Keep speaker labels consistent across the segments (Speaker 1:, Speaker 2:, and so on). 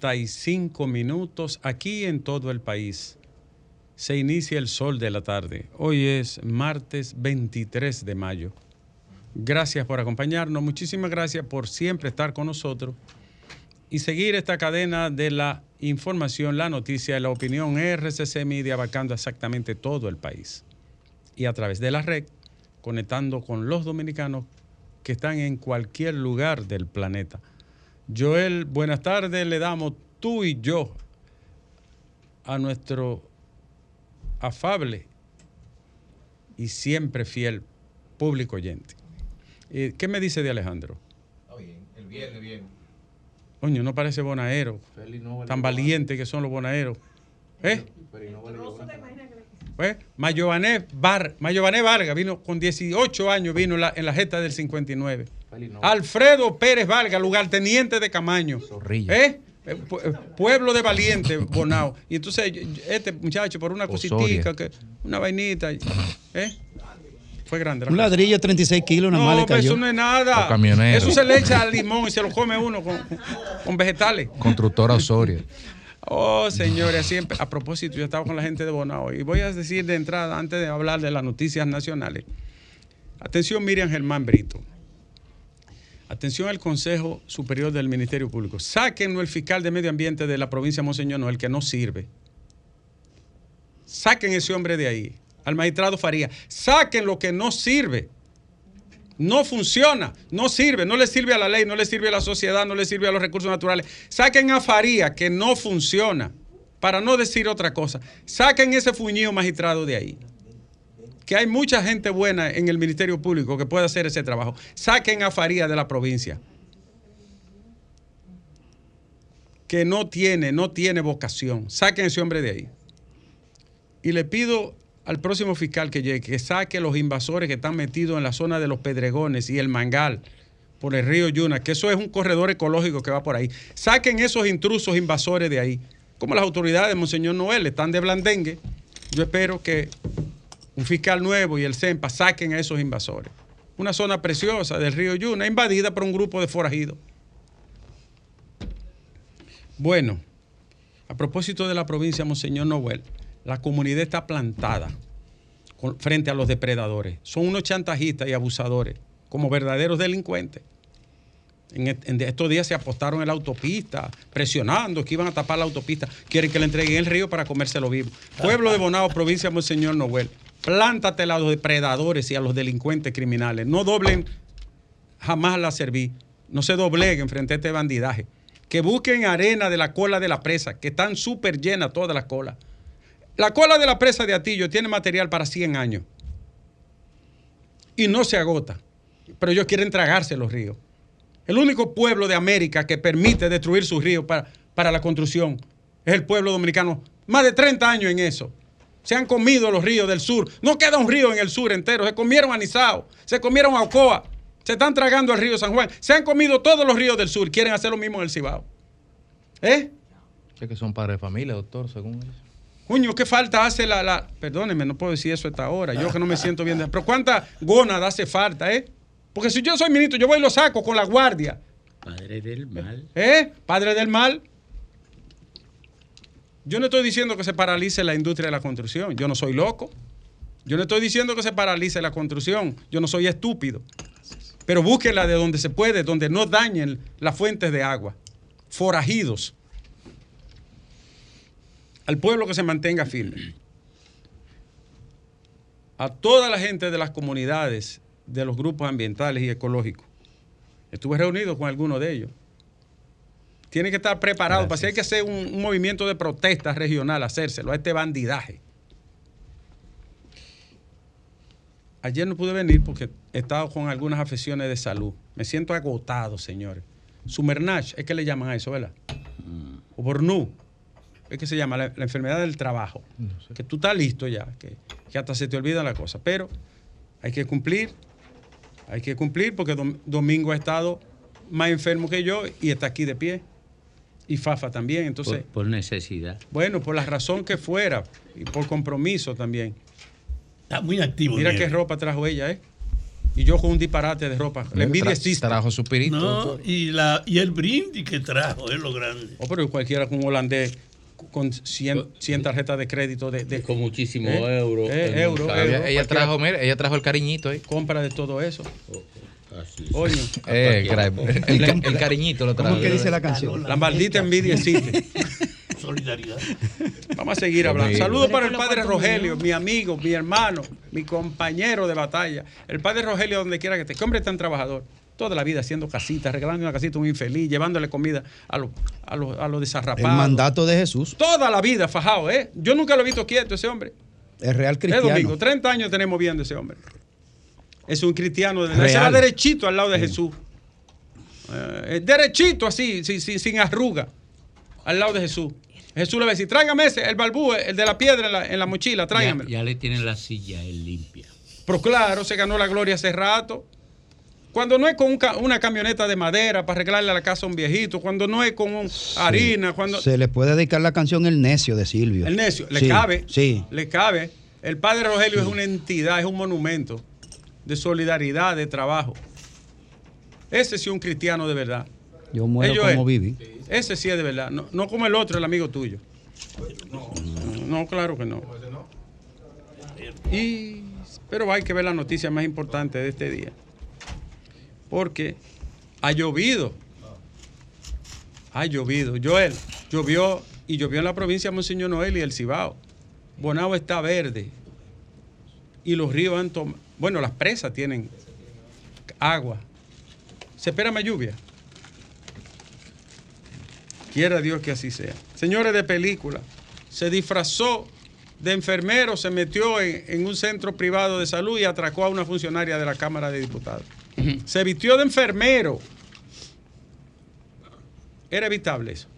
Speaker 1: ...35 minutos aquí en todo el país se inicia el sol de la tarde. Hoy es martes 23 de mayo. Gracias por acompañarnos, muchísimas gracias por siempre estar con nosotros y seguir esta cadena de la información, la noticia, la opinión RCC Media abarcando exactamente todo el país. Y a través de la red, conectando con los dominicanos que están en cualquier lugar del planeta. Joel, buenas tardes, le damos tú y yo a nuestro afable y siempre fiel público oyente. Eh, ¿Qué me dice de Alejandro?
Speaker 2: Está bien, el viernes bien.
Speaker 1: Coño, no parece bonaero. Tan valiente que son los bonaeros. ¿Eh? Pues, Mayované Bar, Vargas vino con 18 años, vino en la, en la gesta del 59. Alfredo Pérez Vargas, lugarteniente de Camaño. ¿Eh? Eh, eh, pueblo de valiente, Bonao. Y entonces, este muchacho, por una cositica, que, una vainita, ¿eh? Fue grande.
Speaker 3: Un ladrillo de 36 kilos, una
Speaker 1: no, eso no es nada. Eso se le echa al limón y se lo come uno con, con vegetales.
Speaker 4: Constructora Osorio.
Speaker 1: Oh, señores, siempre. A propósito, yo estaba con la gente de Bonao y voy a decir de entrada, antes de hablar de las noticias nacionales. Atención, Miriam Germán Brito. Atención al Consejo Superior del Ministerio Público. Sáquenlo el fiscal de Medio Ambiente de la provincia de Monseñor el que no sirve. Saquen ese hombre de ahí. Al magistrado Faría. Saquen lo que no sirve. No funciona, no sirve, no le sirve a la ley, no le sirve a la sociedad, no le sirve a los recursos naturales. Saquen a Faría, que no funciona, para no decir otra cosa. Saquen ese fuñido magistrado de ahí que hay mucha gente buena en el Ministerio Público que puede hacer ese trabajo. Saquen a Faría de la provincia. Que no tiene, no tiene vocación. Saquen a ese hombre de ahí. Y le pido al próximo fiscal que llegue que saque los invasores que están metidos en la zona de los Pedregones y el Mangal por el río Yuna, que eso es un corredor ecológico que va por ahí. Saquen esos intrusos invasores de ahí. Como las autoridades de Monseñor Noel están de blandengue, yo espero que un fiscal nuevo y el CEMPA saquen a esos invasores. Una zona preciosa del río Yuna, invadida por un grupo de forajidos. Bueno, a propósito de la provincia Monseñor Noel, la comunidad está plantada frente a los depredadores. Son unos chantajistas y abusadores, como verdaderos delincuentes. En, estos días se apostaron en la autopista, presionando que iban a tapar la autopista. Quieren que le entreguen el río para comérselo vivo. Pueblo de Bonao, provincia Monseñor Noel plántate a los depredadores y a los delincuentes criminales. No doblen jamás la serví. No se dobleguen frente a este bandidaje. Que busquen arena de la cola de la presa, que están súper llenas todas las colas. La cola de la presa de Atillo tiene material para 100 años. Y no se agota. Pero ellos quieren tragarse los ríos. El único pueblo de América que permite destruir sus ríos para, para la construcción es el pueblo dominicano. Más de 30 años en eso. Se han comido los ríos del sur. No queda un río en el sur entero. Se comieron a se comieron a Ocoa, se están tragando al río San Juan. Se han comido todos los ríos del sur. Quieren hacer lo mismo en el Cibao. ¿Eh?
Speaker 4: Sé que son padres de familia, doctor, según ellos.
Speaker 1: Coño, ¿qué falta hace la, la... Perdóneme, no puedo decir eso a esta hora. Yo que no me siento bien. Pero ¿cuánta gónada hace falta, eh? Porque si yo soy ministro, yo voy y lo saco con la guardia.
Speaker 5: Padre del mal.
Speaker 1: ¿Eh? Padre del mal. Yo no estoy diciendo que se paralice la industria de la construcción. Yo no soy loco. Yo no estoy diciendo que se paralice la construcción. Yo no soy estúpido. Pero búsquenla de donde se puede, donde no dañen las fuentes de agua. Forajidos. Al pueblo que se mantenga firme. A toda la gente de las comunidades, de los grupos ambientales y ecológicos. Estuve reunido con algunos de ellos. Tiene que estar preparado para si hay que hacer un, movimiento de protesta regional, hacérselo a este bandidaje. Ayer no pude venir porque he estado con algunas afecciones de salud. Me siento agotado, señores. Sumernach, es que le llaman a eso, ¿verdad? O Bornu, es que se llama la, enfermedad del trabajo. Que tú estás listo ya, que, que, hasta se te olvida la cosa. Pero Hay que cumplir. Hay que cumplir porque Dom- Domingo ha estado más enfermo que yo y está aquí de pie. Y Fafa también. Entonces,
Speaker 6: por, por necesidad.
Speaker 1: bueno, por la razón que fuera y por compromiso también.
Speaker 5: Está muy activo.
Speaker 1: Mira qué ropa trajo ella, ¿eh? Y yo con un disparate de ropa. La envidia
Speaker 4: Tra-
Speaker 1: existe.
Speaker 4: Trajo su pirito.
Speaker 5: No, y, la, y el brindis que trajo es lo grande.
Speaker 1: Oh, pero cualquiera con un holandés con 100, 100 tarjetas de crédito de, de-
Speaker 6: Con muchísimos
Speaker 1: ¿Eh?
Speaker 6: euros.
Speaker 1: Eh.
Speaker 4: Ella, trajo, mira, ella trajo el cariñito ahí.
Speaker 1: compra de todo eso.
Speaker 6: Así.
Speaker 1: Oye,
Speaker 4: Eh, el, el cariñito lo trajo.
Speaker 3: ¿Cómo que dice la canción?
Speaker 1: la maldita envidia existe.
Speaker 5: Solidaridad.
Speaker 1: Vamos a seguir hablando. Saludos para el
Speaker 7: es
Speaker 1: padre Rogelio, mi amigo, mi hermano, mi compañero de batalla. El padre Rogelio, donde quiera que esté. Qué hombre tan trabajador. Toda la vida haciendo casitas, regalando una casita a un infeliz, llevándole comida a los a los- a los
Speaker 3: El
Speaker 1: desarrapados.
Speaker 3: mandato de Jesús
Speaker 1: Toda la vida fajado, ¿eh? Yo nunca lo he visto quieto ese hombre.
Speaker 3: es real
Speaker 1: Es
Speaker 3: cristiano.
Speaker 1: domingo, 30 años tenemos viendo ese hombre. Es un cristiano de
Speaker 3: Real.
Speaker 1: va derechito al lado de Jesús. Eh, derechito así, sin, sin- sin arruga, al lado de Jesús. Jesús le va a decir, tráigame ese, el balbú, el de la piedra en la, en la mochila,
Speaker 6: Ya,
Speaker 1: tráigamelo.
Speaker 6: ya le tienen la silla él limpia.
Speaker 1: Pero claro, se ganó la gloria hace rato. Cuando no es con un ca- una camioneta de madera para arreglarle la casa a un viejito, cuando no es con un- harina, cuando...
Speaker 3: Se le puede dedicar la canción El Necio de Silvio.
Speaker 1: El necio, le
Speaker 3: Sí,
Speaker 1: cabe.
Speaker 3: Sí.
Speaker 1: Le cabe. El padre Rogelio es una entidad, es un monumento de solidaridad, de trabajo. Ese sí es un cristiano de verdad.
Speaker 3: Yo muero
Speaker 1: Ellos
Speaker 3: como viví.
Speaker 1: Ese sí es de verdad. No, no como el otro, el amigo tuyo. No, no, claro que no. Y, pero hay que ver la noticia más importante de este día. Porque ha llovido. Ha llovido. Joel, llovió y llovió en la provincia de Monseñor Noel y el Cibao. Bonao está verde. Y los ríos han tomado. Bueno, las presas tienen agua. Se espera más lluvia. Quiera Dios que así sea. Señores de película, se disfrazó de enfermero, se metió en, en un centro privado de salud y atracó a una funcionaria de la Cámara de Diputados. Se vistió de enfermero. Era evitable eso.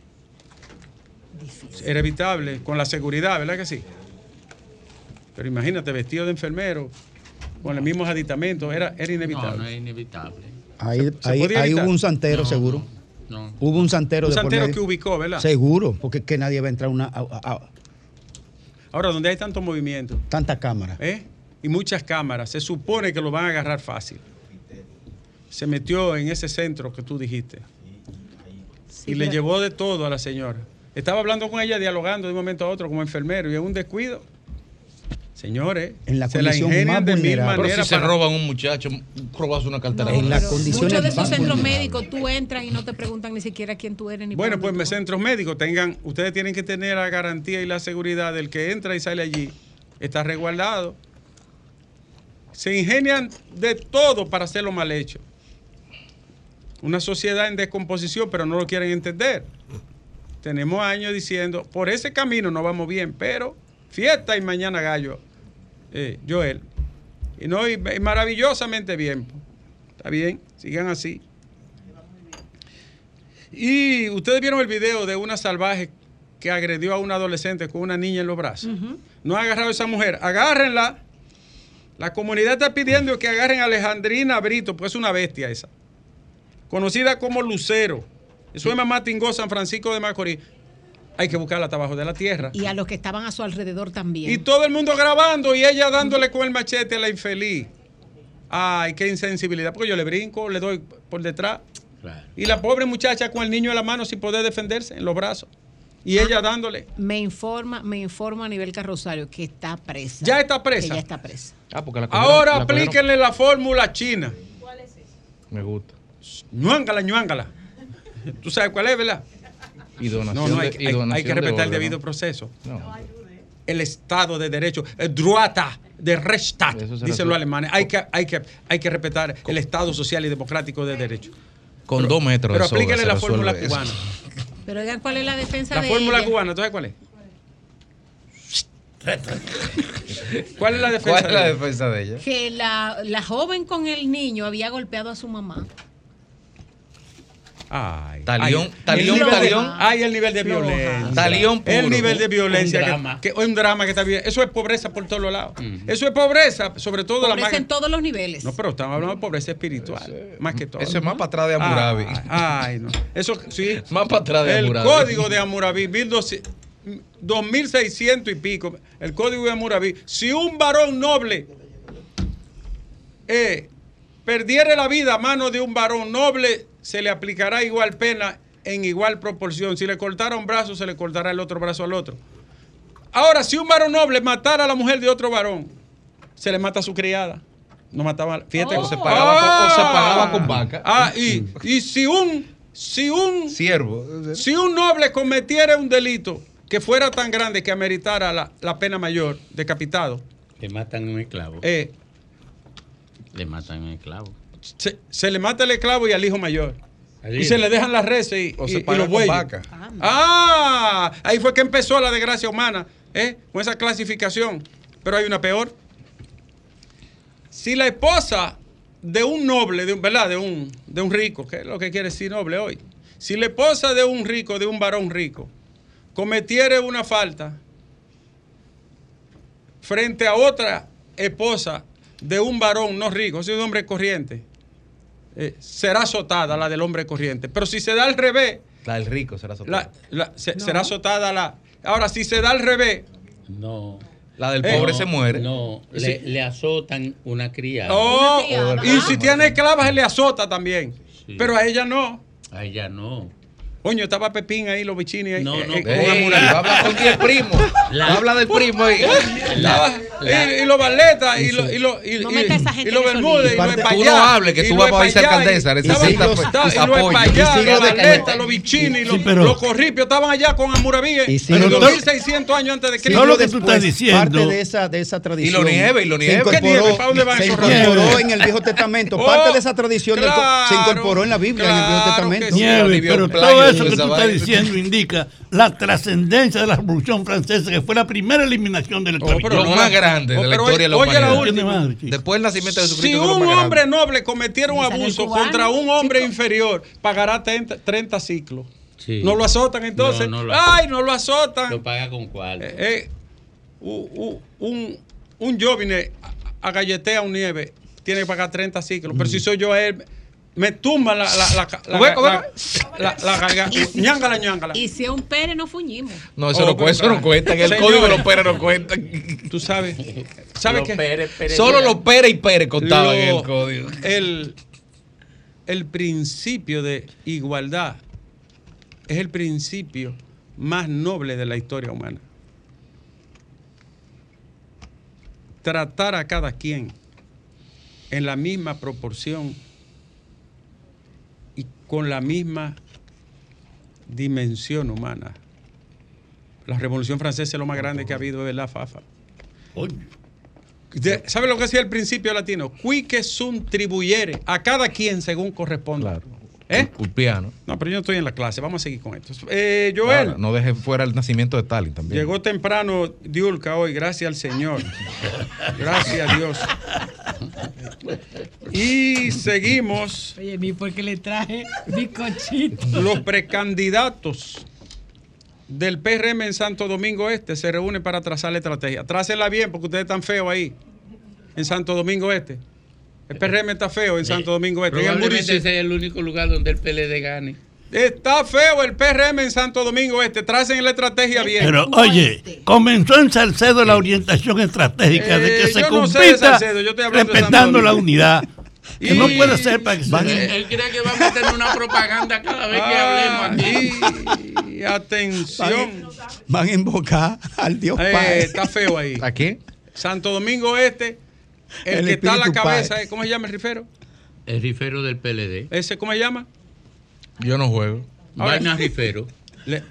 Speaker 1: Era evitable con la seguridad, ¿verdad que sí? Pero imagínate, vestido de enfermero, con los mismos aditamentos, era, era
Speaker 6: No,
Speaker 1: inevitable.
Speaker 6: no es inevitable.
Speaker 3: Ahí,
Speaker 1: Se-
Speaker 3: ahí- ahí hubo un santero,
Speaker 6: No,
Speaker 3: seguro.
Speaker 6: No.
Speaker 3: Hubo un santero
Speaker 1: Un
Speaker 3: de
Speaker 1: santero que ubicó, ¿verdad?
Speaker 3: Seguro, porque es que nadie va a entrar a una, a, a-
Speaker 1: Ahora, donde hay tanto movimiento,
Speaker 3: tanta cámara.
Speaker 1: ¿eh? y muchas cámaras, se supone que lo van a agarrar fácil. Se metió en ese centro que tú dijiste y le llevó de todo a la señora. Estaba hablando con ella, dialogando de un momento a otro como enfermero y en un descuido. Señores,
Speaker 3: En la
Speaker 1: se la
Speaker 3: condición
Speaker 1: ingenian
Speaker 3: más
Speaker 1: de mil.
Speaker 4: Pero si se
Speaker 1: para-
Speaker 4: roban un muchacho, robas una cartera.
Speaker 3: En las
Speaker 7: Pero
Speaker 3: condiciones
Speaker 7: Muchos de esos centros médicos tú entras y no te preguntan ni siquiera quién tú eres ni
Speaker 1: Bueno, pues en
Speaker 7: vas.
Speaker 1: centros médicos tengan, ustedes tienen que tener la garantía y la seguridad del que entra y sale allí está resguardado. Se ingenian de todo para hacerlo mal hecho. Una sociedad en descomposición, pero no lo quieren entender. Tenemos años diciendo, por ese camino no vamos bien, pero fiesta y mañana gallo, eh, Joel. Y no, y y maravillosamente bien. Está bien, sigan así. Y ustedes vieron el video de una salvaje que agredió a una adolescente con una niña en los brazos. No ha agarrado a esa mujer. Agárrenla. La comunidad está pidiendo que agarren a Alejandrina Brito, pues es una bestia esa. Conocida como Lucero. Eso es mamá Tingó, San Francisco de Macorís. Hay que buscarla hasta abajo de la tierra.
Speaker 7: Y a los que estaban a su alrededor también.
Speaker 1: Y todo el mundo grabando y ella dándole con el machete a la infeliz. Ay, qué insensibilidad. Porque yo le brinco, le doy por detrás.
Speaker 6: Claro.
Speaker 1: Y la pobre muchacha con el niño en la mano sin poder defenderse en los brazos. Y ella dándole.
Speaker 7: Me informa, me informa a nivel Carrosario que está presa.
Speaker 1: Ya está presa.
Speaker 7: Que ya está presa.
Speaker 4: Ah, porque la cogieron-
Speaker 1: Ahora
Speaker 4: la cogieron-
Speaker 1: aplíquenle la fórmula china.
Speaker 4: Me gusta.
Speaker 1: ñuángala, ñuángala. ¿Tú sabes cuál es, verdad?
Speaker 4: Y donación
Speaker 1: No, no, hay,
Speaker 4: de- y
Speaker 1: hay-
Speaker 4: donación
Speaker 1: hay que
Speaker 4: de
Speaker 1: respetar el debido proceso.
Speaker 4: No.
Speaker 1: El Estado de Derecho, el Druata de Rechtsstaat, dicen los alemanes. Hay que, hay, que, hay que respetar el Estado social y democrático de derecho.
Speaker 4: Con dos metros
Speaker 1: Pero aplíquenle la fórmula
Speaker 4: eso.
Speaker 1: cubana.
Speaker 7: Pero oigan, ¿cuál es la defensa
Speaker 1: La
Speaker 7: de
Speaker 1: fórmula
Speaker 7: ella?
Speaker 1: cubana, ¿tú sabes cuál es? ¿Cuál es la defensa?
Speaker 4: ¿Cuál es la
Speaker 1: de ella?
Speaker 4: defensa de ella?
Speaker 7: Que la, la joven con el niño había golpeado a su mamá.
Speaker 1: Ay,
Speaker 4: Talión,
Speaker 1: ay,
Speaker 4: talión,
Speaker 1: el nivel de-
Speaker 4: talión.
Speaker 1: Ay, el nivel de
Speaker 7: Floja.
Speaker 1: violencia.
Speaker 4: Talión puro.
Speaker 1: El nivel de violencia.
Speaker 6: Un
Speaker 1: que-
Speaker 6: drama.
Speaker 1: Que, un drama que está bien. Eso es pobreza por todos los lados. Eso es pobreza, sobre todo la
Speaker 7: Pobreza
Speaker 1: más.
Speaker 7: en todos los niveles.
Speaker 1: No, pero estamos hablando de pobreza espiritual. más que todo.
Speaker 4: Eso es más para atrás de Hammurabi.
Speaker 1: Ay, ay, no. Eso sí.
Speaker 4: Más para atrás de
Speaker 1: El
Speaker 4: Hammurabi.
Speaker 1: código de Hammurabi, 1200 2600 y pico. El código de Hammurabi. Si un varón noble eh, perdiere la vida a mano de un varón noble, se le aplicará igual pena en igual proporción. Si le cortara un brazo, se le cortará el otro brazo al otro. Ahora, si un varón noble matara a la mujer de otro varón, se le mata a su criada. No mataba, fíjate,
Speaker 4: O se pagaba con- o se pagaba con vaca.
Speaker 1: Ah, y, y si un, si un,
Speaker 4: Siervo.
Speaker 1: si un noble cometiera un delito que fuera tan grande que ameritara la, la pena mayor, decapitado,
Speaker 6: Le matan un esclavo.
Speaker 1: eh,
Speaker 6: Le matan un esclavo.
Speaker 1: Se, se le mata el esclavo y al hijo mayor. Y se le dejan las reses y,
Speaker 4: O
Speaker 1: y-
Speaker 4: se
Speaker 1: y
Speaker 4: paga
Speaker 1: los bueyes.
Speaker 4: vaca.
Speaker 1: Ah, ahí fue que empezó la desgracia humana, ¿eh? con esa clasificación. Pero hay una peor. Si la esposa de un noble, de un, ¿verdad? De un, de un rico, que es lo que quiere decir noble hoy. Si la esposa de un rico, de un varón rico, cometiere una falta frente a otra esposa de un varón no rico, si un hombre corriente, eh, será azotada la del hombre corriente. Pero si se da al revés,
Speaker 4: La del rico será
Speaker 1: la-
Speaker 4: la,
Speaker 1: la- se- será azotada la. Ahora, si se da al revés,
Speaker 6: No.
Speaker 4: la del
Speaker 1: Eh,
Speaker 4: pobre
Speaker 6: no,
Speaker 4: se muere.
Speaker 6: No,
Speaker 1: Sí.
Speaker 6: le, azotan una criada.
Speaker 1: oh,
Speaker 7: criada.
Speaker 1: y si tiene esclavas, se le azota también.
Speaker 6: Sí.
Speaker 1: Pero a ella no.
Speaker 6: A ella no.
Speaker 1: Coño, estaba Pepín ahí, los bichini ahí.
Speaker 6: No,
Speaker 1: eh,
Speaker 6: no,
Speaker 1: eh, con
Speaker 4: Ey,
Speaker 1: Hammurabi.
Speaker 4: va a hablar con 10 primos.
Speaker 6: La-
Speaker 4: Va a hablar del primo ahí.
Speaker 6: La-
Speaker 1: y, y los baletas y los y los y,
Speaker 7: No
Speaker 1: y- y los y
Speaker 4: Tú no hables, que
Speaker 1: y
Speaker 4: tú
Speaker 1: los
Speaker 4: vas para vicealcaldesa,
Speaker 1: y-
Speaker 4: necesitas
Speaker 3: tus
Speaker 1: estaban- y los
Speaker 3: Y sigue
Speaker 1: los
Speaker 3: cuenta.
Speaker 1: los corripios estaban allá con Hammurabi
Speaker 3: Y
Speaker 1: en
Speaker 3: sigue-
Speaker 1: en
Speaker 5: Pero-
Speaker 1: 2600 años antes de Cristo.
Speaker 5: Todo lo que tú estás diciendo-
Speaker 3: Parte de esa, de esa tradición.
Speaker 4: nieve, y lo nieve.
Speaker 1: ¿Qué nieve? ¿Para dónde van
Speaker 3: se incorporó en el Viejo Testamento. Parte de esa tradición se incorporó en la Biblia, en el Viejo Testamento.
Speaker 5: Nieve, pero todo eso que tú estás diciendo indica la trascendencia de la Revolución Francesa, que fue la primera eliminación del
Speaker 1: Oh,
Speaker 5: esclavitud.
Speaker 4: Grande de la
Speaker 1: pero
Speaker 4: historia de la
Speaker 1: oye la
Speaker 4: humanidad.
Speaker 1: Última.
Speaker 4: Después del nacimiento de
Speaker 1: Si
Speaker 4: Jesucristo. lo
Speaker 1: un hombre noble cometiera un abuso contra un hombre
Speaker 7: chico.
Speaker 1: inferior, pagará 30, 30 ciclos.
Speaker 6: Sí.
Speaker 1: No lo azotan entonces.
Speaker 6: No, no lo
Speaker 1: Ay,
Speaker 6: azotan.
Speaker 1: no lo azotan.
Speaker 6: Lo paga con cuál.
Speaker 1: Eh, eh, u- u- un, un jovine agalletea un nieve, tiene que pagar 30 ciclos. Pero si soy yo a él, me tumba la, la, la, la,
Speaker 4: ¿Cómo es? ¿Cómo
Speaker 1: la, la, la garganta. ñángala, ñángala.
Speaker 7: Y si es un pere, no fuñimos.
Speaker 4: No, eso
Speaker 1: Oh,
Speaker 4: no cuenta, eso no cuenta. En el código los Pérez no cuentan.
Speaker 1: Tú sabes. ¿Sabes qué?
Speaker 6: Pérez, Pérez,
Speaker 4: Solo los Pérez y Pérez contaban en el código.
Speaker 1: El, el principio de igualdad es el principio más noble de la historia humana. Tratar a cada quien en la misma proporción con la misma dimensión humana. La Revolución Francesa es lo más grande que ha habido, ¿verdad, Fafa?
Speaker 5: Oye,
Speaker 1: De- ¿Sabe lo que decía el principio latino? Quique sunt tribuyere, a cada quien según corresponda.
Speaker 4: Claro.
Speaker 1: ¿Eh?
Speaker 4: Un piano.
Speaker 1: No, pero yo no estoy en la clase, vamos a seguir con esto. Eh, Joel,
Speaker 4: no deje fuera el nacimiento de Stalin también.
Speaker 1: llegó temprano Diulca hoy, gracias al Señor. Gracias a Dios. Y seguimos
Speaker 7: Oye, mi porque le traje bizcochito.
Speaker 1: los precandidatos del PRM en Santo Domingo Este se reúnen para trazar la estrategia. Trácenla bien porque ustedes están feos ahí, en Santo Domingo Este. El PRM está feo en Santo Domingo Este.
Speaker 6: Probablemente ese es el único lugar donde el PLD gane.
Speaker 1: Está feo el PRM en Santo Domingo Este. Tracen la estrategia bien.
Speaker 5: pero oye, comenzó en Salcedo la orientación estratégica de
Speaker 1: Eh,
Speaker 5: que se
Speaker 1: yo no sé de
Speaker 5: compita
Speaker 1: Salcedo, yo estoy hablando de
Speaker 5: respetando
Speaker 1: Santo
Speaker 5: la unidad. Que
Speaker 1: Y-
Speaker 5: no puede ser para que se.
Speaker 6: Él, él cree que va a meter una propaganda cada vez que hablemos aquí.
Speaker 1: y atención.
Speaker 3: Van a invocar al Dios
Speaker 1: Eh,
Speaker 3: Padre.
Speaker 1: está feo ahí.
Speaker 4: ¿A quién?
Speaker 1: Santo Domingo Este, el,
Speaker 3: El
Speaker 1: que está a la cabeza,
Speaker 3: Padre.
Speaker 1: ¿cómo se llama el rifero?
Speaker 6: El rifero del PLD.
Speaker 1: ¿Ese cómo se llama?
Speaker 4: Yo no juego.
Speaker 6: Vaina rifero.
Speaker 1: Le-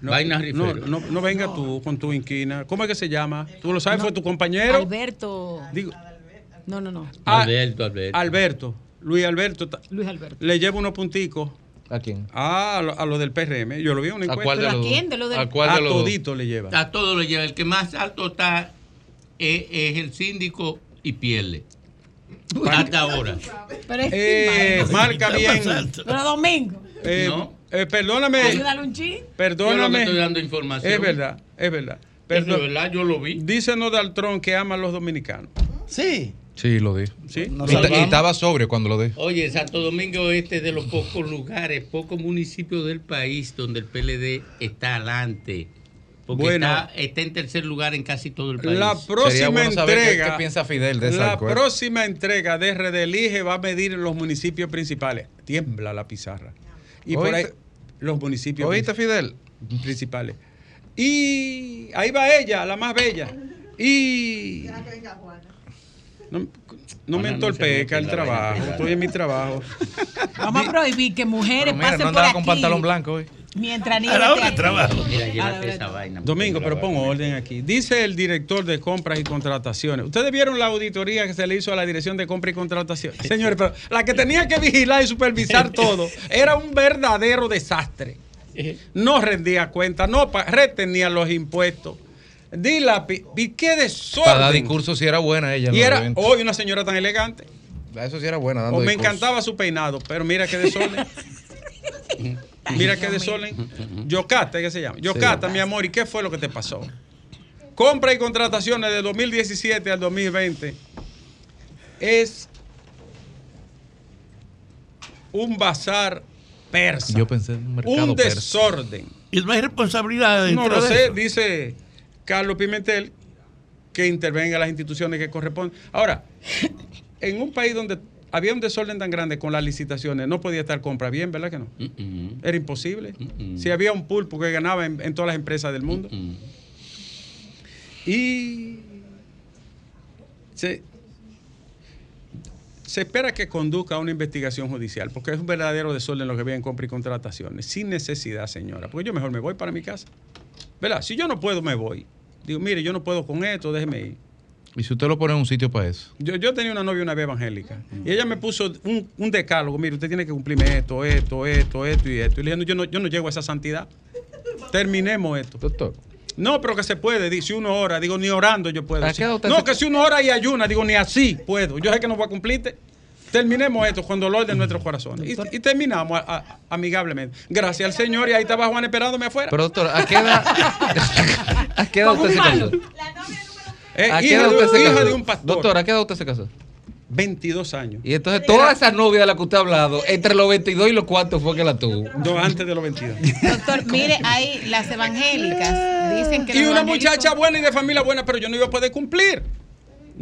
Speaker 6: Vaina
Speaker 1: no,
Speaker 6: rifero.
Speaker 1: no, no venga tú con tu inquina. ¿Cómo es que se llama? ¿Tú lo sabes? ¿Fue tu compañero?
Speaker 7: Alberto.
Speaker 1: Digo,
Speaker 7: No, no, no.
Speaker 1: ah,
Speaker 6: Alberto, Alberto.
Speaker 1: Alberto. Luis Alberto
Speaker 7: Luis Alberto.
Speaker 1: le lleva unos punticos
Speaker 4: ¿A quién?
Speaker 1: a, lo, a lo del PRM. Yo lo vi en una
Speaker 4: ¿A
Speaker 1: encuesta.
Speaker 4: cuál de
Speaker 7: ¿Pero a
Speaker 4: los
Speaker 7: quién? ¿De lo del-
Speaker 4: ¿A cuál
Speaker 1: a
Speaker 4: los dos?
Speaker 1: todito le lleva.
Speaker 6: A todo lo lleva. El que más alto está es, es el síndico y pierde. Hasta ahora.
Speaker 7: Pero es
Speaker 1: Eh, marca bien.
Speaker 7: Pero Domingo.
Speaker 1: Eh,
Speaker 6: No.
Speaker 1: eh, perdóname,
Speaker 7: Ayúdale un chin.
Speaker 6: Yo
Speaker 1: perdóname.
Speaker 6: que estoy dando información.
Speaker 1: Es verdad, es verdad.
Speaker 6: Eso es
Speaker 1: Perdón.
Speaker 6: verdad, yo lo vi.
Speaker 1: Dice Donald Trump que ama a los dominicanos.
Speaker 5: Sí.
Speaker 4: Sí, lo dijo. Y, estaba sobrio cuando lo dijo.
Speaker 6: Oye, Santo Domingo Este es de los pocos lugares, pocos municipios del país donde el PLD está adelante. Porque
Speaker 1: Bueno.
Speaker 6: está, está en tercer lugar en casi todo el país.
Speaker 1: La próxima
Speaker 4: bueno saber qué-
Speaker 1: entrega.
Speaker 4: qué piensa Fidel de
Speaker 1: La próxima entrega de RD Elige va a medir los municipios principales. Tiembla la pizarra. Y por ahí los municipios
Speaker 4: ¿Oíste, Fidel?
Speaker 1: principales. Y ahí va ella, la más bella. Y no, no me entorpezca el trabajo. Estoy en mi trabajo.
Speaker 7: Vamos a prohibir que mujeres
Speaker 4: mira,
Speaker 7: pasen
Speaker 4: no
Speaker 7: por
Speaker 4: andaba
Speaker 7: aquí
Speaker 4: con pantalón blanco hoy.
Speaker 7: mientras ni
Speaker 5: A la hora de trabajo.
Speaker 6: Mira, llévate esa vaina.
Speaker 1: Domingo, pero pongo orden aquí. Dice el director de compras y contrataciones. Ustedes vieron la auditoría que se le hizo a la dirección de compras y contrataciones. Señores, pero la que tenía que vigilar y supervisar todo era un verdadero desastre. No rendía cuenta, no retenía los impuestos. Dila, qué desorden.
Speaker 4: Para dar discurso sí era buena ella.
Speaker 1: Y era hoy una señora tan elegante.
Speaker 4: Eso sí era buena. Dando
Speaker 1: O me
Speaker 4: discurso.
Speaker 1: encantaba su peinado, pero mira qué desorden. mira qué desorden. Yocasta, ¿qué se llama? Yocasta, mi amor, ¿y qué fue lo que te pasó? Compra y contrataciones de 2017 al 2020 es un bazar persa.
Speaker 4: Yo pensé en un mercado
Speaker 1: un
Speaker 4: persa.
Speaker 1: desorden.
Speaker 5: Y no hay responsabilidad
Speaker 1: No lo
Speaker 5: de
Speaker 1: sé,
Speaker 5: eso.
Speaker 1: dice Carlos Pimentel, que intervenga las instituciones que corresponden. Ahora, en un país donde había un desorden tan grande con las licitaciones, no podía estar compra bien, ¿verdad que no? Era imposible. Si había un pulpo que ganaba en, en todas las empresas del mundo. Y se, se espera que conduzca a una investigación judicial, porque es un verdadero desorden lo que había en compra y contrataciones, sin necesidad, señora. Porque yo mejor me voy para mi casa. ¿Verdad? Si yo no puedo, me voy. Digo, mire, yo no puedo con esto, déjeme ir.
Speaker 4: Y si usted lo pone en un sitio para eso.
Speaker 1: Yo, yo tenía una novia una vez evangélica y ella me puso un, un decálogo, mire, usted tiene que cumplirme esto, esto, esto, esto y esto. Y le dije, no, yo no, yo no llego a esa santidad. Terminemos esto.
Speaker 4: Doctor.
Speaker 1: No, pero que se puede, di- si uno ora, digo, ni orando yo puedo.
Speaker 4: ¿A qué edad usted
Speaker 1: No,
Speaker 4: se-
Speaker 1: que si uno ora y ayuna, digo, ni así puedo. Yo sé que no voy a cumplirte. Terminemos esto con dolor de nuestros corazones. Y, y terminamos a- a- amigablemente. Gracias al Señor y ahí estaba Juan esperándome afuera.
Speaker 4: Pero doctor, ¿a qué edad, ¿a qué edad usted se casó?
Speaker 1: Eh,
Speaker 4: ¿A qué
Speaker 1: hija,
Speaker 4: edad
Speaker 1: de,
Speaker 4: usted se
Speaker 1: hija
Speaker 4: casó?
Speaker 1: de un pastor.
Speaker 4: Doctor, ¿a qué edad usted se casó?
Speaker 1: 22 años.
Speaker 4: Y entonces todas esas novias de las que usted ha hablado, entre los 22 y los cuantos fue que la tuvo.
Speaker 1: No, antes de los 22.
Speaker 7: Doctor, mire, ahí las evangélicas dicen que
Speaker 1: y una
Speaker 7: evangélicos-
Speaker 1: muchacha buena y de familia buena, pero yo no iba a poder cumplir.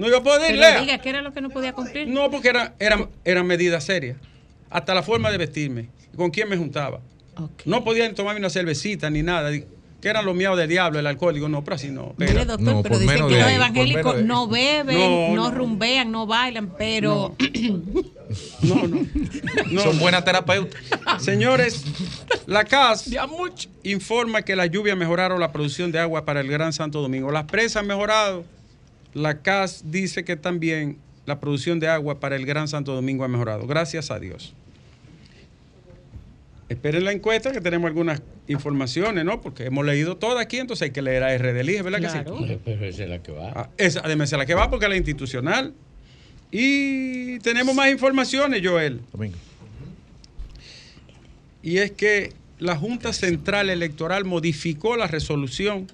Speaker 1: No iba a poder,
Speaker 7: Pero
Speaker 1: Lea.
Speaker 7: diga, ¿qué era lo que no podía cumplir?
Speaker 1: No, porque era, eran, eran medidas serias. Hasta la forma de vestirme. ¿Con quién me juntaba?
Speaker 7: Ok.
Speaker 1: No podían tomarme una cervecita ni nada. Que eran los miados del diablo, el alcohol. Digo, no, pero así no.
Speaker 7: Mire,
Speaker 1: Espera.
Speaker 7: doctor,
Speaker 4: No,
Speaker 7: pero dicen que los
Speaker 4: ahí,
Speaker 7: evangélicos no beben,
Speaker 1: No,
Speaker 7: no,
Speaker 1: no.
Speaker 7: rumbean, no bailan, pero
Speaker 1: No, no. no.
Speaker 4: Son buenas terapeutas.
Speaker 1: Señores, la CAS informa que las lluvias mejoraron la producción de agua para el Gran Santo Domingo. Las presas han mejorado. La CAS dice que también la producción de agua para el Gran Santo Domingo ha mejorado. Gracias a Dios. Esperen la encuesta que tenemos algunas informaciones, ¿no? Porque hemos leído toda aquí, entonces hay que leer a R del IGE, ¿verdad que sí?
Speaker 6: Pero esa es la que va.
Speaker 1: Ah, esa, además, es la que va porque es la institucional. Y tenemos más informaciones, Joel.
Speaker 4: Domingo.
Speaker 1: Y es que la Junta Central Electoral modificó la resolución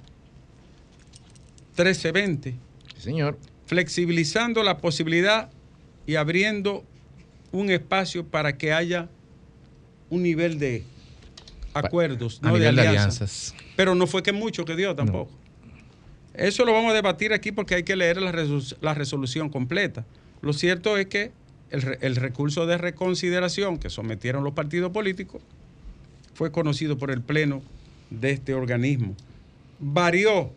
Speaker 1: 1320,
Speaker 4: Sí, señor.
Speaker 1: flexibilizando la posibilidad y abriendo un espacio para que haya un nivel de acuerdos,
Speaker 4: A
Speaker 1: no de
Speaker 4: nivel de
Speaker 1: alianzas.
Speaker 4: alianzas.
Speaker 1: Pero no fue que mucho que dio tampoco. Eso lo vamos a debatir aquí porque hay que leer la, resolu- la resolución completa. Lo cierto es que el recurso de reconsideración que sometieron los partidos políticos fue conocido por el Pleno de este organismo. Varió,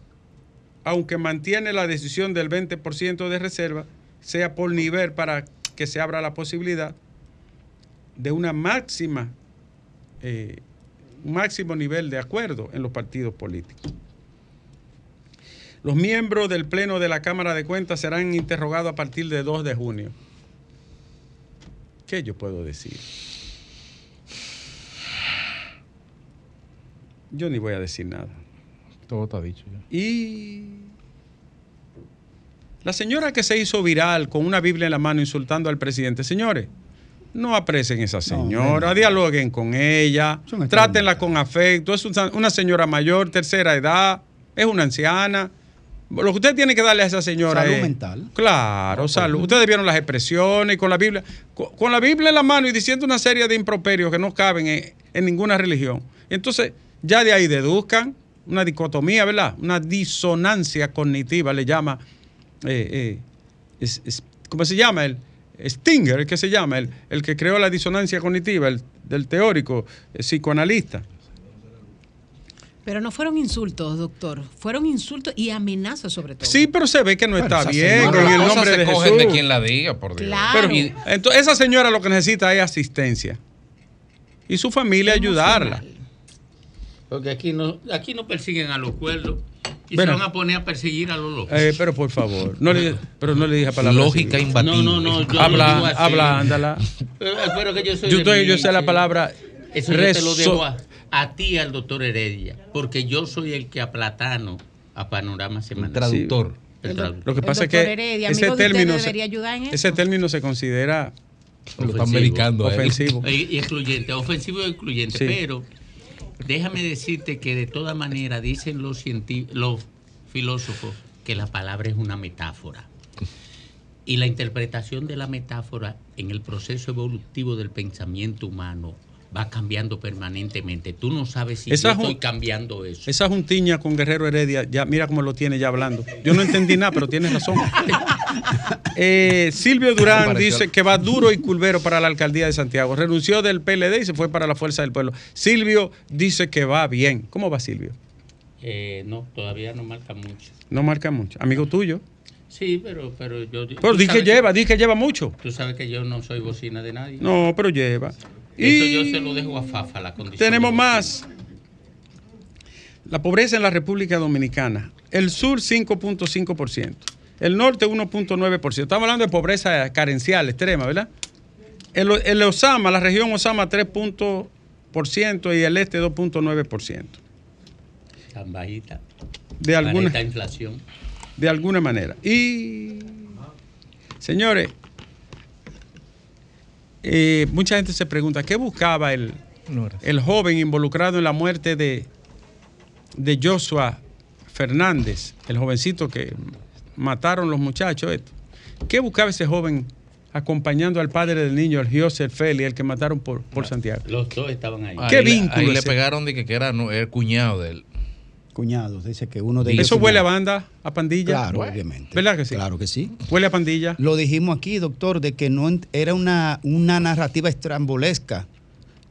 Speaker 1: aunque mantiene la decisión del 20% de reserva, sea por nivel para que se abra la posibilidad de una máxima, eh, un máximo nivel de acuerdo en los partidos políticos. Los miembros del Pleno de la Cámara de Cuentas serán interrogados a partir de 2 de junio. ¿Qué yo puedo decir? Yo ni voy a decir nada.
Speaker 4: Todo está dicho ya.
Speaker 1: Y la señora que se hizo viral con una Biblia en la mano insultando al presidente, señores, no aprecien a esa señora, dialoguen con ella, trátenla con afecto. Es una, señora mayor, tercera edad, es una anciana. Lo que usted tiene que darle a esa señora
Speaker 3: Salud
Speaker 1: es-
Speaker 3: mental.
Speaker 1: Claro, salud. Ustedes vieron las expresiones y con la Biblia, con, con la Biblia en la mano y diciendo una serie de improperios que no caben en, en ninguna religión. Entonces, ya de ahí deduzcan una dicotomía, ¿verdad? Una disonancia cognitiva, le llama, eh, eh, es- es- ¿cómo se llama? El Stinger, ¿qué se llama? El, el que creó la disonancia cognitiva, el del teórico psicoanalista.
Speaker 7: Pero no fueron insultos, doctor. Fueron insultos y amenazas sobre todo.
Speaker 1: Sí, pero se ve que no
Speaker 3: Bueno,
Speaker 1: está bien el nombre
Speaker 4: se
Speaker 1: de
Speaker 4: cogen
Speaker 1: Jesús.
Speaker 4: de quien la diga, por Dios.
Speaker 7: Claro.
Speaker 1: Pero
Speaker 7: Y-
Speaker 1: entonces esa señora lo que necesita es asistencia. Y su familia ayudarla.
Speaker 6: Porque aquí no, aquí no persiguen a los cuerdos y
Speaker 1: Bueno.
Speaker 6: se van a poner a perseguir a los locos.
Speaker 1: Eh, pero por favor, no le, pero no le dije palabras.
Speaker 4: Lógica
Speaker 1: así.
Speaker 4: imbatible.
Speaker 6: No, no, no, yo no digo
Speaker 1: Habla,
Speaker 6: así.
Speaker 1: habla, ándala.
Speaker 6: Pero, pero que yo soy
Speaker 1: Yo, estoy- yo sé la palabra.
Speaker 6: Eso yo te lo
Speaker 1: reso-
Speaker 6: dejo a, a ti, al doctor Heredia, porque yo soy el que a Platano, a Panorama
Speaker 4: El
Speaker 6: Semanal.
Speaker 4: traductor.
Speaker 6: El traductor.
Speaker 1: Lo que pasa es que
Speaker 7: Heredia,
Speaker 1: ese término, se-
Speaker 7: ayudar en
Speaker 1: ese término se considera
Speaker 4: Lo están
Speaker 6: Ofensivo.
Speaker 4: medicando
Speaker 1: ofensivo.
Speaker 6: Y y excluyente, ofensivo y excluyente,
Speaker 1: Sí.
Speaker 6: pero déjame decirte que de todas maneras dicen los, los filósofos que la palabra es una metáfora. Y la interpretación de la metáfora en el proceso evolutivo del pensamiento humano va cambiando permanentemente. Tú no sabes si
Speaker 1: Esa
Speaker 6: yo estoy cambiando eso.
Speaker 1: Esa juntiña con Guerrero Heredia, ya mira cómo lo tiene ya hablando. Yo no entendí nada, pero tienes razón. Eh, Silvio Durán dice que va duro y culvero para la alcaldía de Santiago. Renunció del PLD y se fue para la Fuerza del Pueblo. Silvio dice que va bien. ¿Cómo va Silvio?
Speaker 6: Eh, no, todavía no marca mucho.
Speaker 1: No marca mucho. Amigo tuyo.
Speaker 6: Sí, pero, pero yo...
Speaker 1: Pero di que lleva, di que lleva mucho.
Speaker 6: Tú sabes que yo no soy bocina de nadie.
Speaker 1: No, pero lleva.
Speaker 6: Eso yo
Speaker 1: Y
Speaker 6: se lo dejo a Fafa, la condición.
Speaker 1: tenemos más. La pobreza en la República Dominicana. El sur 5.5%. El norte 1.9%. Estamos hablando de pobreza carencial, extrema, ¿verdad? El, el Osama, la región Osama 3% y el este 2.9%.
Speaker 6: Tan bajita.
Speaker 1: De alguna,
Speaker 6: inflación.
Speaker 1: de alguna manera. Y, señores, eh, mucha gente se pregunta, ¿qué buscaba el, el joven involucrado en la muerte de, de Joshua Fernández, el jovencito que mataron los muchachos? Esto? ¿Qué buscaba ese joven acompañando al padre del niño, el Joseph Feli, el que mataron por, por Santiago?
Speaker 6: Los dos estaban ahí.
Speaker 1: ¿Qué
Speaker 4: Ahí
Speaker 1: vínculo
Speaker 4: Ahí le pegaron de que, que era no, el cuñado de él.
Speaker 3: Cuñados, dice que uno de ellos.
Speaker 1: ¿Eso
Speaker 3: es
Speaker 1: huele a banda, a pandilla?
Speaker 3: Claro,
Speaker 4: Bueno.
Speaker 3: obviamente.
Speaker 1: ¿Verdad que sí?
Speaker 3: Claro que sí.
Speaker 1: ¿Huele a pandilla?
Speaker 3: Lo dijimos aquí, doctor, de que no era una, una narrativa estrambolesca,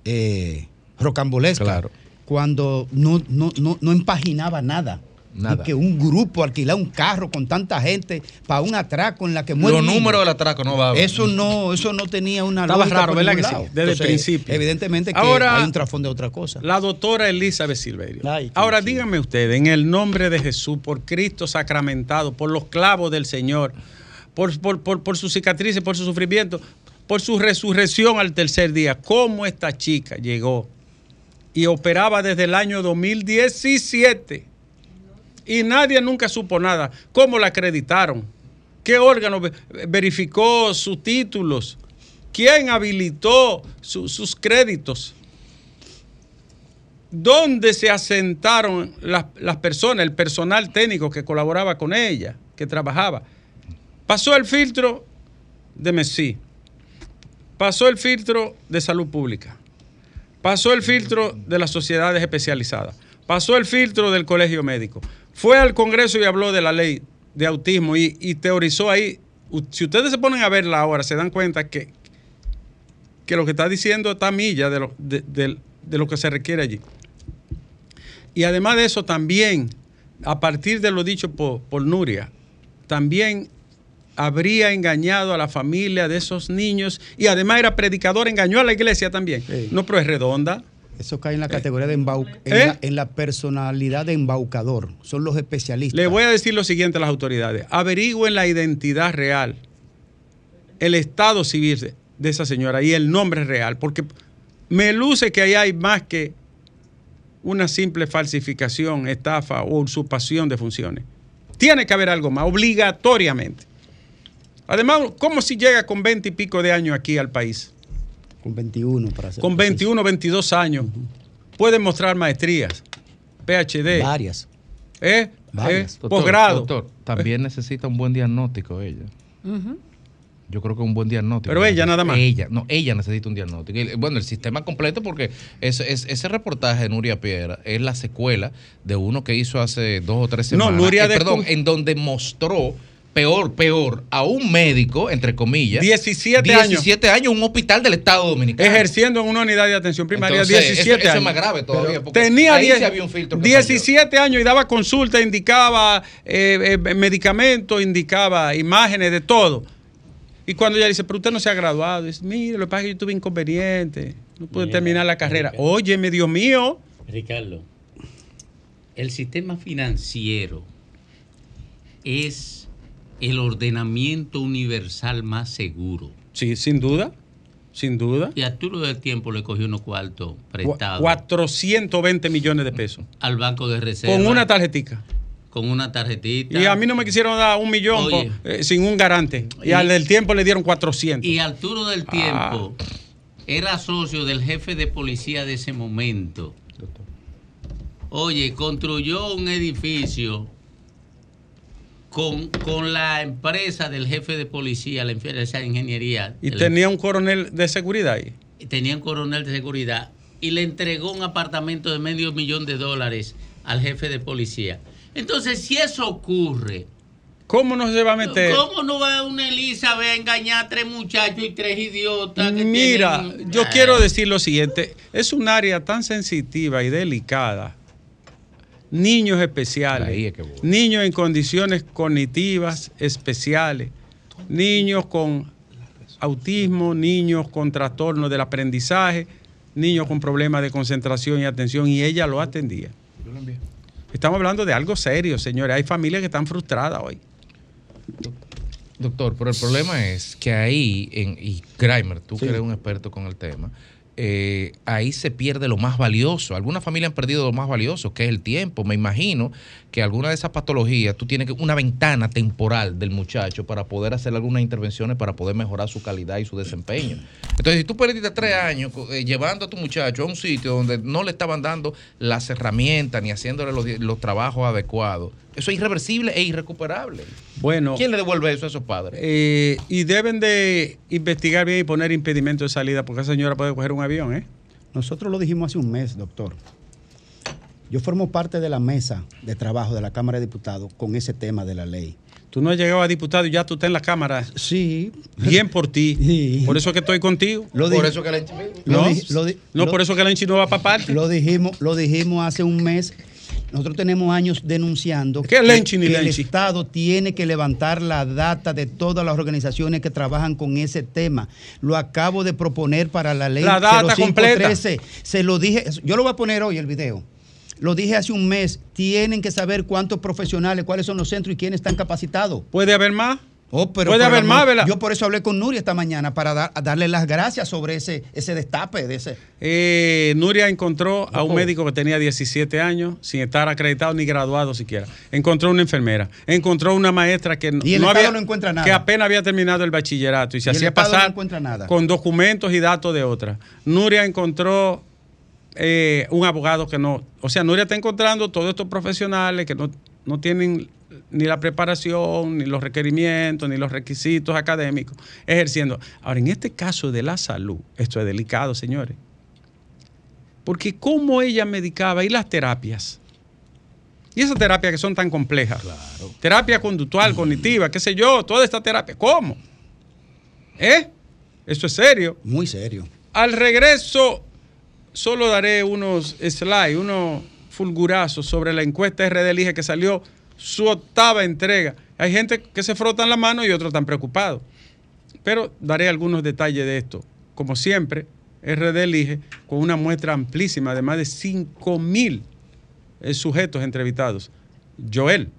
Speaker 3: eh, rocambolesca,
Speaker 4: Claro.
Speaker 3: cuando no, no, no, no empaginaba nada.
Speaker 4: Nada.
Speaker 3: Y que un grupo alquilar un carro con tanta gente para un atraco en la que muere
Speaker 4: Los números del atraco no va
Speaker 3: Eso no, eso no tenía una
Speaker 1: Estaba
Speaker 3: lógica
Speaker 1: raro, ¿verdad que sí? Desde el principio.
Speaker 3: Evidentemente que
Speaker 1: Ahora-
Speaker 3: hay un trasfondo de otra cosa.
Speaker 1: La doctora Elizabeth Silverio.
Speaker 3: Ay,
Speaker 1: Ahora
Speaker 3: chido.
Speaker 1: díganme ustedes, en el nombre de Jesús, por Cristo sacramentado, por los clavos del Señor, por, por, por, por sus cicatrices, por su sufrimiento, por su resurrección al tercer día, ¿cómo esta chica llegó y operaba desde el año 2017? Y nadie nunca supo nada. ¿Cómo la acreditaron? ¿Qué órgano ve- verificó sus títulos? ¿Quién habilitó su- sus créditos? ¿Dónde se asentaron las personas, el personal técnico que colaboraba con ella, que trabajaba? Pasó el filtro de Messi, pasó el filtro de salud pública, pasó el filtro de las sociedades especializadas, pasó el filtro del colegio médico, fue al Congreso y habló de la ley de autismo y, y teorizó ahí. Si ustedes se ponen a verla ahora, se dan cuenta que, que lo que está diciendo está a milla de lo, de- de- de lo que se requiere allí. Y además de eso, también, a partir de lo dicho por, por Nuria, también habría engañado a la familia de esos niños y además era predicador, engañó a la iglesia también.
Speaker 3: Sí.
Speaker 1: No, pero es redonda.
Speaker 3: Eso cae en la categoría de embau- en,
Speaker 1: ¿Eh?
Speaker 3: la, en la personalidad de embaucador. Son los especialistas.
Speaker 1: Le voy a decir lo siguiente a las autoridades. Averigüen la identidad real, el estado civil de- de esa señora y el nombre real, porque me luce que ahí hay más que una simple falsificación, estafa o usurpación de funciones. Tiene que haber algo más, obligatoriamente. Además, ¿cómo si llega con 20 y pico de años aquí al país?
Speaker 3: Con 21 para hacer
Speaker 1: con
Speaker 3: preciso.
Speaker 1: 21, 22 años, puede mostrar maestrías, PhD,
Speaker 3: Varias.
Speaker 1: ¿eh?
Speaker 3: Varias.
Speaker 1: ¿Eh?
Speaker 4: Doctor,
Speaker 1: posgrado.
Speaker 4: Doctor, también necesita un buen diagnóstico ella. Yo creo que un buen diagnóstico.
Speaker 1: Pero ella nada más.
Speaker 4: Ella, no, ella necesita un diagnóstico. Bueno, el sistema completo, porque es, es- ese reportaje de Nuria Piedra es la secuela de uno que hizo hace dos o tres
Speaker 1: No,
Speaker 4: semanas.
Speaker 1: Nuria
Speaker 4: Eh,
Speaker 1: de
Speaker 4: perdón, en donde mostró peor, peor, a un médico, entre comillas.
Speaker 1: 17 años.
Speaker 4: 17 años, un hospital del Estado Dominicano.
Speaker 1: ejerciendo en una unidad de atención primaria,
Speaker 4: Entonces,
Speaker 1: 17
Speaker 4: eso, eso
Speaker 1: años.
Speaker 4: es más grave todavía. porque
Speaker 1: Tenía
Speaker 4: ahí
Speaker 1: 10
Speaker 4: sí había un filtro que
Speaker 1: 17 años y daba consulta, indicaba eh, eh, medicamentos, indicaba imágenes de todo. Y cuando ella dice, pero usted no se ha graduado, dice, mire, lo que pasa es que yo tuve inconveniente, no pude
Speaker 6: Mira,
Speaker 1: terminar la carrera.
Speaker 6: Ricardo.
Speaker 1: Óyeme, Dios mío.
Speaker 6: Ricardo, el sistema financiero es el ordenamiento universal más seguro.
Speaker 1: Sí, sin duda, sin duda.
Speaker 6: Y Arturo del Tiempo le cogió unos cuartos
Speaker 1: Cu-
Speaker 6: prestados
Speaker 1: 420 millones de pesos.
Speaker 6: al Banco de Reserva.
Speaker 1: Con una tarjetica.
Speaker 6: Con una tarjetita.
Speaker 1: Y a mí no me quisieron dar un millón
Speaker 6: Oye.
Speaker 1: eh, sin un garante. Y,
Speaker 6: Y-
Speaker 1: al del tiempo le dieron 400.
Speaker 6: Y Arturo del Tiempo era socio del jefe de policía de ese momento. Oye, construyó un edificio con, con la empresa del jefe de policía, la empresa de ingeniería.
Speaker 1: Y tenía un coronel de seguridad ahí.
Speaker 6: tenía un coronel de seguridad y le entregó un apartamento de medio millón de dólares al jefe de policía. Entonces, si eso ocurre,
Speaker 1: ¿Cómo no se va a meter?
Speaker 6: ¿cómo no va una Elizabeth a engañar a tres muchachos y tres idiotas? que
Speaker 1: Mira,
Speaker 6: tienen-
Speaker 1: yo quiero decir lo siguiente. Es un área tan sensitiva y delicada. Niños especiales.
Speaker 4: Es que.
Speaker 1: Niños en condiciones cognitivas especiales. Niños con autismo, niños con trastornos del aprendizaje, niños con problemas de concentración y atención. Y ella lo atendía. Estamos hablando de algo serio, señores. Hay familias que están frustradas hoy.
Speaker 4: Doctor, pero el problema es que ahí, en, y Grimer, tú
Speaker 3: Sí.
Speaker 4: que eres un experto con el tema, eh, ahí se pierde lo más valioso. Algunas familias han perdido lo más valioso, que es el tiempo. Me imagino que alguna de esas patologías, tú tienes una ventana temporal del muchacho para poder hacer algunas intervenciones para poder mejorar su calidad y su desempeño. Entonces, si tú perdiste tres años eh, llevando a tu muchacho a un sitio donde no le estaban dando las herramientas ni haciéndole los trabajos adecuados, eso es irreversible e irrecuperable.
Speaker 1: Bueno,
Speaker 4: ¿Quién le devuelve eso a esos padres?
Speaker 1: Eh, y deben de investigar bien y poner impedimento de salida, porque esa señora puede coger un avión, ¿eh?
Speaker 3: Nosotros lo dijimos hace un mes, doctor. Yo formo parte de la mesa de trabajo de la Cámara de Diputados con ese tema de la ley.
Speaker 1: Tú no has llegado a diputado y ya tú estás en la Cámara.
Speaker 3: Sí.
Speaker 1: Bien por ti.
Speaker 3: Sí.
Speaker 1: Por eso que estoy contigo.
Speaker 3: Lo
Speaker 4: Por eso que la
Speaker 3: lo
Speaker 1: No,
Speaker 3: lo di-
Speaker 1: no
Speaker 3: lo-
Speaker 1: por eso que la no va para parte.
Speaker 3: Lo dijimos, lo dijimos hace un mes. Nosotros tenemos años denunciando
Speaker 1: ¿Qué Lenchi
Speaker 3: que el
Speaker 1: Lenchi?
Speaker 3: Estado tiene que levantar la data de todas las organizaciones que trabajan con ese tema. Lo acabo de proponer para la ley
Speaker 1: La data completa.
Speaker 3: 0513. Se lo dije, yo lo voy a poner hoy el video. Lo dije hace un mes. Tienen que saber cuántos profesionales, cuáles son los centros y quiénes están capacitados.
Speaker 1: ¿Puede haber más?
Speaker 3: Oh, pero
Speaker 1: Puede haber más, ¿verdad?
Speaker 3: Yo por eso hablé con Nuria esta mañana para dar- a darle las gracias sobre ese, ese destape de ese.
Speaker 1: Eh, Nuria encontró a un médico que tenía 17 años, sin estar acreditado ni graduado siquiera. Encontró una enfermera. Encontró una maestra que
Speaker 3: Y el Estado no encuentra nada.
Speaker 1: que apenas había terminado el bachillerato y se
Speaker 3: Y el
Speaker 1: hacía
Speaker 3: no
Speaker 1: pasar
Speaker 3: encuentra nada.
Speaker 1: con documentos y datos de otra. Nuria encontró eh, un abogado que no. O sea, Nuria está encontrando todos estos profesionales que no, no tienen ni la preparación, ni los requerimientos, ni los requisitos académicos, ejerciendo. Ahora, en este caso de la salud, esto es delicado, señores. Porque cómo ella medicaba y las terapias. Y esas terapias que son tan complejas. Terapia conductual, cognitiva, qué sé yo, toda esta terapia. ¿Cómo? ¿Eh? Eso es serio.
Speaker 3: Muy serio.
Speaker 1: Al regreso, solo daré unos slides, unos fulgurazos sobre la encuesta RD Elige que salió su octava entrega. Hay gente que se frotan la mano y otros están preocupados. Pero daré algunos detalles de esto. Como siempre, RD Elige con una muestra amplísima de más de 5 mil eh, sujetos entrevistados. Joel.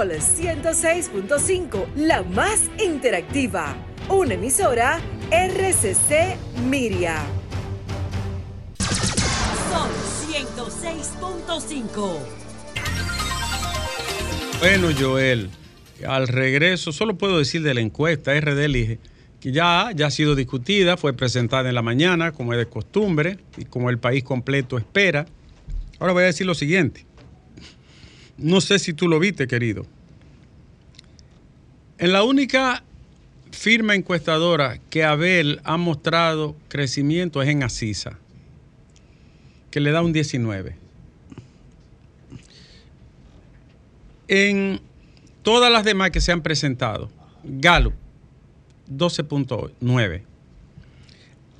Speaker 8: Sol
Speaker 9: 106.5, la más interactiva. Una emisora RCC Miria.
Speaker 8: Son
Speaker 10: 106.5.
Speaker 1: Bueno, Joel, al regreso, solo puedo decir de la encuesta RD Elige, que ya, ya ha sido discutida, fue presentada en la mañana, como es de costumbre, y como el país completo espera. Ahora voy a decir lo siguiente. No sé si tú lo viste, querido. En la única firma encuestadora que Abel ha mostrado crecimiento es en Asisa, que le da un 19. En todas las demás que se han presentado, Gallup 12.9,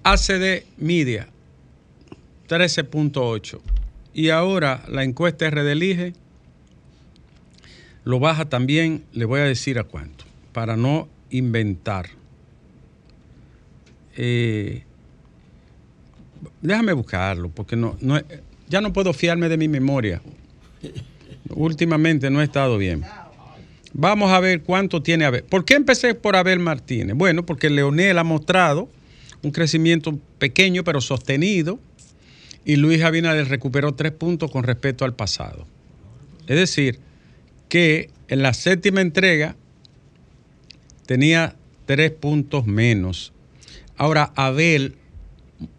Speaker 1: ACD Media 13.8 y ahora la encuesta RD Elige lo baja también, le voy a decir a cuánto, para no inventar. Eh, déjame buscarlo, porque no, no, ya no puedo fiarme de mi memoria. Últimamente no he estado bien. Vamos a ver cuánto tiene Abel. ¿Por qué empecé por Abel Martínez? Bueno, porque Leonel ha mostrado un crecimiento pequeño pero sostenido y Luis Abinader recuperó tres puntos con respecto al pasado. Es decir, que en la séptima entrega tenía tres puntos menos. Ahora Abel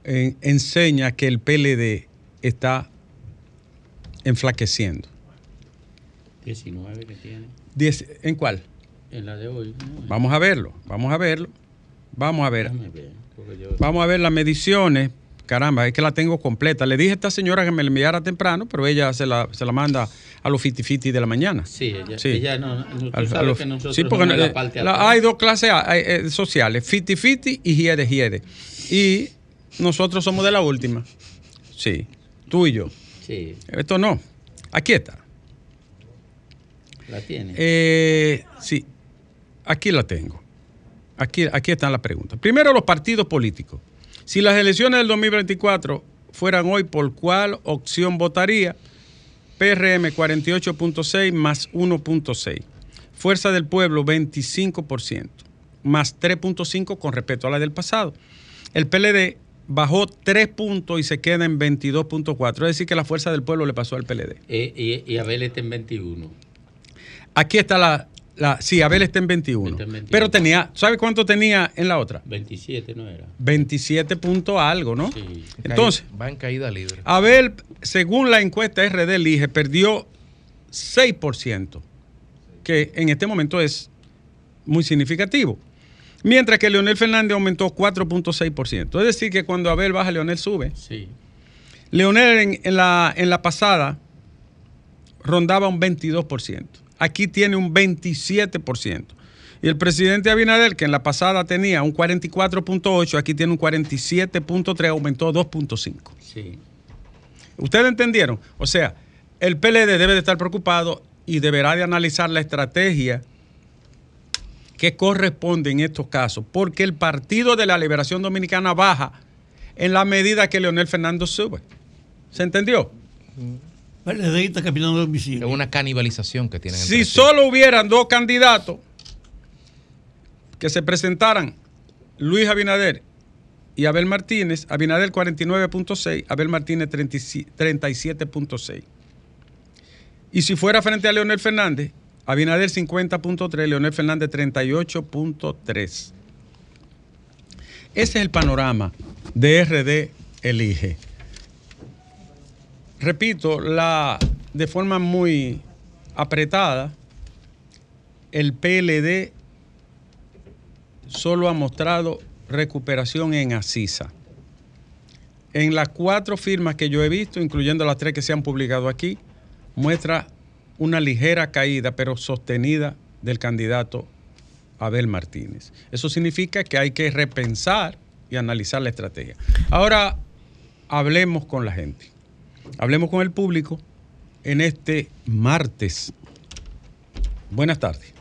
Speaker 1: enseña que el PLD está enflaqueciendo.
Speaker 6: 19 que tiene.
Speaker 1: Diez- ¿En cuál?
Speaker 6: En la de hoy. ¿no?
Speaker 1: Vamos a verlo, vamos a verlo. Vamos a ver. Vamos a ver las mediciones. Caramba, es que la tengo completa. Le dije a esta señora que me la enviara temprano, pero ella se la, se la manda a los fiti de la mañana.
Speaker 6: Sí, ella,
Speaker 1: Sí.
Speaker 6: ella no.
Speaker 1: Al- a los-
Speaker 6: que nosotros
Speaker 1: sí, porque
Speaker 6: somos la parte
Speaker 1: la-
Speaker 6: atrás.
Speaker 1: hay dos clases A- hay, eh, sociales, fiti fiti y hiede hiede. Y nosotros somos de la última. Sí, tú y yo.
Speaker 6: Sí,
Speaker 1: Esto no. Aquí está.
Speaker 6: la tiene.
Speaker 1: Eh, sí, aquí la tengo. Aquí, aquí están las preguntas. Primero, los partidos políticos. Si las elecciones del 2024 fueran hoy, ¿por cuál opción votaría? PRM 48.6 más 1.6. Fuerza del Pueblo 25%, más 3.5 con respecto a la del pasado. El PLD bajó 3 puntos y se queda en 22.4. Es decir, que la Fuerza del Pueblo le pasó al PLD.
Speaker 6: Eh, y, y Abel está en 21.
Speaker 1: Aquí está la, la sí, Abel está en 21.
Speaker 6: Está en 21.
Speaker 1: Pero tenía, ¿sabe cuánto tenía en la otra?
Speaker 6: 27 no era.
Speaker 1: 27 puntos algo, ¿no?
Speaker 6: Sí.
Speaker 1: Entonces,
Speaker 4: Va en caída libre.
Speaker 1: Abel, según la encuesta RD Elige, perdió 6%, que en este momento es muy significativo. Mientras que Leonel Fernández aumentó 4.6%. Es decir, que cuando Abel baja, Leonel sube.
Speaker 6: Sí.
Speaker 1: Leonel en, en la, en la pasada rondaba un 22%. Aquí tiene un 27%. Y el presidente Abinader, que en la pasada tenía un 44.8, aquí tiene un 47.3, aumentó 2.5.
Speaker 6: Sí.
Speaker 1: ¿Ustedes entendieron? O sea, el PLD debe de estar preocupado y deberá de analizar la estrategia que corresponde en estos casos, porque el Partido de la Liberación Dominicana baja en la medida que Leonel Fernández sube. ¿Se entendió?
Speaker 5: Caminando
Speaker 4: Es una canibalización que tienen.
Speaker 1: Si
Speaker 4: entre sí.
Speaker 1: solo hubieran dos candidatos que se presentaran, Luis Abinader y Abel Martínez, Abinader 49.6, Abel Martínez 37.6. Y si fuera frente a Leonel Fernández, Abinader 50.3, Leonel Fernández 38.3. Ese es el panorama de RD Elige. Repito, de forma muy apretada, el PLD solo ha mostrado recuperación en Asisa. En las cuatro firmas que yo he visto, incluyendo las tres que se han publicado aquí, muestra una ligera caída, pero sostenida del candidato Abel Martínez. Eso significa que hay que repensar y analizar la estrategia. Ahora hablemos con la gente. Hablemos con el público en este martes. Buenas tardes.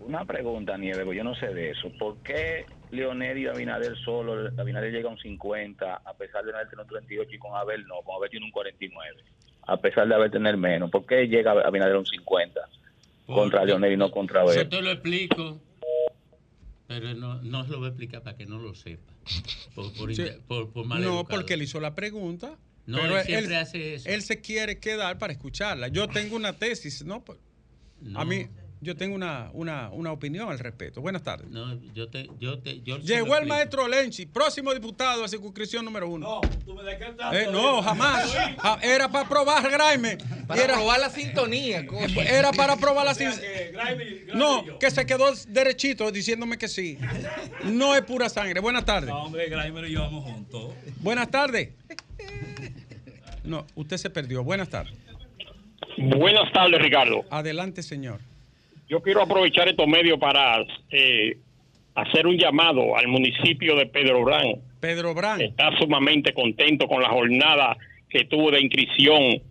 Speaker 11: Una pregunta, Nieves, yo no sé de eso. ¿Por qué Leonel y Abinader solo, Abinader llega a un 50, a pesar de Leonel tener un 38 y con Abel no, con Abel tiene un 49, a pesar de Abel tener menos? ¿Por qué llega Abinader a un 50 contra Leonel y no contra
Speaker 6: Yo
Speaker 11: Abel?
Speaker 6: te lo explico, pero no, no lo voy a explicar para que no lo sepa. Por, por,
Speaker 1: Sí.
Speaker 6: por, por mal
Speaker 1: No,
Speaker 6: educado.
Speaker 1: porque él hizo la pregunta.
Speaker 6: No,
Speaker 1: Pero
Speaker 6: él siempre hace eso.
Speaker 1: Él se quiere quedar para escucharla. Yo tengo una tesis, ¿no? Pues,
Speaker 6: No.
Speaker 1: A mí, yo tengo una, una, una opinión al respecto. Buenas tardes.
Speaker 6: No, yo te, yo te, yo
Speaker 1: Llegó el maestro Lenchi, próximo diputado de circunscripción número uno. No,
Speaker 5: tú me descartas.
Speaker 1: Eh, no, jamás. Ja- Era para probar Graime.
Speaker 4: Para
Speaker 1: Era-
Speaker 4: probar la sintonía, coño.
Speaker 1: Era para probar la sintonía. No, que se quedó derechito diciéndome que sí. No es pura sangre. Buenas tardes.
Speaker 5: No, hombre, Graimer y yo vamos juntos.
Speaker 1: Buenas tardes. No, usted se perdió. Buenas tardes.
Speaker 10: Buenas tardes, Ricardo.
Speaker 1: Adelante, señor.
Speaker 10: Yo quiero aprovechar estos medios para eh, hacer un llamado al municipio de Pedro Brán.
Speaker 1: Pedro Brán.
Speaker 10: Está sumamente contento con la jornada que tuvo de inscripción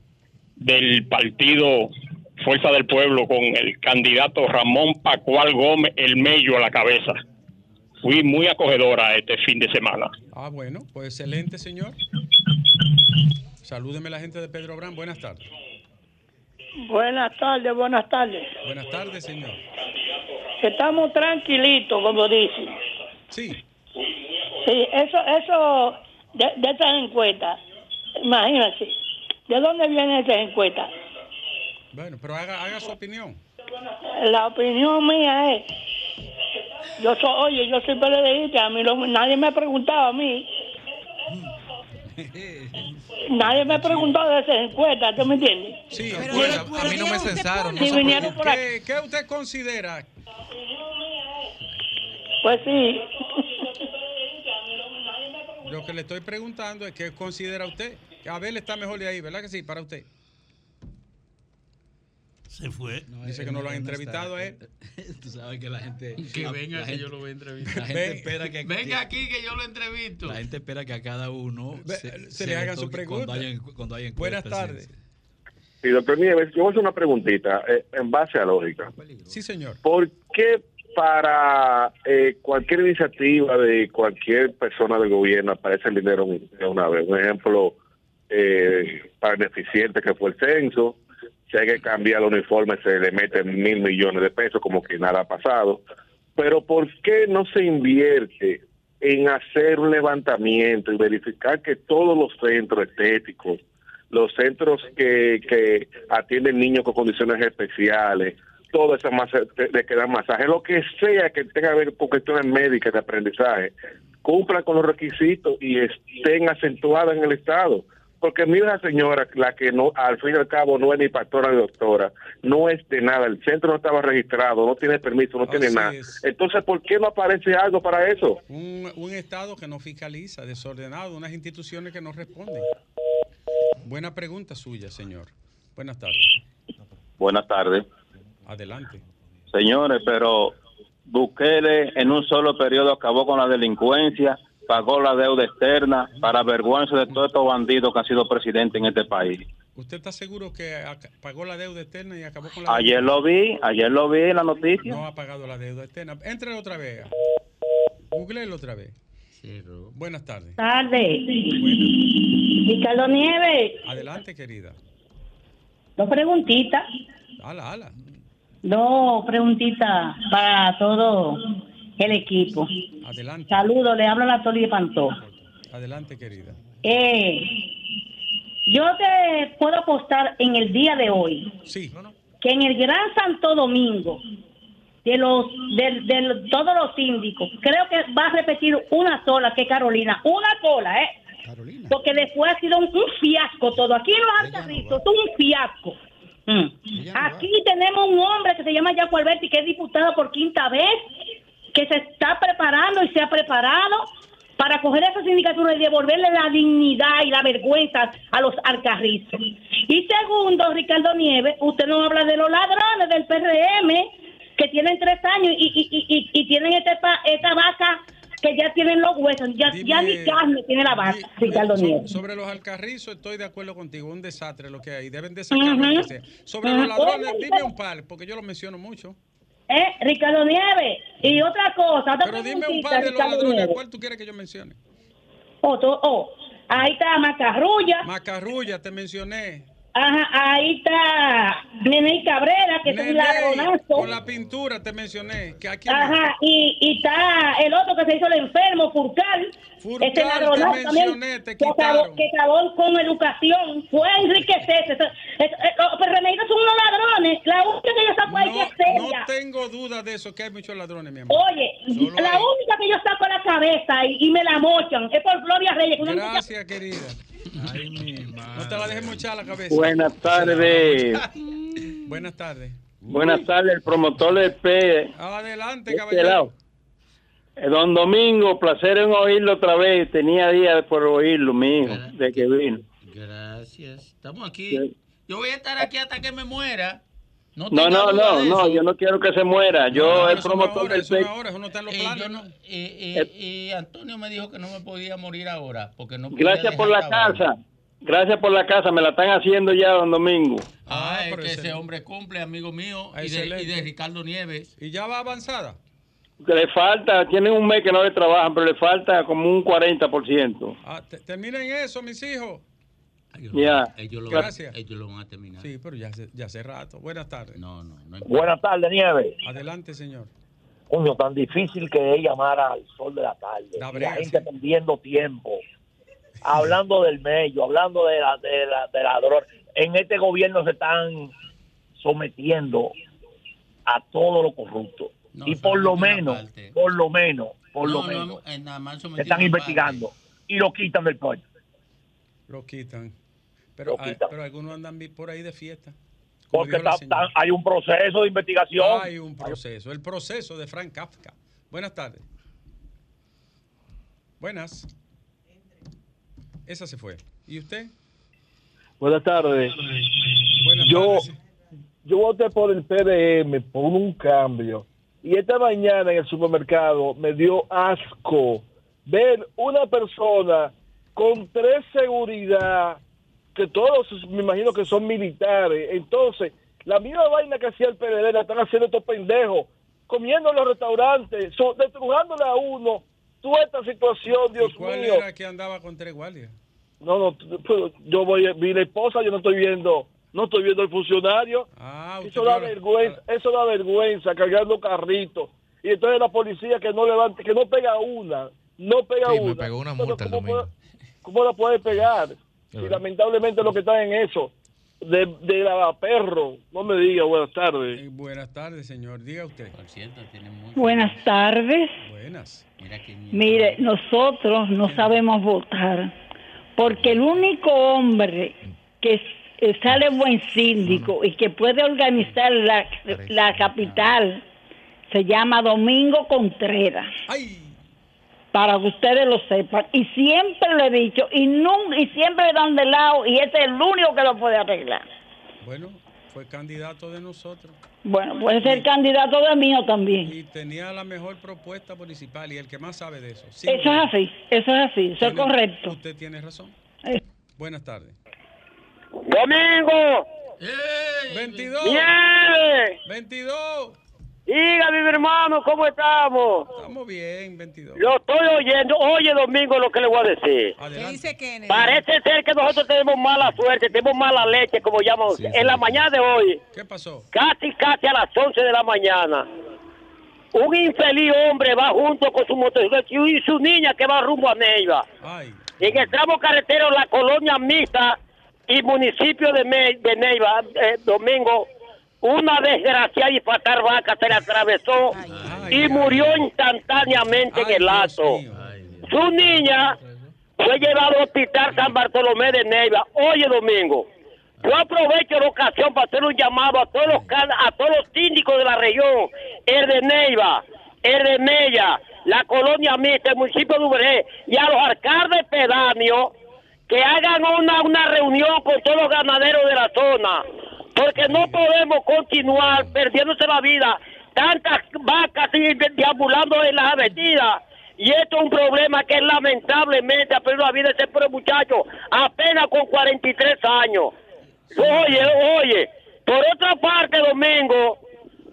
Speaker 10: del partido Fuerza del Pueblo con el candidato Ramón Pacual Gómez El Mello a la cabeza. Fui muy acogedora este fin de semana.
Speaker 1: Ah, bueno, pues excelente, señor. Salúdeme la gente de Pedro Brán. Buenas tardes.
Speaker 12: Buenas tardes, buenas tardes.
Speaker 1: Buenas tardes, señor.
Speaker 12: Estamos tranquilitos, como dicen.
Speaker 1: Sí.
Speaker 12: Sí, eso, eso de, de estas encuestas, imagínense, ¿de dónde vienen esas encuestas?
Speaker 1: Bueno, pero haga, haga su opinión.
Speaker 12: La opinión mía es, yo soy, oye, yo soy periodista, a mí lo- nadie me ha preguntado a mí, nadie me ha preguntado de esas encuestas, ¿tú me entiendes?
Speaker 1: Sí,
Speaker 12: Pero
Speaker 1: bueno,
Speaker 12: a- a mí no me censaron, no
Speaker 1: ¿Qué,
Speaker 12: se vinieron por aquí.
Speaker 1: ¿Qué usted considera?
Speaker 12: Pues sí.
Speaker 1: Lo que le estoy preguntando es qué considera usted. Abel está mejor de ahí, ¿verdad que sí? Para usted.
Speaker 5: Se fue.
Speaker 1: Dice que no lo han entrevistado él.
Speaker 13: Tú sabes que la gente.
Speaker 6: Que
Speaker 13: la-
Speaker 6: venga
Speaker 13: la
Speaker 6: que
Speaker 13: gente-
Speaker 6: yo lo voy a entrevistar.
Speaker 13: La gente
Speaker 6: Ven-
Speaker 13: espera que.
Speaker 6: venga aquí que yo lo entrevisto.
Speaker 13: La gente espera que a cada uno
Speaker 1: Ve- se le hagan su pregunta.
Speaker 13: Cuando hay,
Speaker 1: Buenas tardes.
Speaker 14: Sí, doctor Nieves, yo voy a hacer una preguntita eh, en base a lógica.
Speaker 1: Sí, señor.
Speaker 14: ¿Por qué para eh, cualquier iniciativa de cualquier persona del gobierno aparece el dinero de una vez? Un ejemplo, eh, para el eficiente que fue el censo, si hay que cambiar el uniforme se le meten mil millones de pesos como que nada ha pasado. Pero ¿por qué no se invierte en hacer un levantamiento y verificar que todos los centros estéticos, los centros que, que atienden niños con condiciones especiales, todo esa masa de que dan masaje, lo que sea que tenga que ver con cuestiones médicas de aprendizaje, cumplan con los requisitos y estén acentuadas en el Estado. Porque mira esa señora, la que no, al fin y al cabo no es ni pastora ni doctora, no es de nada, el centro no estaba registrado, no tiene permiso, no tiene nada.
Speaker 1: es.
Speaker 14: Entonces, ¿por qué no aparece algo para eso?
Speaker 1: Un, un Estado que no fiscaliza, desordenado, unas instituciones que no responden. Buena pregunta suya, señor. Buenas tardes.
Speaker 15: Buenas tardes.
Speaker 1: Adelante.
Speaker 15: Señores, pero Bukele en un solo periodo acabó con la delincuencia, pagó la deuda externa para vergüenza de todos estos bandidos que han sido presidentes en este país.
Speaker 1: ¿Usted está seguro que pagó la deuda externa y acabó con la
Speaker 15: Ayer
Speaker 1: deuda?
Speaker 15: lo vi, ayer lo vi en la noticia.
Speaker 1: No ha pagado la deuda externa. Entre otra vez. Google otra vez. Buenas tardes.
Speaker 12: Tarde. Ricardo Nieves,
Speaker 1: Adelante, querida.
Speaker 12: dos preguntitas.
Speaker 1: Ala, ala.
Speaker 12: Dos preguntitas para todo el equipo.
Speaker 1: Adelante.
Speaker 12: Saludos, le habla la Tori de Pantó.
Speaker 1: Adelante, querida.
Speaker 12: Eh, yo te puedo apostar en el día de hoy
Speaker 1: Sí.
Speaker 12: que en el Gran Santo Domingo, de los de, de todos los síndicos, creo que va a repetir una sola, que Carolina, una sola, ¿eh? Porque después ha sido un, un fiasco todo. Aquí en los Alcarrizos, es un fiasco. Mm. Aquí tenemos un hombre que se llama Jaco Alberti, que es diputado por quinta vez, que se está preparando y se ha preparado para coger esa sindicatura y devolverle la dignidad y la vergüenza a los alcarrizos. Y segundo, Ricardo Nieves, usted no habla de los ladrones del PRM que tienen tres años y, y, y, y- tienen este pa- esta vaca que ya tienen los huesos, ya, ya ni carne tiene la vaca, Ricardo Nieves.
Speaker 1: sobre los alcarrizos estoy de acuerdo contigo, un desastre lo que hay, deben de lo que sea. Sobre los ladrones, dime un par, porque yo lo menciono mucho.
Speaker 12: ¿Eh? Ricardo Nieves. Y otra cosa, otra
Speaker 1: Pero dime un par de los ladrones,
Speaker 12: Nieves.
Speaker 1: ¿cuál tú quieres que yo mencione?
Speaker 12: Otro, oh, ahí está Macarrulla.
Speaker 1: Macarrulla, te mencioné.
Speaker 12: Ajá, ahí está Nene Cabrera, que es un ladronazo.
Speaker 1: Con la pintura te mencioné. Que aquí
Speaker 12: Ajá, y, y está el otro que se hizo el enfermo, Furcal.
Speaker 1: Furcal,
Speaker 12: este
Speaker 1: te
Speaker 12: ladronazo también,
Speaker 1: mencioné, te
Speaker 12: que, acabó, que acabó con educación. Fue a enriquecerse. Eso- eh, Los remedios son unos ladrones. La única que yo saco ahí que es
Speaker 1: No tengo duda de eso, que hay muchos ladrones, mi amor.
Speaker 12: Oye,
Speaker 1: Solo
Speaker 12: la
Speaker 1: hay.
Speaker 12: única que yo saco a la cabeza y, y me la mochan es por Gloria Reyes. una
Speaker 1: Gracias, querida. No te la dejes mochar la cabeza.
Speaker 15: Buenas tardes.
Speaker 1: Buenas tardes.
Speaker 15: Buenas tardes, el promotor del P.
Speaker 1: Adelante,
Speaker 15: de este
Speaker 1: caballero.
Speaker 15: lado. Eh, Don Domingo, placer en oírlo otra vez. Tenía días por oírlo, mi hijo, de que vino.
Speaker 6: Gracias. Estamos aquí. Yo voy a estar aquí hasta que me muera. No,
Speaker 15: No, no, no, yo no quiero que se muera. Yo,
Speaker 6: No, no,
Speaker 15: el promotor del
Speaker 6: eso
Speaker 15: P.
Speaker 6: no ahora,
Speaker 1: eso no está en los planes,
Speaker 6: yo
Speaker 1: ¿no?
Speaker 6: no- eh, y Antonio me dijo que no me podía morir ahora porque no podía
Speaker 15: Gracias por la casa. Gracias por la casa. Me la están haciendo ya, don Domingo.
Speaker 6: Ah, es que ese hombre cumple, amigo mío, y de, y de Ricardo Nieves.
Speaker 1: ¿Y ya va avanzada?
Speaker 15: Que le falta, tienen un mes que no le trabajan, pero le falta como un 40%.
Speaker 1: Ah, te- terminen eso, mis hijos.
Speaker 15: Ya.
Speaker 6: Ellos lo,
Speaker 1: Gracias.
Speaker 6: ellos lo van a terminar.
Speaker 1: Sí, pero ya hace, ya hace rato. Buenas tardes.
Speaker 6: No, no, no.
Speaker 16: Buenas tardes, Nieves.
Speaker 1: Adelante, señor.
Speaker 16: Coño, tan difícil que es llamar al sol de la tarde.
Speaker 1: La
Speaker 16: Y
Speaker 1: brega,
Speaker 16: la gente perdiendo tiempo. Hablando del medio, hablando de la, de la, de la droga. En este gobierno se están sometiendo a todo lo corrupto.
Speaker 6: No,
Speaker 16: y por lo menos,
Speaker 6: parte.
Speaker 16: por lo menos, por
Speaker 6: No,
Speaker 16: lo
Speaker 6: no,
Speaker 16: menos,
Speaker 6: en nada más
Speaker 16: se
Speaker 6: sometido
Speaker 16: están investigando y lo quitan del pueblo.
Speaker 1: Lo quitan. Pero, hay- pero algunos andan por ahí de fiesta.
Speaker 16: Porque está- está- hay un proceso de investigación.
Speaker 1: Hay un proceso. El proceso de Frank Kafka. Buenas tardes. Buenas. Esa se fue. ¿Y usted?
Speaker 17: Buenas tardes.
Speaker 1: Buenas
Speaker 17: yo,
Speaker 1: tardes.
Speaker 17: yo voté por el PDM por un cambio. Y esta mañana en el supermercado me dio asco ver una persona con tres seguridad, que todos me imagino que son militares. Entonces, la misma vaina que hacía el PDM la están haciendo estos pendejos, comiendo en los restaurantes, so- destrujándole a uno toda esta situación, Dios
Speaker 1: ¿Y ¿Cuál
Speaker 17: mío.
Speaker 1: era que andaba con tres guardias?
Speaker 17: No, no, pues, yo voy, vi la esposa, yo no estoy viendo, no estoy viendo el funcionario.
Speaker 1: Ah,
Speaker 17: eso da vergüenza, eso da vergüenza cargando carritos. Y entonces la policía que no levante, que no pega una, no pega
Speaker 4: Sí,
Speaker 17: una.
Speaker 4: me pegó una
Speaker 17: Entonces,
Speaker 4: multa el
Speaker 17: ¿cómo
Speaker 4: domingo.
Speaker 17: puede- ¿Cómo la puede pegar? Y lamentablemente lo que está en eso, de, de la perro, no me diga buenas tardes.
Speaker 1: Eh, buenas tardes, señor. Diga usted.
Speaker 6: Por cierto, tiene muy
Speaker 18: Buenas tardes.
Speaker 1: Buenas.
Speaker 6: Mira que
Speaker 18: Mire, nosotros no sabemos votar porque el único hombre que eh, sale buen síndico y que puede organizar la, la capital se llama Domingo Contreras. Para que ustedes lo sepan. Y siempre lo he dicho y, nun- y siempre le dan de lado y este es el único que lo puede arreglar.
Speaker 1: Bueno, fue candidato de nosotros.
Speaker 18: Bueno, puede ser candidato de mío también.
Speaker 1: Y tenía la mejor propuesta municipal y el que más sabe de eso.
Speaker 18: Eso es así, eso es así, eso es correcto.
Speaker 1: Usted tiene razón.
Speaker 18: Eh.
Speaker 1: Buenas tardes.
Speaker 19: Domingo.
Speaker 1: 22.
Speaker 19: Nieves.
Speaker 1: 22.
Speaker 19: Dígame, mi hermano, ¿cómo estamos?
Speaker 1: Estamos bien, 22.
Speaker 19: Lo estoy oyendo. Oye, Domingo, lo que le voy a decir.
Speaker 7: ¿Qué dice Kennedy?
Speaker 19: Parece ser que nosotros tenemos mala suerte, tenemos mala leche, como llaman. en la mañana de hoy,
Speaker 1: ¿Qué pasó?
Speaker 19: casi, casi a las 11 de la mañana, un infeliz hombre va junto con su motocicleta y su niña que va rumbo a Neiva.
Speaker 1: Ay.
Speaker 19: En el tramo carretero, la colonia mixta y municipio de, Me- de Neiva, eh, Domingo, una desgraciada y fatal vaca se le atravesó y murió instantáneamente en el acto. Su niña fue llevada al hospital San Bartolomé de Neiva. Oye, Domingo, yo aprovecho la ocasión para hacer un llamado a todos los can- a todos los síndicos de la región, el de Neiva, el de Mella, la colonia mixta, el municipio de Uberé, y a los alcaldes pedáneos que hagan una, una reunión con todos los ganaderos de la zona, porque no podemos continuar perdiéndose la vida, tantas vacas y deambulando en las avenidas. Y esto es un problema que lamentablemente ha perdido la vida ese pobre muchacho, apenas con 43 años. Oye, oye, por otra parte, Domingo,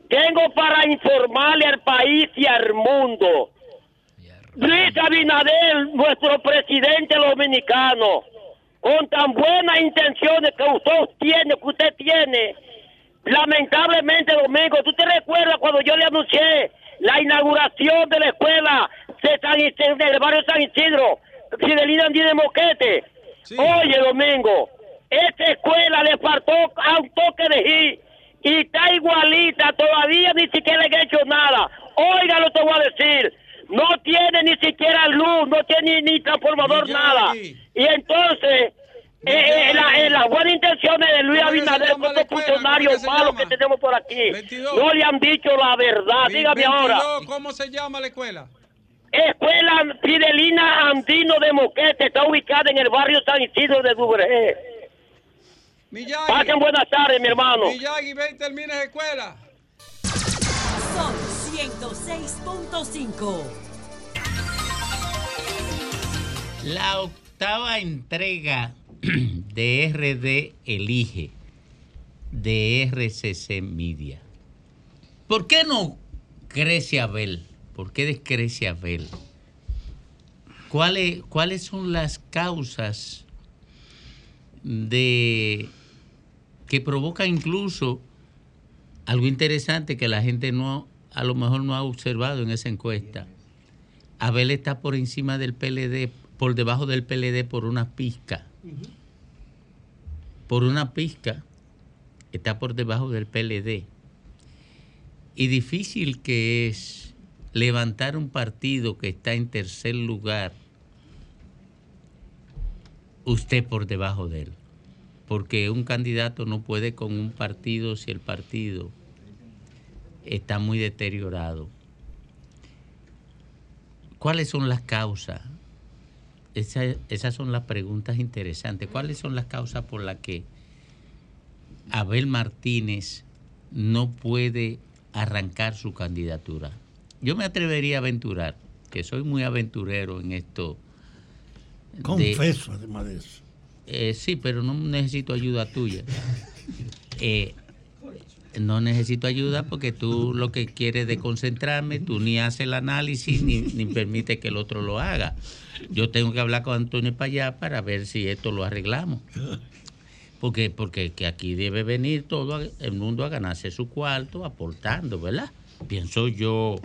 Speaker 19: tengo para informarle al país y al mundo. Luis Abinader, nuestro presidente dominicano, con tan buenas intenciones que usted tiene, que usted tiene, lamentablemente, Domingo, ¿tú te recuerdas cuando yo le anuncié la inauguración de la escuela de San Isidro, del barrio San Isidro, Fidelina Andina de Moquete? Oye, Domingo, esa escuela le faltó a un toque de G y está igualita, todavía ni siquiera le he hecho nada. Oiga lo que voy a decir. No tiene ni siquiera luz, no tiene ni, transformador, nada. Y entonces, eh, eh, la- eh, las buenas intenciones de Luis Abinader, con estos funcionarios malos que tenemos por aquí, no le han dicho la verdad. Dígame ahora.
Speaker 1: 22, ¿Cómo se llama la escuela?
Speaker 19: Escuela Fidelina Andino de Moquete está ubicada en el barrio San Isidro de Dubré. Pasen buenas tardes, mi hermano.
Speaker 1: Miyagi, ven, termina esa escuela.
Speaker 8: Son 106.5.
Speaker 6: La octava entrega de RD Elige de RCC Media. ¿Por qué no crece Abel? ¿Por qué descrece Abel? ¿Cuáles, ¿Cuáles son las causas de que provocan incluso algo interesante que la gente no a lo mejor no ha observado en esa encuesta? Abel está por encima del PLD, por debajo del PLD por una pizca. Por una pizca está por debajo del PLD. Y difícil que es levantar un partido que está en tercer lugar, usted por debajo de él. Porque un candidato no puede con un partido si el partido está muy deteriorado. ¿Cuáles son las causas? Esa- esas son las preguntas interesantes. ¿Cuáles son las causas por las que Abel Martínez no puede arrancar su candidatura? Yo me atrevería a aventurar, que soy muy aventurero en esto. de-
Speaker 5: Confeso, además de eso.
Speaker 6: eh, sí, pero no necesito ayuda tuya. Eh, no necesito ayuda porque tú lo que quieres es de concentrarme, tú ni haces el análisis ni, ni permite que el otro lo haga. Yo tengo que hablar con Antonio para allá para ver si esto lo arreglamos. Porque, porque que aquí debe venir todo el mundo a ganarse su cuarto aportando, ¿verdad? Pienso yo,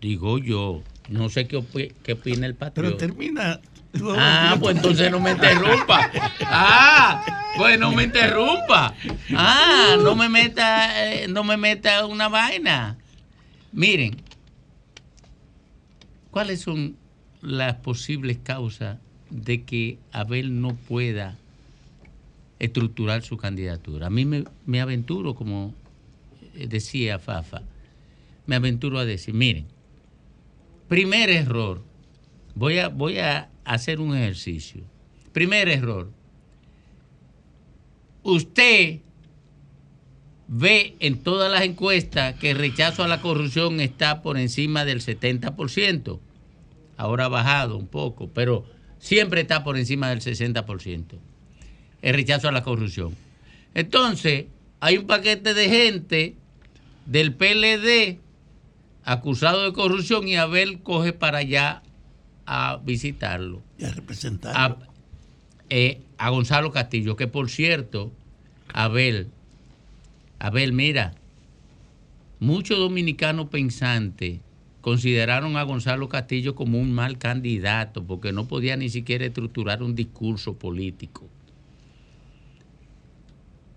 Speaker 6: digo yo, no sé qué, opi- qué opina el patrón.
Speaker 5: Pero termina.
Speaker 6: Ah, pues entonces no me interrumpa. Ah, pues no me interrumpa. Ah, no me meta, eh, no me meta una vaina. Miren, ¿cuáles son las posibles causas de que Abel no pueda estructurar su candidatura? A mí me, me aventuro, como decía Fafa, me aventuro a decir, miren, primer error, voy a, voy a hacer un ejercicio. Primer error, usted ve en todas las encuestas que el rechazo a la corrupción está por encima del 70%. Ahora ha bajado un poco, pero siempre está por encima del 60%. El rechazo a la corrupción. Entonces, hay un paquete de gente del PLD acusado de corrupción y Abel coge para allá a visitarlo.
Speaker 5: Y a representar.
Speaker 6: A, eh, a Gonzalo Castillo, que por cierto, Abel, Abel, mira, muchos dominicanos pensantes consideraron a Gonzalo Castillo como un mal candidato porque no podía ni siquiera estructurar un discurso político.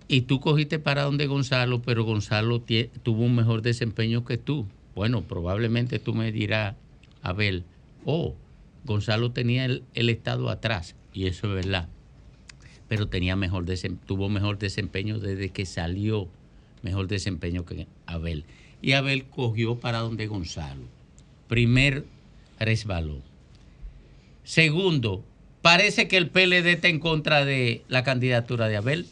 Speaker 6: Y tú cogiste para donde Gonzalo, pero Gonzalo tuvo un mejor desempeño que tú. Bueno, probablemente tú me dirás, Abel, oh, Gonzalo tenía el, Estado atrás, y eso es verdad. Pero tenía mejor tuvo mejor desempeño desde que salió, mejor desempeño que Abel. Y Abel cogió para donde Gonzalo. Primer resbaló. Segundo, parece que el PLD está en contra de la candidatura de Abel.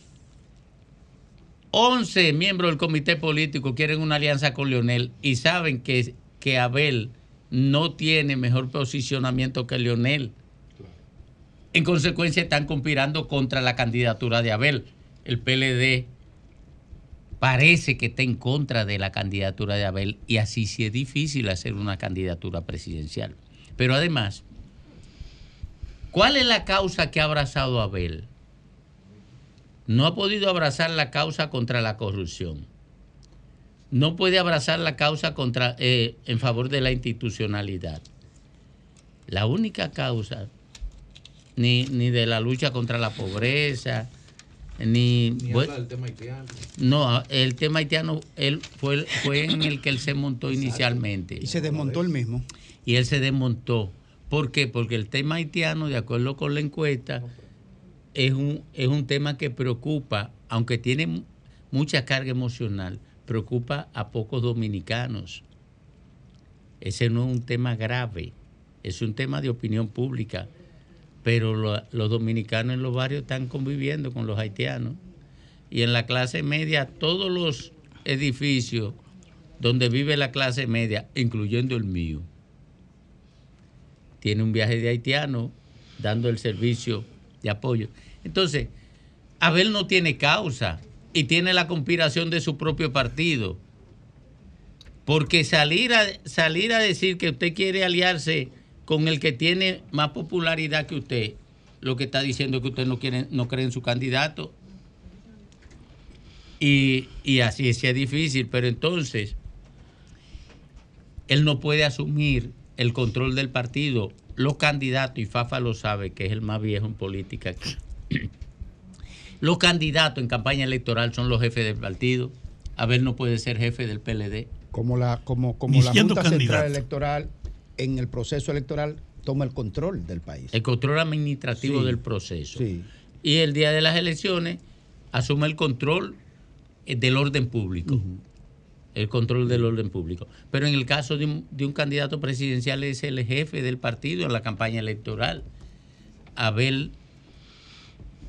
Speaker 6: 11 miembros del comité político quieren una alianza con Leonel y saben que, que Abel no tiene mejor posicionamiento que Leonel. En consecuencia, están conspirando contra la candidatura de Abel. El PLD parece que está en contra de la candidatura de Abel y así sí es difícil hacer una candidatura presidencial. Pero además, ¿Cuál es la causa que ha abrazado Abel? No ha podido abrazar la causa contra la corrupción. No puede abrazar la causa contra, eh, en favor de la institucionalidad. La única causa, ni, ni de la lucha contra la pobreza, ni...
Speaker 4: Ni del tema haitiano.
Speaker 6: no, el tema haitiano él fue, fue en el que él se montó inicialmente.
Speaker 3: Y se desmontó el mismo.
Speaker 6: Y él se desmontó. ¿Por qué? Porque el tema haitiano, de acuerdo con la encuesta, es un, es un tema que preocupa, aunque tiene mucha carga emocional, preocupa a pocos dominicanos. Ese no es un tema grave, es un tema de opinión pública, pero lo- los dominicanos en los barrios están conviviendo con los haitianos. Y en la clase media, todos los edificios donde vive la clase media, incluyendo el mío, tiene un viaje de haitiano dando el servicio de apoyo. Entonces, Abel no tiene causa y tiene la conspiración de su propio partido. Porque salir a, salir a decir que usted quiere aliarse con el que tiene más popularidad que usted, lo que está diciendo es que usted no, quiere, no cree en su candidato. Y, y así sí es difícil, pero entonces él no puede asumir el control del partido. Los candidatos, y Fafa lo sabe, que es el más viejo en política aquí. Los candidatos en campaña electoral son los jefes del partido. Abel no puede ser jefe del PLD.
Speaker 3: Como la, como, como la Junta Central. Electoral en el proceso electoral toma el control del país.
Speaker 6: El control administrativo
Speaker 3: Sí,
Speaker 6: del proceso.
Speaker 3: sí.
Speaker 6: Y el día de las elecciones asume el control eh, del orden público. El control del orden público. Pero en el caso de un, de un candidato presidencial es el jefe del partido en la campaña electoral. Abel.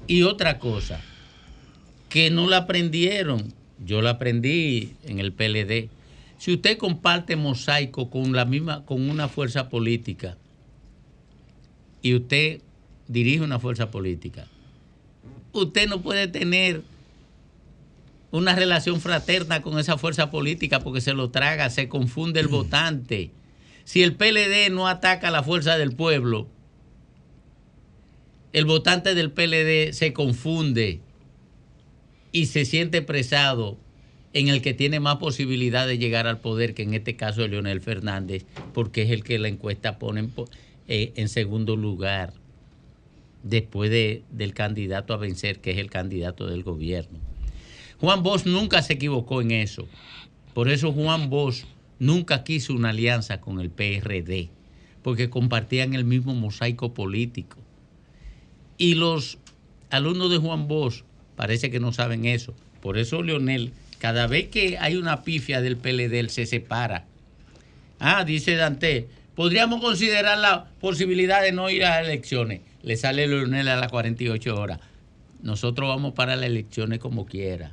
Speaker 6: Y otra cosa, que no la aprendieron. Yo la aprendí en el PLD. Si usted comparte mosaico con la misma, con una fuerza política, y usted dirige una fuerza política, usted no puede tener una relación fraterna con esa fuerza política porque se lo traga, se confunde el votante. Si el PLD no ataca a la fuerza del pueblo, el votante del PLD se confunde y se siente presado en el que tiene más posibilidad de llegar al poder, que en este caso es Leonel Fernández, porque es el que la encuesta pone en, eh, segundo lugar, después de- del candidato a vencer, que es el candidato del gobierno. Juan Bosch nunca se equivocó en eso. Por eso Juan Bosch nunca quiso una alianza con el PRD, porque compartían el mismo mosaico político. Y los alumnos de Juan Bosch parece que no saben eso. Por eso Leonel, cada vez que hay una pifia del PLD, él se separa. Ah, dice Dante, podríamos considerar la posibilidad de no ir a las elecciones. Le sale Leonel a las 48 horas. Nosotros vamos para las elecciones como quiera.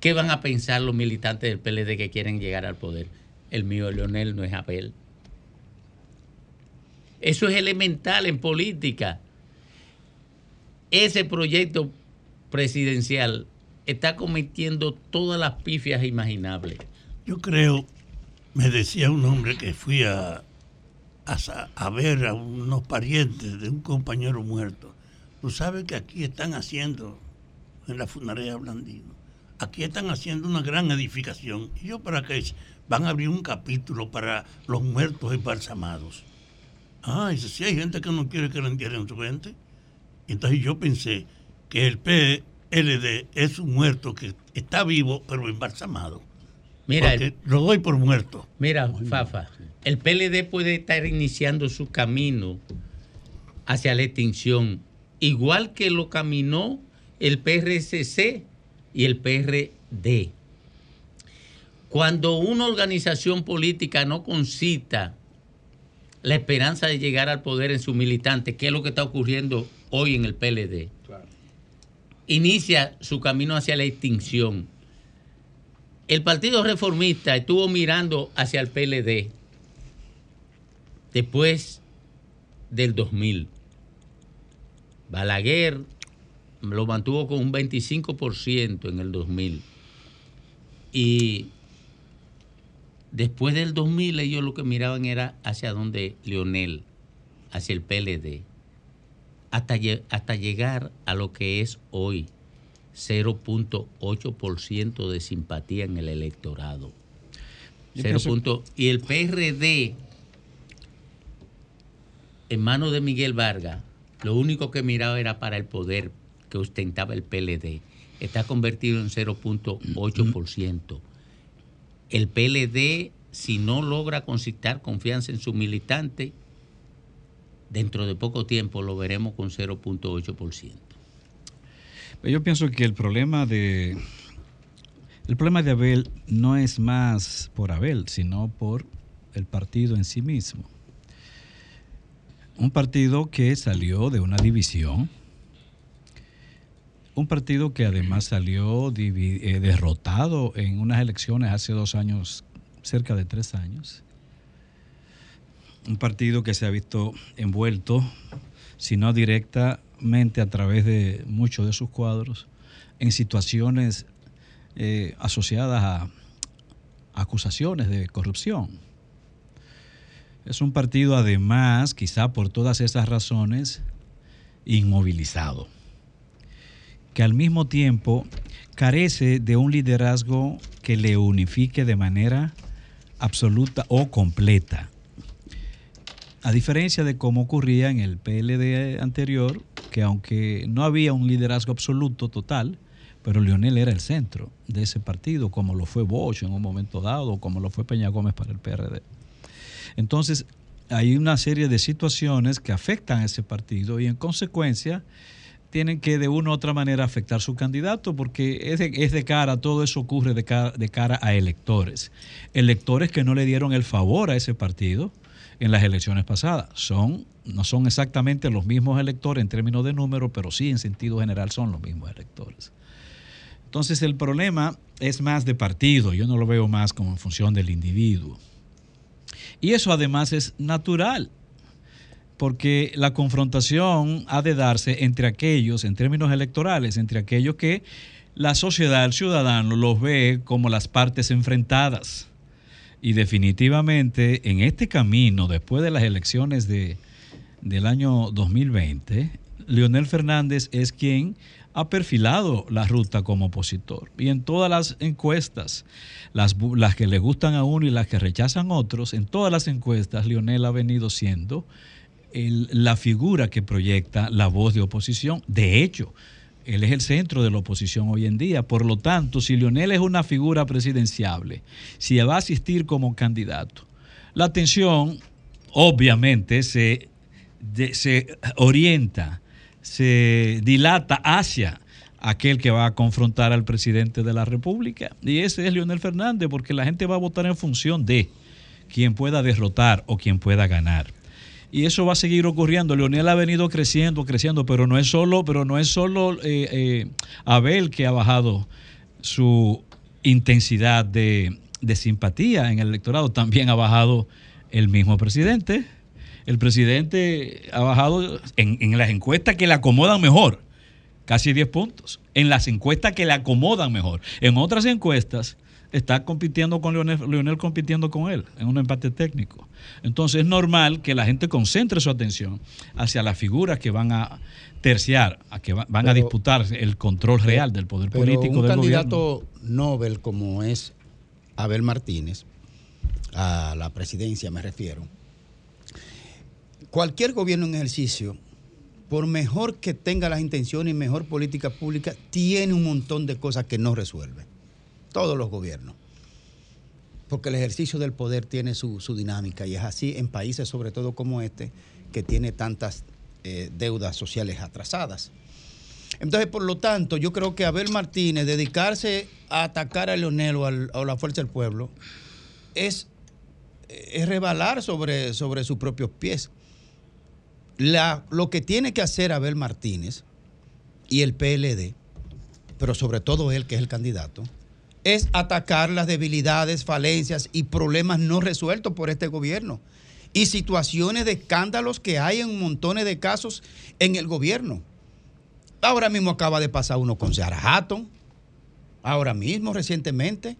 Speaker 6: ¿Qué van a pensar los militantes del PLD que quieren llegar al poder? El mío, Leonel, no es Abel. Eso es elemental en política. Ese proyecto presidencial está cometiendo todas las pifias imaginables.
Speaker 5: Yo creo, me decía un hombre que fui a, a, ver a unos parientes de un compañero muerto. Tú sabes que aquí están haciendo, en la funeraria Blandino, aquí están haciendo una gran edificación. ¿Y yo para qué? Van a abrir un capítulo para los muertos embalsamados. Ah, dice, sí hay gente que no quiere que le entierren su gente. Entonces yo pensé que el PLD es un muerto que está vivo pero embalsamado.
Speaker 6: Mira, el-
Speaker 5: lo doy por muerto.
Speaker 6: Mira, Fafa, el PLD puede estar iniciando su camino hacia la extinción, igual que lo caminó el PRCC y el PRD. Cuando una organización política no concita la esperanza de llegar al poder en sus militantes, que es lo que está ocurriendo hoy en el PLD, inicia su camino hacia la extinción. El Partido Reformista estuvo mirando hacia el PLD después del 2000. Balaguer lo mantuvo con un 25% en el 2000. Y después del 2000 ellos lo que miraban era hacia donde Leonel, hacia el PLD. Hasta, lle- hasta llegar a lo que es hoy, 0.8% de simpatía en el electorado. Punto- y el PRD, en manos de Miguel Vargas, lo único que miraba era para el poder que ostentaba el PLD. Está convertido en 0.8%. El PLD, si no logra concitar confianza en su militante, dentro de poco tiempo lo veremos con 0.8%.
Speaker 13: Yo pienso que el problema de el problema de Abel no es más por Abel, sino por el partido en sí mismo. Un partido que salió de una división, un partido que además salió eh, derrotado en unas elecciones hace dos años, cerca de tres años. Un partido que se ha visto envuelto, si no directamente a través de muchos de sus cuadros, en situaciones eh, asociadas a acusaciones de corrupción. Es un partido además, quizá por todas esas razones, inmovilizado, que al mismo tiempo carece de un liderazgo que le unifique de manera absoluta o completa. A diferencia de cómo ocurría en el PLD anterior, que aunque no había un liderazgo absoluto total, pero Leonel era el centro de ese partido, como lo fue Bosch en un momento dado, como lo fue Peña Gómez para el PRD. Entonces, hay una serie de situaciones que afectan a ese partido y en consecuencia tienen que de una u otra manera afectar su candidato porque es de, es de cara, todo eso ocurre de cara, de cara a electores. Electores que no le dieron el favor a ese partido en las elecciones pasadas. Son, no son exactamente los mismos electores en términos de número, pero sí en sentido general son los mismos electores. Entonces el problema es más de partido, yo no lo veo más como en función del individuo. Y eso además es natural, porque la confrontación ha de darse entre aquellos, en términos electorales, entre aquellos que la sociedad, el ciudadano, los ve como las partes enfrentadas. Y definitivamente en este camino, después de las elecciones de, del año 2020, Leonel Fernández es quien ha perfilado la ruta como opositor. Y en todas las encuestas, las, las que le gustan a uno y las que rechazan otros, en todas las encuestas, Leonel ha venido siendo la figura que proyecta la voz de oposición. De hecho, él es el centro de la oposición hoy en día. Por lo tanto, si Leonel es una figura presidenciable, si va a asistir como candidato, la atención obviamente se, se orienta, se dilata hacia aquel que va a confrontar al presidente de la República. Y ese es Leonel Fernández, porque la gente va a votar en función de quien pueda derrotar o quien pueda ganar. Y eso va a seguir ocurriendo. Leonel ha venido creciendo, creciendo, pero no es solo, pero no es solo eh, eh, Abel que ha bajado su intensidad de, de simpatía en el electorado, también ha bajado el mismo presidente. El presidente ha bajado en, en las encuestas que le acomodan mejor, casi 10 puntos. En las encuestas que le acomodan mejor. En otras encuestas está compitiendo con Leonel, Leonel compitiendo con él en un empate técnico. Entonces es normal que la gente concentre su atención hacia las figuras que van a terciar, a que va- van a disputar el control real del poder
Speaker 3: Pero
Speaker 13: político
Speaker 3: un
Speaker 13: del
Speaker 3: candidato Nobel como es Abel Martínez, a la presidencia me refiero, cualquier gobierno en ejercicio, por mejor que tenga las intenciones y mejor política pública, tiene un montón de cosas que no resuelve. Todos los gobiernos. Porque el ejercicio del poder tiene su, dinámica y es así en países sobre todo como este, que tiene tantas eh, deudas sociales atrasadas. Entonces, por lo tanto, yo creo que Abel Martínez, dedicarse a atacar a Leonel o a la Fuerza del Pueblo, es, es rebalar sobre, sobre sus propios pies. La- lo que tiene que hacer Abel Martínez y el PLD, pero sobre todo él, que es el candidato, es atacar las debilidades, falencias y problemas no resueltos por este gobierno y situaciones de escándalos que hay en montones de casos en el gobierno. Ahora mismo acaba de pasar uno con Seara Hatton, ahora mismo, recientemente.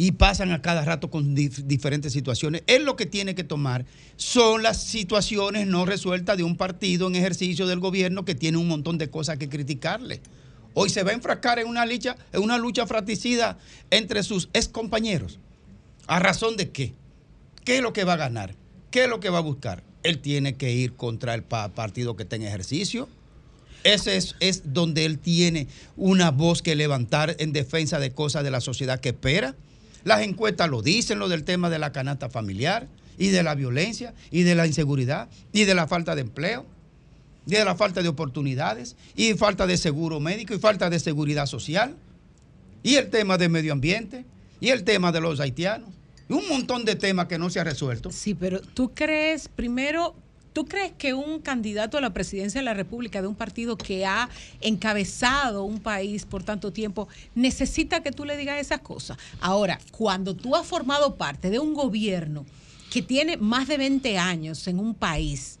Speaker 3: y pasan a cada rato con dif- diferentes situaciones. Él lo que tiene que tomar son las situaciones no resueltas de un partido en ejercicio del gobierno que tiene un montón de cosas que criticarle. Hoy se va a enfrascar en una lucha, en una lucha fratricida entre sus ex compañeros. ¿A razón de qué? ¿Qué es lo que va a ganar? ¿Qué es lo que va a buscar? Él tiene que ir contra el pa- partido que está en ejercicio. Ese es, es donde él tiene una voz que levantar en defensa de cosas de la sociedad que espera. Las encuestas lo dicen, lo del tema de la canasta familiar y de la violencia y de la inseguridad y de la falta de empleo de la falta de oportunidades y falta de seguro médico y falta de seguridad social y el tema de medio ambiente y el tema de los haitianos un montón de temas que no se ha resuelto.
Speaker 7: Sí, pero tú crees, primero, ¿tú crees que un candidato a la presidencia de la República de un partido que ha encabezado un país por tanto tiempo necesita que tú le digas esas cosas? Ahora, cuando tú has formado parte de un gobierno que tiene más de 20 años en un país,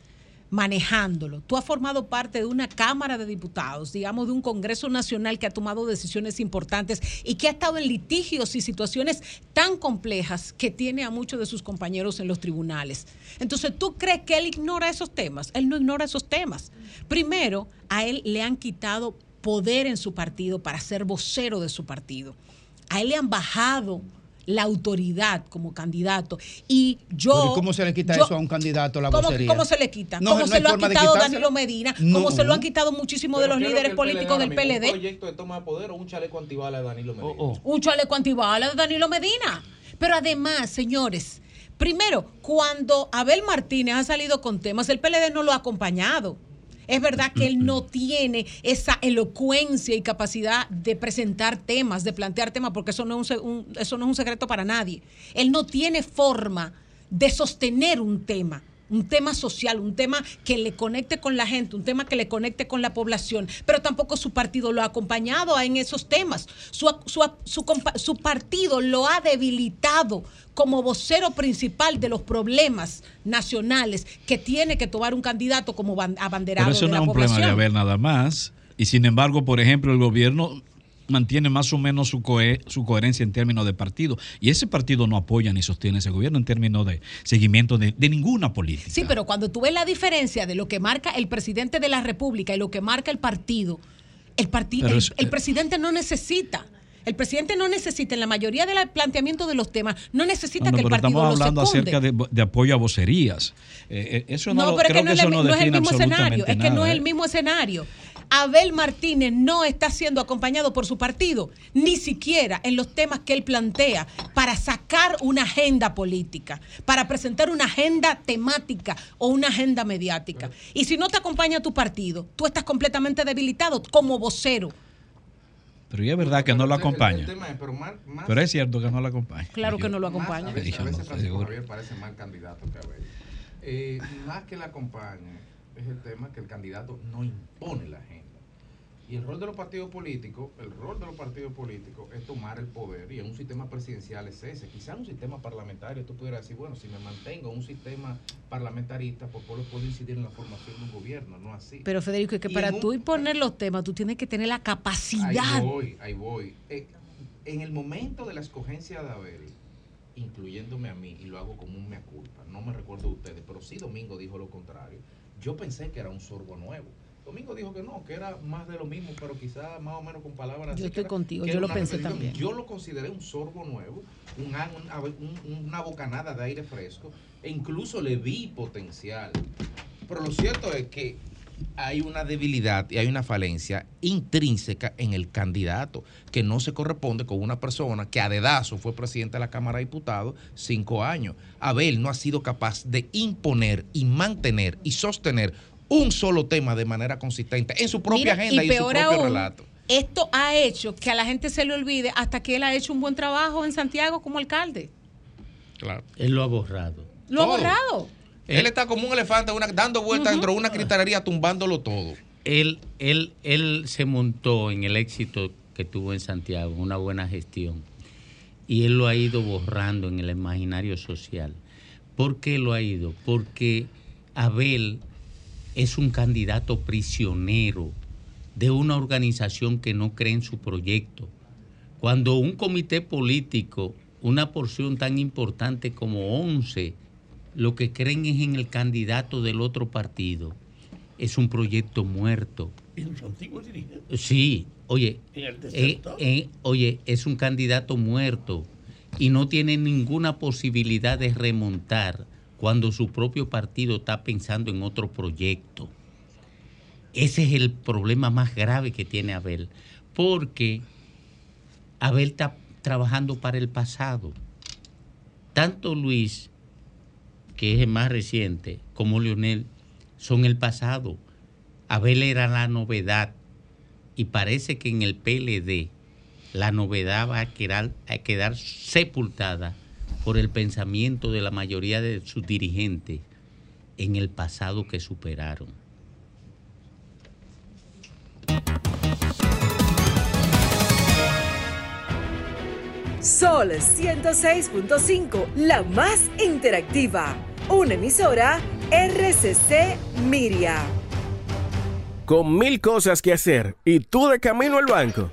Speaker 7: manejándolo. Tú has formado parte de una Cámara de Diputados, digamos, de un Congreso Nacional que ha tomado decisiones importantes y que ha estado en litigios y situaciones tan complejas que tiene a muchos de sus compañeros en los tribunales. Entonces, ¿tú crees que él ignora esos temas? Él no ignora esos temas. Primero, a él le han quitado poder en su partido para ser vocero de su partido. A él le han bajado la autoridad como candidato y yo
Speaker 3: ¿y ¿Cómo se le quita
Speaker 7: yo-
Speaker 3: eso a un candidato la
Speaker 7: ¿Cómo,
Speaker 3: vocería?
Speaker 7: cómo se le quita?
Speaker 3: No,
Speaker 7: como
Speaker 3: no
Speaker 7: se lo ha quitado. Danilo Medina,
Speaker 3: No.
Speaker 7: como se lo han quitado muchísimos de los líderes políticos del
Speaker 4: ¿Un
Speaker 7: PLD.
Speaker 4: proyecto de toma de poder o un chaleco antibalas de Danilo Medina?
Speaker 7: Un chaleco antibalas de Danilo Medina. Pero además, señores, primero, cuando Abel Martínez ha salido con temas, el PLD no lo ha acompañado. Es verdad que él no tiene esa elocuencia y capacidad de presentar temas, de plantear temas, porque eso no es un, un- eso no es un secreto para nadie. Él no tiene forma de sostener un tema, un tema social, un tema que le conecte con la gente, un tema que le conecte con la población, pero tampoco su partido lo ha acompañado en esos temas. Su, su- su su partido lo ha debilitado como vocero principal de los problemas nacionales que tiene que tomar un candidato como ban- abanderado
Speaker 13: Pero eso
Speaker 7: de
Speaker 13: no
Speaker 7: la
Speaker 13: es un problema
Speaker 7: población.
Speaker 13: de haber nada más. Y sin embargo, por ejemplo, el gobierno mantiene más o menos su, cohe- su coherencia en términos de partido. Y ese partido no apoya ni sostiene ese gobierno en términos de seguimiento de, de ninguna política.
Speaker 7: Sí, pero cuando tú ves la diferencia de lo que marca el presidente de la República y lo que marca el partido, el, parti-
Speaker 13: Pero
Speaker 7: el,
Speaker 13: es-
Speaker 7: el presidente no necesita. El presidente no necesita, en la mayoría del planteamiento de los temas, no necesita
Speaker 13: No, no,
Speaker 7: que el partido
Speaker 13: estamos hablando acerca de, de apoyo a vocerías. Eh, eh, eso no,
Speaker 7: No, pero es
Speaker 13: creo
Speaker 7: que no es, el,
Speaker 13: no
Speaker 7: es el mismo escenario. Es que no es
Speaker 13: ¿eh?
Speaker 7: el mismo escenario. Abel Martínez no está siendo acompañado por su partido, ni siquiera en los temas que él plantea para sacar una agenda política, para presentar una agenda temática o una agenda mediática. Y si no te acompaña tu partido, tú estás completamente debilitado como vocero.
Speaker 13: Pero ya es verdad que no lo
Speaker 4: el- el
Speaker 13: acompaña.
Speaker 4: es, pero más- más-
Speaker 13: Pero es cierto que no lo acompaña.
Speaker 7: Claro que no lo
Speaker 4: Más,
Speaker 7: acompaña.
Speaker 4: a veces, a
Speaker 13: no
Speaker 4: veces. Javier parece más candidato que Abel. Eh, más que la acompañe, es el tema que el candidato no impone la agenda. Y el rol de los partidos políticos, el rol de los partidos políticos es tomar el poder. Y en un sistema presidencial es ese. Quizá en un sistema parlamentario tú pudieras decir, bueno, si me mantengo en un sistema parlamentarista, pues puedo puedo incidir en la formación de un gobierno, no así.
Speaker 7: Pero Federico, es que
Speaker 4: Y
Speaker 7: para tú imponer los temas, tú tienes que tener la capacidad.
Speaker 4: Ahí voy, ahí voy. Eh, en el momento de la escogencia de Abel, incluyéndome a mí, y lo hago como un mea culpa, no me recuerdo de ustedes, pero sí Domingo dijo lo contrario. Yo pensé que era un sorbo nuevo. Domingo dijo que no, que era más de lo mismo, pero quizá más o menos con palabras
Speaker 7: Yo estoy contigo, yo lo pensé también.
Speaker 4: Yo lo consideré un sorbo nuevo, un, un- una bocanada de aire fresco, e incluso le vi potencial. Pero lo cierto es que hay una debilidad y hay una falencia intrínseca en el candidato que no se corresponde con una persona que a dedazo fue presidente de la Cámara de Diputados cinco años. Abel no ha sido capaz de imponer y mantener y sostener un solo tema de manera consistente en su propia
Speaker 7: Mira,
Speaker 4: agenda y,
Speaker 7: y
Speaker 4: en su propio
Speaker 7: aún,
Speaker 4: relato.
Speaker 7: Esto ha hecho que a la gente se le olvide hasta que él ha hecho un buen trabajo en Santiago como alcalde.
Speaker 4: Claro.
Speaker 6: Él lo ha borrado.
Speaker 7: Lo ha
Speaker 4: Todo.
Speaker 7: borrado.
Speaker 4: Él está como un elefante una- dando vueltas dentro de una cristalería tumbándolo todo.
Speaker 6: Él, él, él se montó en el éxito que tuvo en Santiago, una buena gestión. Y él lo ha ido borrando en el imaginario social. ¿Por qué lo ha ido? Porque Abel es un candidato prisionero de una organización que no cree en su proyecto. Cuando un comité político una porción tan importante como 11 lo que creen es en el candidato del otro partido. Es un proyecto muerto.
Speaker 5: En su antiguo dirigente.
Speaker 6: Sí, oye,
Speaker 5: En el
Speaker 6: eh, eh, oye, es un candidato muerto y no tiene ninguna posibilidad de remontar cuando su propio partido está pensando en otro proyecto. Ese es el problema más grave que tiene Abel, porque Abel está trabajando para el pasado. Tanto Luis, que es el más reciente, como Leonel, son el pasado. Abel era la novedad y parece que en el PLD la novedad va a quedar, a quedar sepultada por el pensamiento de la mayoría de sus dirigentes en el pasado que superaron.
Speaker 9: Sol 106.5, la más interactiva. Una emisora RCC Miria.
Speaker 20: Con mil cosas que hacer y tú de camino al banco.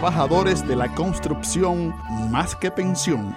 Speaker 21: de la construcción más que pensión.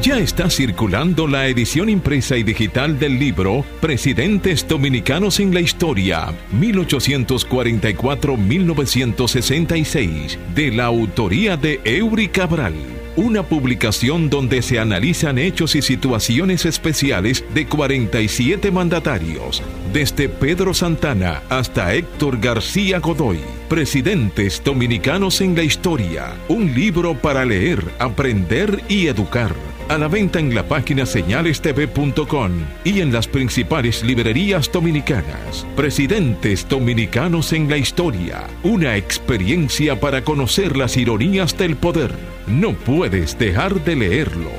Speaker 22: Ya está circulando la edición impresa y digital del libro Presidentes Dominicanos en la Historia, 1844-1966, de la autoría de Eury Cabral. Una publicación donde se analizan hechos y situaciones especiales de 47 mandatarios, desde Pedro Santana hasta Héctor García Godoy. Presidentes Dominicanos en la Historia, un libro para leer, aprender y educar. A la venta en la página señalestv.com y en las principales librerías dominicanas. Presidentes Dominicanos en la Historia. Una experiencia para conocer las ironías del poder. No puedes dejar de leerlo.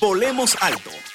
Speaker 23: Volemos alto.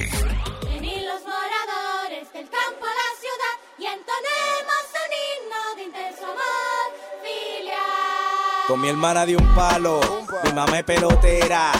Speaker 24: Vení los moradores del campo a la ciudad y entonemos un himno de intenso amor filial.
Speaker 25: Con mi hermana de un palo, mi mamá es pelotera,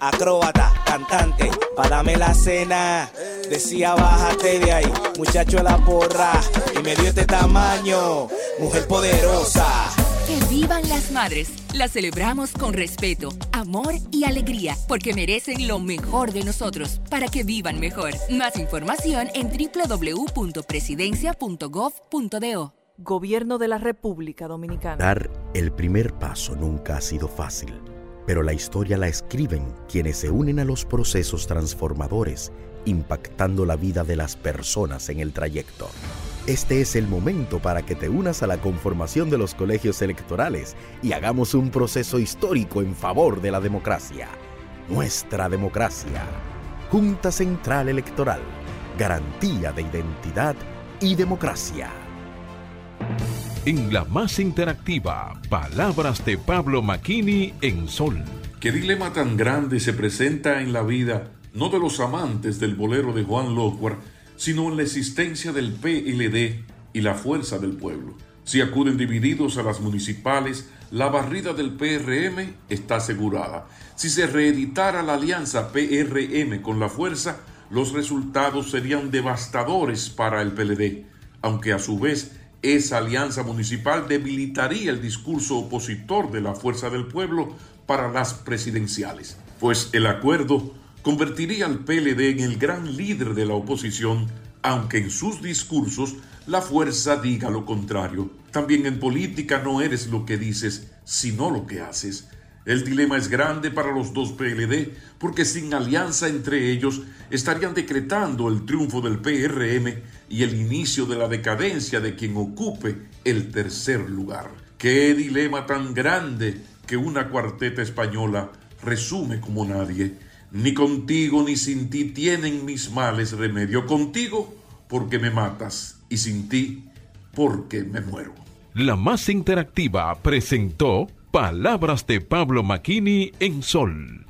Speaker 25: acróbata, cantante, pa' darme la cena. Decía, bájate de ahí, muchacho de la porra, y me dio este tamaño, mujer poderosa.
Speaker 26: Que vivan las madres. Las celebramos con respeto, amor y alegría, porque merecen lo mejor de nosotros, para que vivan mejor. Más información en www.presidencia.gov.do.
Speaker 27: Gobierno de la República Dominicana.
Speaker 28: Dar el primer paso nunca ha sido fácil, pero la historia la escriben quienes se unen a los procesos transformadores, impactando la vida de las personas en el trayecto. Este es el momento para que te unas a la conformación de los colegios electorales y hagamos un proceso histórico en favor de la democracia. Nuestra democracia. Junta Central Electoral. Garantía de identidad y democracia.
Speaker 22: En la más interactiva, palabras de Pablo Maquini en Sol.
Speaker 29: ¿Qué dilema tan grande se presenta en la vida, no de los amantes del bolero de Juan Lockhart, sino en la existencia del PLD y la fuerza del pueblo? Si acuden divididos a las municipales, la barrida del PRM está asegurada. Si se reeditara la alianza PRM con la fuerza,
Speaker 22: los resultados serían devastadores para el PLD, aunque a su vez esa alianza municipal debilitaría el discurso opositor de la Fuerza del Pueblo para las presidenciales, pues el acuerdo convertiría al PLD en el gran líder de la oposición, aunque en sus discursos la fuerza diga lo contrario. También en política no eres lo que dices, sino lo que haces. El dilema es grande para los dos PLD porque sin alianza entre ellos estarían decretando el triunfo del PRM y el inicio de la decadencia de quien ocupe el tercer lugar. Qué dilema tan grande que una cuarteta española resume como nadie. Ni contigo ni sin ti tienen mis males remedio. Contigo porque me matas y sin ti porque me muero.
Speaker 30: La más interactiva presentó Palabras de Pablo Maquini en Sol.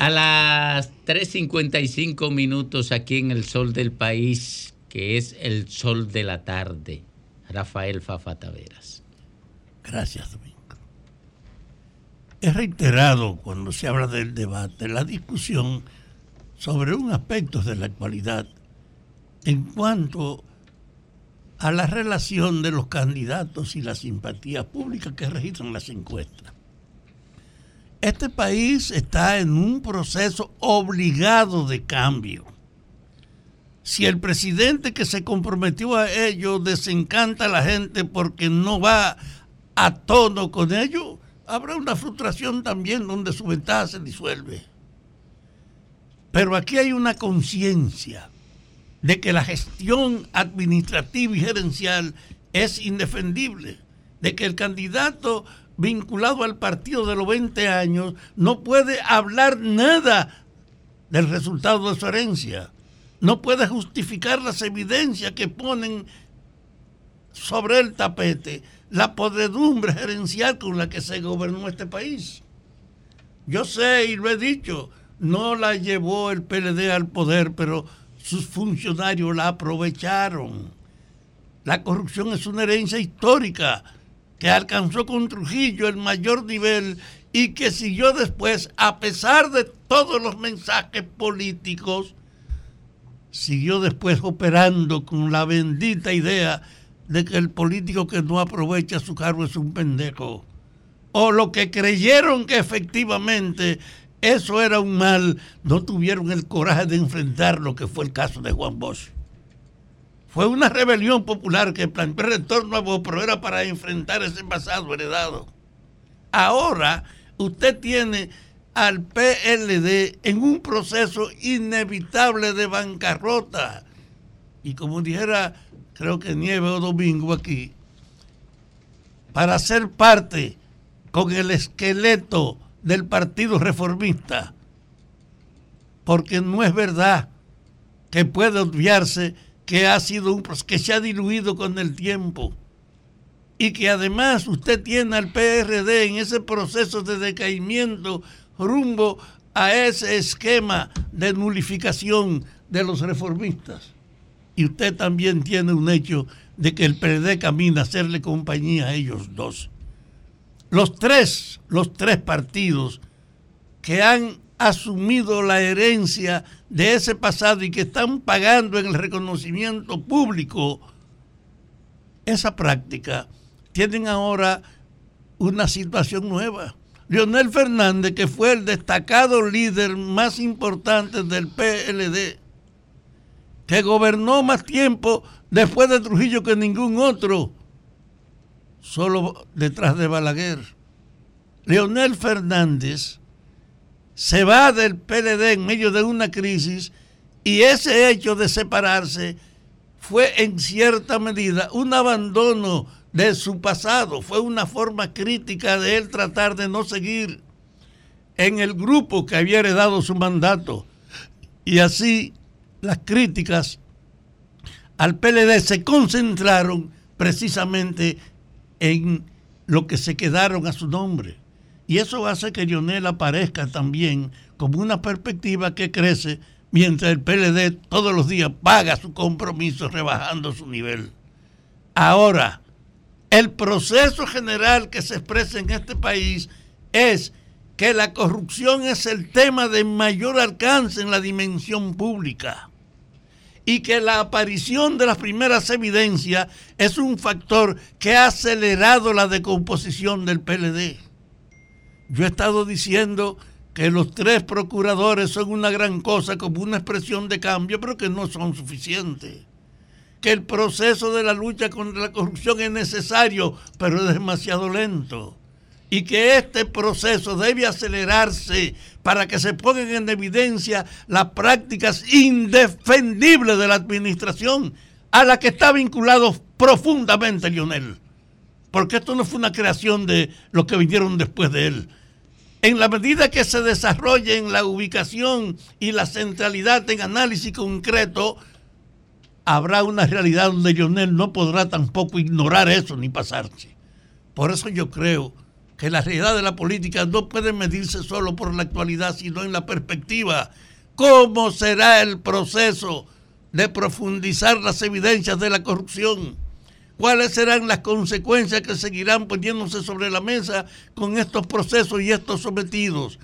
Speaker 6: A las 3.55 minutos aquí en el sol del país, que es el sol de la tarde, Rafael Fafa Taveras.
Speaker 5: Gracias, Domingo. He reiterado cuando se habla del debate la discusión sobre un aspecto de la actualidad en cuanto a la relación de los candidatos y la simpatía pública que registran las encuestas. Este país está en un proceso obligado de cambio. Si el presidente que se comprometió a ello desencanta a la gente porque no va a tono con ello, habrá una frustración también donde su ventaja se disuelve. Pero aquí hay una conciencia de que la gestión administrativa y gerencial es indefendible, de que el candidato vinculado al partido de los 20 años no puede hablar nada del resultado de su herencia, no puede justificar las evidencias que ponen sobre el tapete la podredumbre gerencial con la que se gobernó este país. Yo sé y lo he dicho, no la llevó el PLD al poder, pero sus funcionarios la aprovecharon. La corrupción es una herencia histórica que alcanzó con Trujillo el mayor nivel y que siguió después, a pesar de todos los mensajes políticos, siguió después operando con la bendita idea de que el político que no aprovecha su cargo es un pendejo. O lo que creyeron que efectivamente eso era un mal, no tuvieron el coraje de enfrentar lo que fue el caso de Juan Bosch. Fue una rebelión popular que planteó el retorno a vos, pero era para enfrentar ese pasado heredado. Ahora usted tiene al PLD en un proceso inevitable de bancarrota. Y como dijera, creo que Nieve o Domingo aquí, para ser parte con el esqueleto del Partido Reformista, porque no es verdad que puede obviarse que ha sido un que se ha diluido con el tiempo y que además usted tiene al PRD en ese proceso de decaimiento rumbo a ese esquema de nulificación de los reformistas. Y usted también tiene un hecho de que el PRD camina a hacerle compañía a ellos dos. Los tres, los tres partidos que han asumido la herencia de ese pasado y que están pagando en el reconocimiento público esa práctica, tienen ahora una situación nueva. Leonel Fernández, que fue el destacado líder más importante del PLD, que gobernó más tiempo después de Trujillo que ningún otro, solo detrás de Balaguer. Leonel Fernández se va del PLD en medio de una crisis y ese hecho de separarse fue en cierta medida un abandono de su pasado, fue una forma crítica de él tratar de no seguir en el grupo que había heredado su mandato. Y así las críticas al PLD se concentraron precisamente en lo que se quedaron a su nombre. Y eso hace que Lionel aparezca también como una perspectiva que crece mientras el PLD todos los días paga su compromiso rebajando su nivel. Ahora, el proceso general que se expresa en este país es que la corrupción es el tema de mayor alcance en la dimensión pública y que la aparición de las primeras evidencias es un factor que ha acelerado la decomposición del PLD. Yo he estado diciendo que los tres procuradores son una gran cosa como una expresión de cambio, pero que no son suficientes. Que el proceso de la lucha contra la corrupción es necesario, pero es demasiado lento. Y que este proceso debe acelerarse para que se pongan en evidencia las prácticas indefendibles de la administración a la que está vinculado profundamente Lionel. Porque esto no fue una creación de los que vinieron después de él en la medida que se desarrollen la ubicación y la centralidad en análisis concreto, habrá una realidad donde Lionel no podrá tampoco ignorar eso ni pasarse. Por eso yo creo que la realidad de la política no puede medirse solo por la actualidad, sino en la perspectiva. ¿Cómo será el proceso de profundizar las evidencias de la corrupción? Cuáles serán las consecuencias que seguirán poniéndose sobre la mesa con estos procesos y estos sometidos.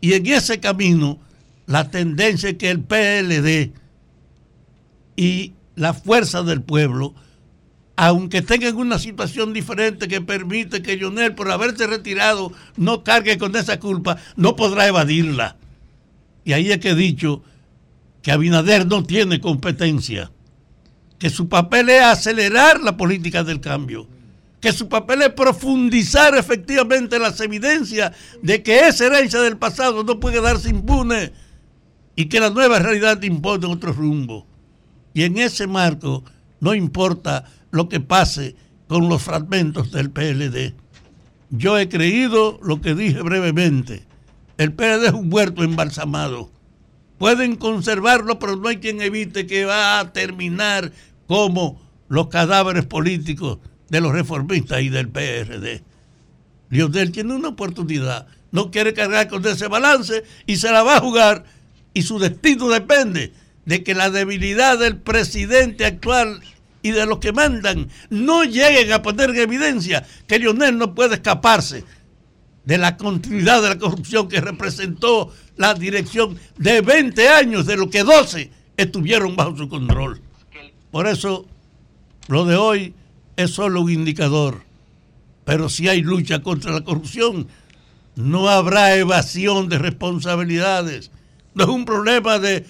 Speaker 5: Y en ese camino, la tendencia es que el PLD y la fuerza del pueblo, aunque tengan una situación diferente que permite que Lionel, por haberse retirado, no cargue con esa culpa, no podrá evadirla. Y ahí es que he dicho que Abinader no tiene competencia que su papel es acelerar la política del cambio, que su papel es profundizar efectivamente las evidencias de que esa herencia del pasado no puede darse impune y que la nueva realidad impone otro rumbo. Y en ese marco no importa lo que pase con los fragmentos del PLD. Yo he creído lo que dije brevemente. El PLD es un huerto embalsamado Pueden conservarlo, pero no hay quien evite que va a terminar como los cadáveres políticos de los reformistas y del PRD. Lionel tiene una oportunidad, no quiere cargar con ese balance y se la va a jugar y su destino depende de que la debilidad del presidente actual y de los que mandan no lleguen a poner en evidencia que Lionel no puede escaparse de la continuidad de la corrupción que representó la dirección de 20 años, de lo que 12 estuvieron bajo su control. Por eso, lo de hoy es solo un indicador. Pero si hay lucha contra la corrupción, no habrá evasión de responsabilidades. No es un problema de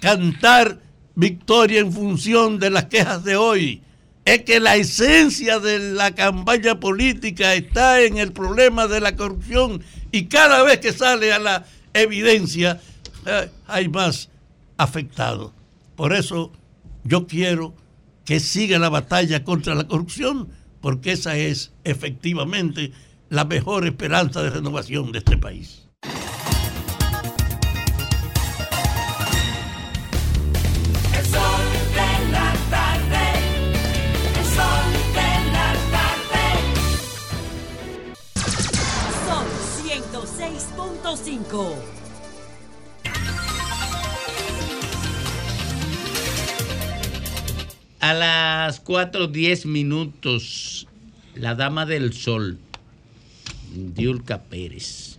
Speaker 5: cantar victoria en función de las quejas de hoy. Es que la esencia de la campaña política está en el problema de la corrupción y cada vez que sale a la evidencia, eh, hay más afectados. Por eso yo quiero que siga la batalla contra la corrupción, porque esa es efectivamente la mejor esperanza de renovación de este país.
Speaker 6: A las 4.10 minutos, la Dama del Sol, Diulca Pérez.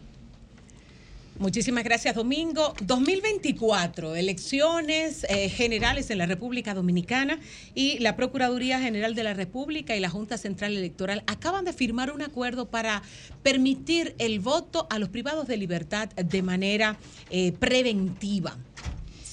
Speaker 7: Muchísimas gracias, Domingo. 2024, elecciones eh, generales en la República Dominicana y la Procuraduría General de la República y la Junta Central Electoral acaban de firmar un acuerdo para permitir el voto a los privados de libertad de manera eh, preventiva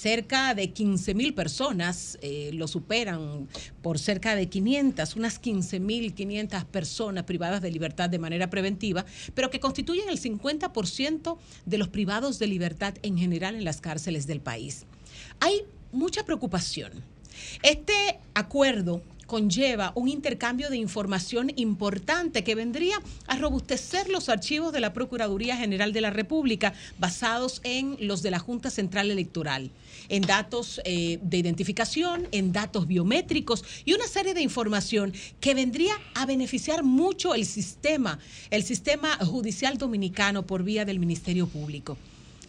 Speaker 7: cerca de 15 mil personas, eh, lo superan por cerca de 500, unas 15 mil 500 personas privadas de libertad de manera preventiva, pero que constituyen el 50% de los privados de libertad en general en las cárceles del país. Hay mucha preocupación. Este acuerdo conlleva un intercambio de información importante que vendría a robustecer los archivos de la Procuraduría General de la República basados en los de la Junta Central Electoral, en datos eh, de identificación, en datos biométricos y una serie de información que vendría a beneficiar mucho el sistema, el sistema judicial dominicano por vía del Ministerio Público.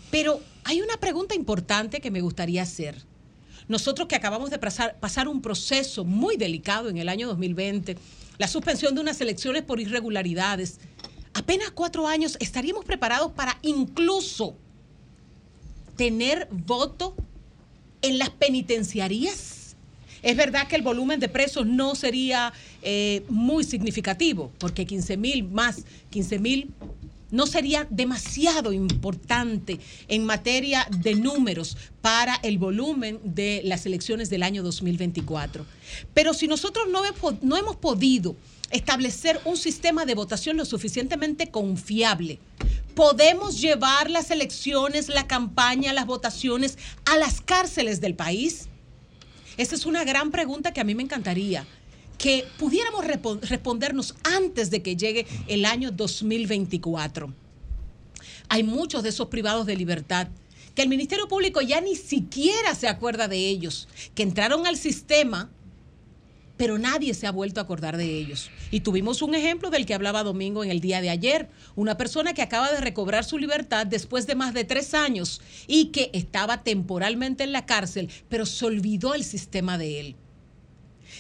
Speaker 7: Pero hay una pregunta importante que me gustaría hacer. Nosotros que acabamos de pasar, pasar un proceso muy delicado en el año 2020, la suspensión de unas elecciones por irregularidades, apenas cuatro años, ¿estaríamos preparados para incluso tener voto en las penitenciarías? Es verdad que el volumen de presos no sería eh, muy significativo, porque 15 mil más 15 mil no sería demasiado importante en materia de números para el volumen de las elecciones del año 2024. Pero si nosotros no, no hemos podido establecer un sistema de votación lo suficientemente confiable, ¿podemos llevar las elecciones, la campaña, las votaciones a las cárceles del país? Esa es una gran pregunta que a mí me encantaría que pudiéramos respondernos antes de que llegue el año 2024. Hay muchos de esos privados de libertad que el Ministerio Público ya ni siquiera se acuerda de ellos, que entraron al sistema, pero nadie se ha vuelto a acordar de ellos. Y tuvimos un ejemplo del que hablaba Domingo en el día de ayer, una persona que acaba de recobrar su libertad después de más de tres años y que estaba temporalmente en la cárcel, pero se olvidó el sistema de él.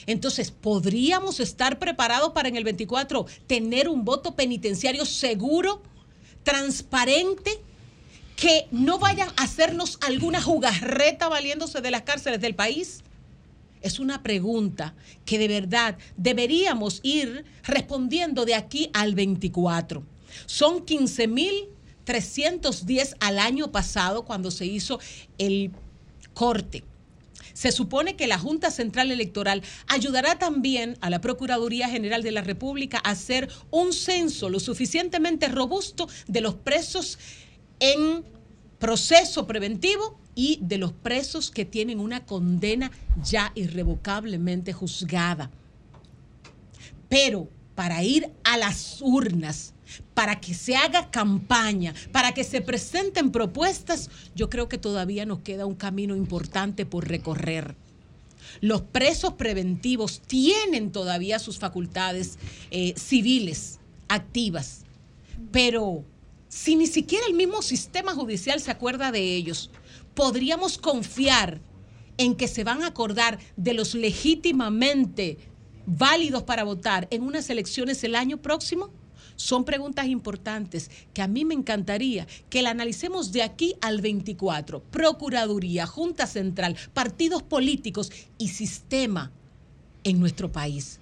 Speaker 7: Entonces, ¿podríamos estar preparados para en el 24 tener un voto penitenciario seguro, transparente, que no vayan a hacernos alguna jugarreta valiéndose de las cárceles del país? Es una pregunta que de verdad deberíamos ir respondiendo de aquí al 24. Son 15.310 al año pasado cuando se hizo el corte. Se supone que la Junta Central Electoral ayudará también a la Procuraduría General de la República a hacer un censo lo suficientemente robusto de los presos en proceso preventivo y de los presos que tienen una condena ya irrevocablemente juzgada. Pero para ir a las urnas, para que se haga campaña, para que se presenten propuestas, yo creo que todavía nos queda un camino importante por recorrer. Los presos preventivos tienen todavía sus facultades eh, civiles activas, pero si ni siquiera el mismo sistema judicial se acuerda de ellos, podríamos confiar en que se van a acordar de los legítimamente válidos para votar en unas elecciones el año próximo? Son preguntas importantes que a mí me encantaría que la analicemos de aquí al 24. Procuraduría, Junta Central, partidos políticos y sistema en nuestro país.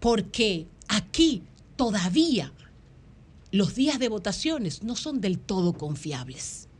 Speaker 7: Porque aquí todavía los días de votaciones no son del todo confiables.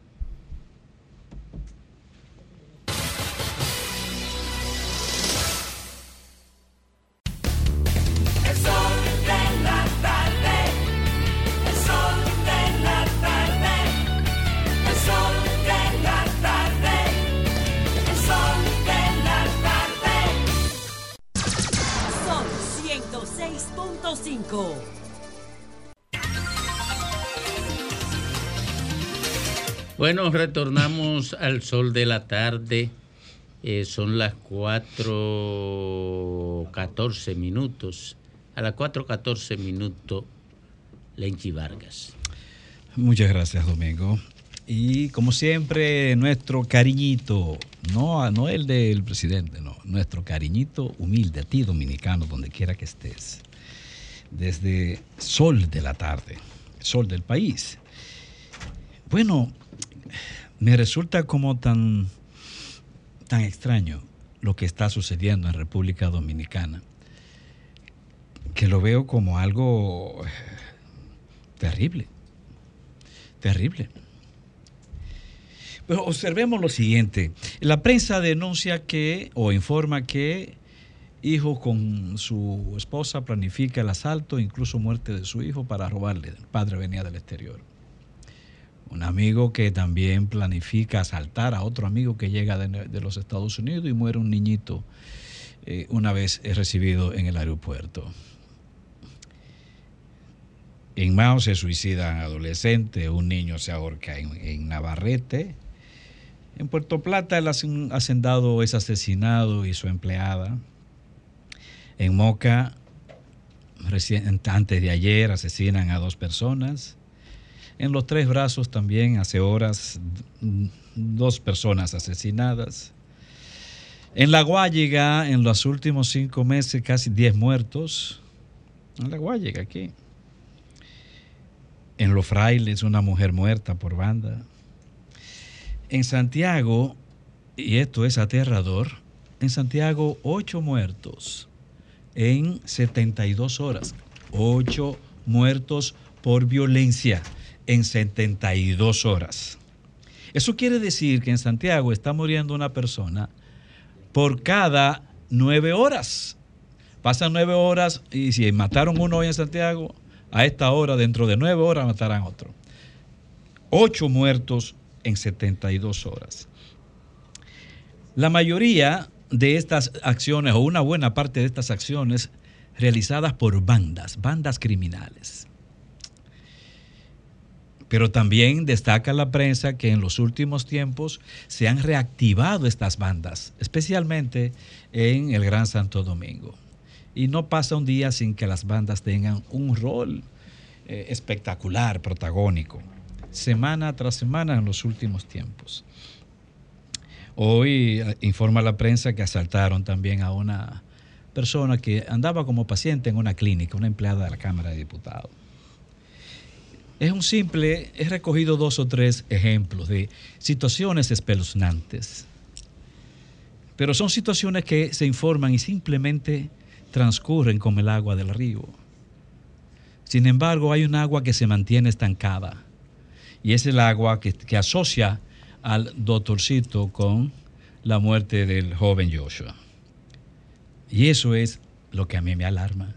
Speaker 6: Bueno, retornamos al sol de la tarde. Eh, son las 4.14 minutos. A las 4.14 minutos, Lenchi Vargas.
Speaker 13: Muchas gracias, Domingo. Y como siempre, nuestro cariñito, no, no el del presidente, no, nuestro cariñito humilde a ti, dominicano, donde quiera que estés. Desde sol de la tarde, sol del país. Bueno, me resulta como tan, tan extraño lo que está sucediendo en República Dominicana, que lo veo como algo eh, terrible, terrible. Pero observemos lo siguiente. La prensa denuncia que, o informa que, hijo con su esposa planifica el asalto, incluso muerte de su hijo para robarle. El padre venía del exterior. Un amigo que también planifica asaltar a otro amigo que llega de, los Estados Unidos y muere un niñito eh, una vez es recibido en el aeropuerto. En Mao se suicidan adolescentes, un niño se ahorca en, en Navarrete. En Puerto Plata el hacen- hacendado es asesinado y su empleada. En Moca, antes de ayer, asesinan a dos personas. En los tres brazos también hace horas d- dos personas asesinadas. En La Guayiga, en los últimos cinco meses, casi 10 muertos. En La Guayiga, aquí. En Los Frailes, una mujer muerta por banda. En Santiago, y esto es aterrador, en Santiago, ocho muertos en 72 horas. Ocho muertos por violencia en 72 horas. Eso quiere decir que en Santiago está muriendo una persona por cada nueve horas. Pasan nueve horas y si mataron uno hoy en Santiago, a esta hora, dentro de nueve horas, matarán otro. Ocho muertos en 72 horas. La mayoría de estas acciones, o una buena parte de estas acciones, realizadas por bandas, bandas criminales. Pero también destaca la prensa que en los últimos tiempos se han reactivado estas bandas, especialmente en el Gran Santo Domingo. Y no pasa un día sin que las bandas tengan un rol eh, espectacular, protagónico, semana tras semana en los últimos tiempos. Hoy eh, informa la prensa que asaltaron también a una persona que andaba como paciente en una clínica, una empleada de la Cámara de Diputados. Es un simple, he recogido dos o tres ejemplos de situaciones espeluznantes, pero son situaciones que se informan y simplemente transcurren como el agua del río. Sin embargo, hay un agua que se mantiene estancada y es el agua que, que asocia al doctorcito con la muerte del joven Joshua. Y eso es lo que a mí me alarma.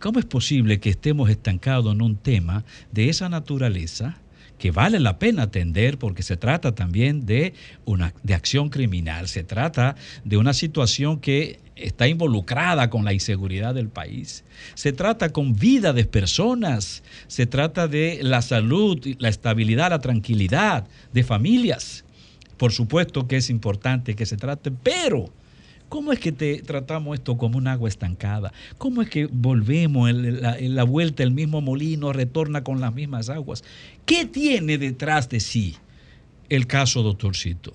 Speaker 13: ¿Cómo es posible que estemos estancados en un tema de esa naturaleza que vale la pena atender porque se trata también de una de acción criminal, se trata de una situación que está involucrada con la inseguridad del país. Se trata con vida de personas, se trata de la salud, la estabilidad, la tranquilidad de familias. Por supuesto que es importante que se trate, pero ¿Cómo es que te tratamos esto como un agua estancada? ¿Cómo es que volvemos en la, en la vuelta, el mismo molino retorna con las mismas aguas? ¿Qué tiene detrás de sí el caso doctorcito?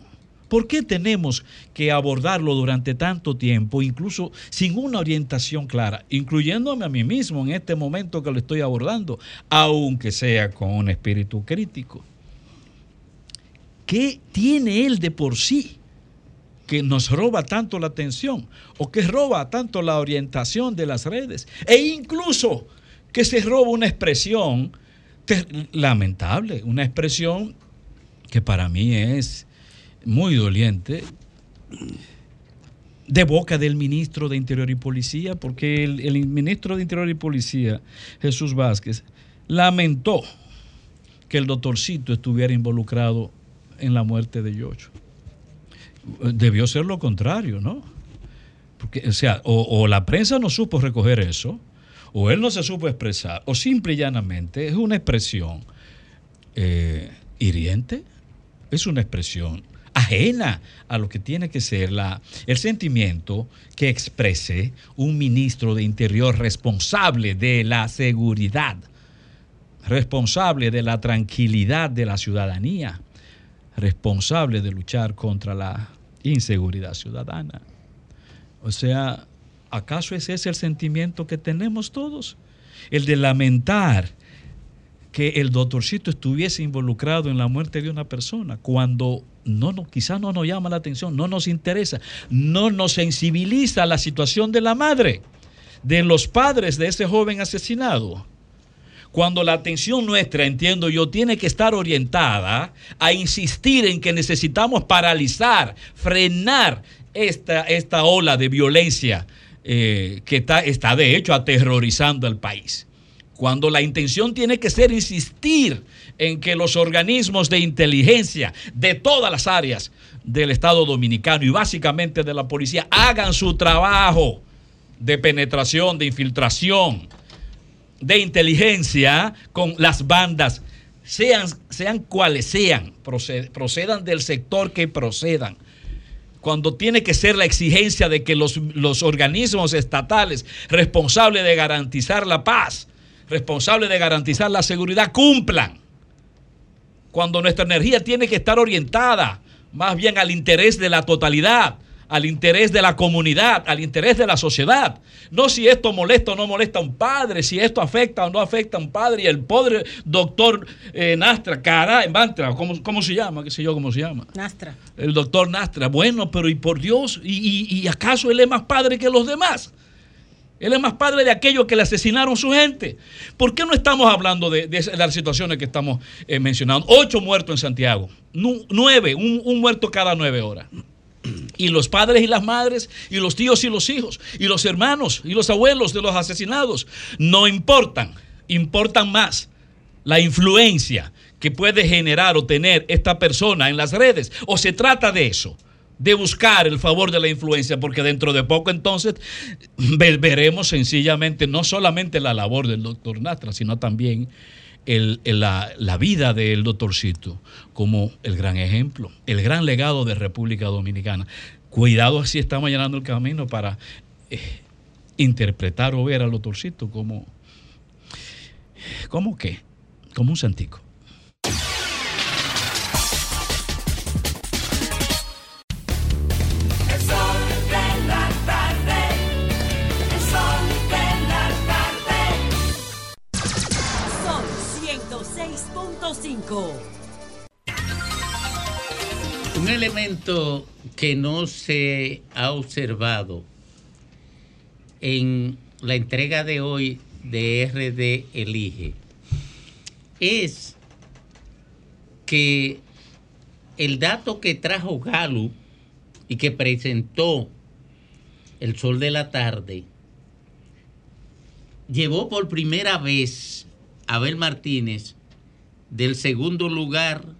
Speaker 13: ¿Por qué tenemos que abordarlo durante tanto tiempo, incluso sin una orientación clara, incluyéndome a mí mismo en este momento que lo estoy abordando, aunque sea con un espíritu crítico? ¿Qué tiene él de por sí? que nos roba tanto la atención o que roba tanto la orientación de las redes e incluso que se roba una expresión lamentable, una expresión que para mí es muy doliente de boca del ministro de Interior y Policía, porque el, ministro de Interior y Policía, Jesús Vázquez, lamentó que el doctorcito estuviera involucrado en la muerte de Yocho debió ser lo contrario, ¿no? Porque, o sea, o, o la prensa no supo recoger eso, o él no se supo expresar, o simple y llanamente es una expresión eh, hiriente, es una expresión ajena a lo que tiene que ser la, el sentimiento que exprese un ministro de Interior responsable de la seguridad, responsable de la tranquilidad de la ciudadanía responsable de luchar contra la inseguridad ciudadana. O sea, ¿acaso ese es el sentimiento que tenemos todos? El de lamentar que el doctorcito estuviese involucrado en la muerte de una persona cuando no, no, quizás no nos llama la atención, no nos interesa, no nos sensibiliza la situación de la madre, de los padres de ese joven asesinado cuando la atención nuestra, entiendo yo, tiene que estar orientada a insistir en que necesitamos paralizar, frenar esta, esta ola de violencia eh, que está, está de hecho aterrorizando al país. Cuando la intención tiene que ser insistir en que los organismos de inteligencia de todas las áreas del Estado Dominicano y básicamente de la policía hagan su trabajo de penetración, de infiltración, de inteligencia con las bandas, sean, sean cuales sean, proced- procedan del sector que procedan. Cuando tiene que ser la exigencia de que los, los organismos estatales responsables de garantizar la paz responsables de garantizar la seguridad cumplan. Cuando nuestra energía tiene que estar orientada más bien al interés de la totalidad, al interés de la comunidad, al interés de la sociedad. No si esto molesta o no molesta a un padre, si esto afecta o no afecta a un padre. Y el pobre doctor eh, Nastra, caray, Mantra, ¿cómo, ¿cómo se llama? ¿Qué sé yo cómo se llama?
Speaker 7: Nastra.
Speaker 13: El doctor Nastra. Bueno, pero ¿y por Dios? ¿Y, y- y acaso él es más padre que los demás? Él es más padre de aquellos que le asesinaron su gente. ¿Por qué no estamos hablando de, las situaciones que estamos eh, mencionando? Ocho muertos en Santiago. Nu- nueve, un, un muerto cada nueve horas. Y los padres y las madres, y los tíos y los hijos, y los hermanos y los abuelos de los asesinados, no importan, importan más la influencia que puede generar o tener esta persona en las redes. O se trata de eso, de buscar el favor de la influencia, porque dentro de poco entonces ve- veremos sencillamente no solamente la labor del doctor Nastra, sino también el- el- la, la vida del doctorcito como el gran ejemplo, el gran legado de República Dominicana. Cuidado así estamos llenando el camino para eh, interpretar o ver al doctorcito como, ¿cómo qué? Como un santico.
Speaker 6: Un elemento que no se ha observado en la entrega de hoy de RD Elige es que el dato que trajo Gallup y que presentó el sol de la tarde llevó por primera vez a Abel Martínez del segundo lugar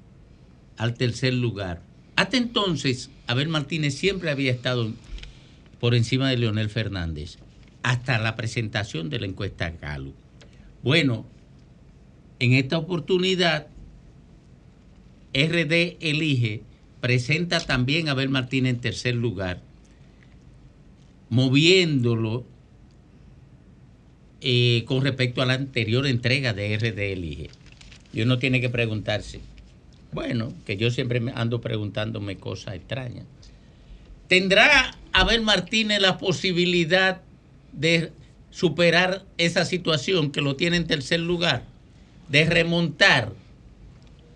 Speaker 6: al tercer lugar. Hasta entonces, Abel Martínez siempre había estado por encima de Leonel Fernández, hasta la presentación de la encuesta Gallup. Bueno, en esta oportunidad, RD Elige presenta también a Abel Martínez en tercer lugar, moviéndolo eh, con respecto a la anterior entrega de RD Elige. Y uno tiene que preguntarse, bueno, que yo siempre ando preguntándome cosas extrañas. ¿Tendrá Abel Martínez la posibilidad de superar esa situación que lo tiene en tercer lugar? De remontar.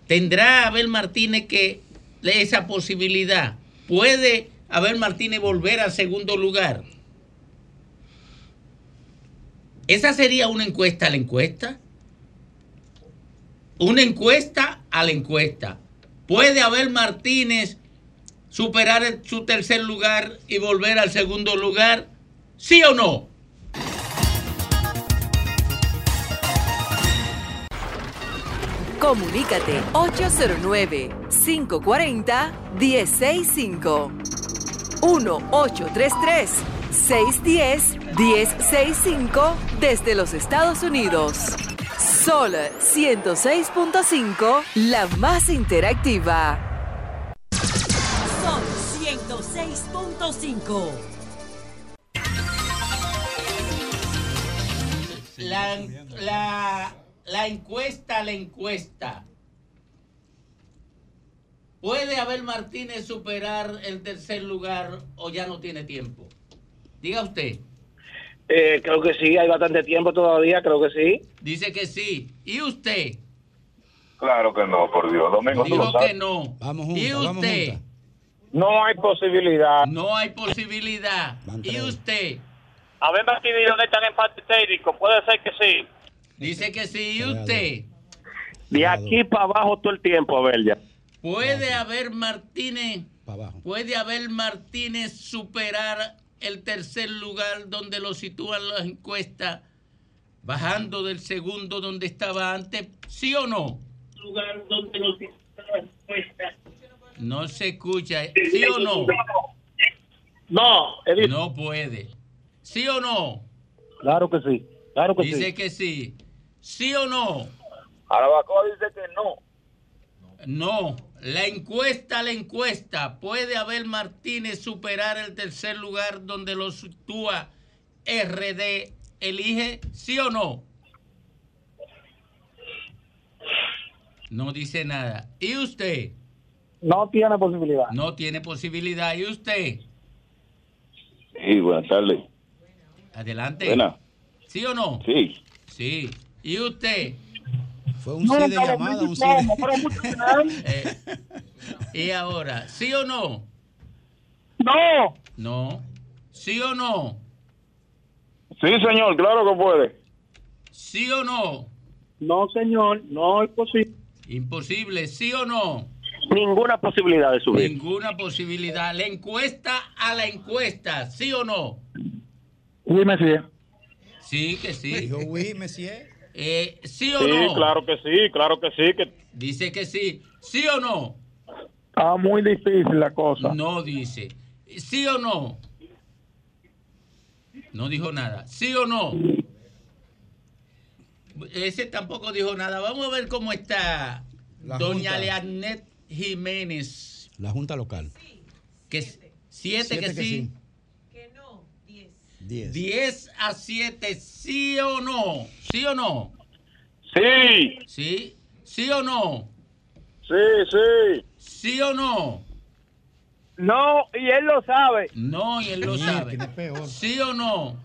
Speaker 6: ¿Tendrá Abel Martínez que esa posibilidad? ¿Puede Abel Martínez volver al segundo lugar? Esa sería una encuesta a la encuesta. Una encuesta a la encuesta. ¿Puede Abel Martínez superar su tercer lugar y volver al segundo lugar? ¿Sí o no?
Speaker 9: Comunícate 809-540-1065. 1-833-610-1065 desde los Estados Unidos. Sol 106.5, la más interactiva.
Speaker 31: Sol 106.5.
Speaker 6: La, la- la encuesta, la encuesta. ¿Puede Abel Martínez superar el tercer lugar o ya no tiene tiempo? Diga usted.
Speaker 32: Eh, creo que sí, hay bastante tiempo todavía, creo que sí.
Speaker 6: Dice que sí. ¿Y usted?
Speaker 33: Claro que no, por Dios. Domingo, tú lo
Speaker 6: Dijo
Speaker 33: sabes.
Speaker 6: que no.
Speaker 3: Vamos
Speaker 6: ¿Y
Speaker 3: vamos
Speaker 6: usted?
Speaker 3: juntas.
Speaker 32: No hay posibilidad.
Speaker 6: No hay posibilidad. ¿Y usted?
Speaker 32: A ver, Martínez, ¿dónde está el empate técnico? Puede ser que sí.
Speaker 6: Dice que sí. ¿Y usted?
Speaker 32: De aquí para abajo todo el tiempo, a ver ya.
Speaker 6: ¿Puede haber Martínez?
Speaker 3: Para abajo.
Speaker 6: ¿Puede haber Martínez superar el tercer lugar donde lo sitúan las encuestas, bajando del segundo donde estaba antes? ¿Sí o no?
Speaker 32: Lugar donde lo sitúan las encuestas.
Speaker 6: No se escucha. ¿Sí o no?
Speaker 32: No, Edith.
Speaker 6: No puede. ¿Sí o no?
Speaker 32: Claro que sí. Claro que
Speaker 6: Dice
Speaker 32: sí.
Speaker 6: que sí. ¿Sí o no?
Speaker 33: Arabacoa dice que no.
Speaker 6: No. La encuesta, la encuesta. ¿Puede Abel Martínez superar el tercer lugar donde lo sitúa RD? ¿Elige sí o no? No dice nada. ¿Y usted?
Speaker 32: No tiene posibilidad.
Speaker 6: No tiene posibilidad. ¿Y usted?
Speaker 33: Sí, buenas tardes.
Speaker 6: Adelante.
Speaker 33: Buena.
Speaker 6: ¿Sí o no?
Speaker 33: Sí.
Speaker 6: Sí. ¿Y usted?
Speaker 3: Fue un sí de llamada, un sí de...
Speaker 6: Eh, ¿Y ahora? ¿Sí o no?
Speaker 32: No.
Speaker 6: No. ¿Sí o no?
Speaker 33: Sí, señor, claro que puede.
Speaker 6: ¿Sí o no?
Speaker 32: No, señor, no es posible.
Speaker 6: Imposible, ¿sí o no?
Speaker 32: Ninguna posibilidad de subir.
Speaker 6: Ninguna posibilidad. La encuesta a la encuesta, ¿sí o no?
Speaker 32: Monsieur.
Speaker 6: Sí, que sí.
Speaker 3: Dijo oui.
Speaker 6: Eh, ¿Sí o
Speaker 33: Sí,
Speaker 6: no?
Speaker 33: claro que sí, claro que sí. Que...
Speaker 6: Dice que sí. ¿Sí o no?
Speaker 32: Está muy difícil la cosa.
Speaker 6: No dice. ¿Sí o no? No dijo nada. ¿Sí o no? Ese tampoco dijo nada. Vamos a ver cómo está
Speaker 3: La
Speaker 6: doña. Leanet Jiménez.
Speaker 3: La Junta Local.
Speaker 6: Que es- siete, que, sí. 10 a 7, ¿sí o no? ¿Sí o no?
Speaker 33: Sí.
Speaker 6: ¿Sí? ¿Sí o no?
Speaker 33: Sí, sí.
Speaker 6: ¿Sí o no?
Speaker 32: No, y él lo sabe.
Speaker 6: No, y él lo sabe. ¿Sí o no?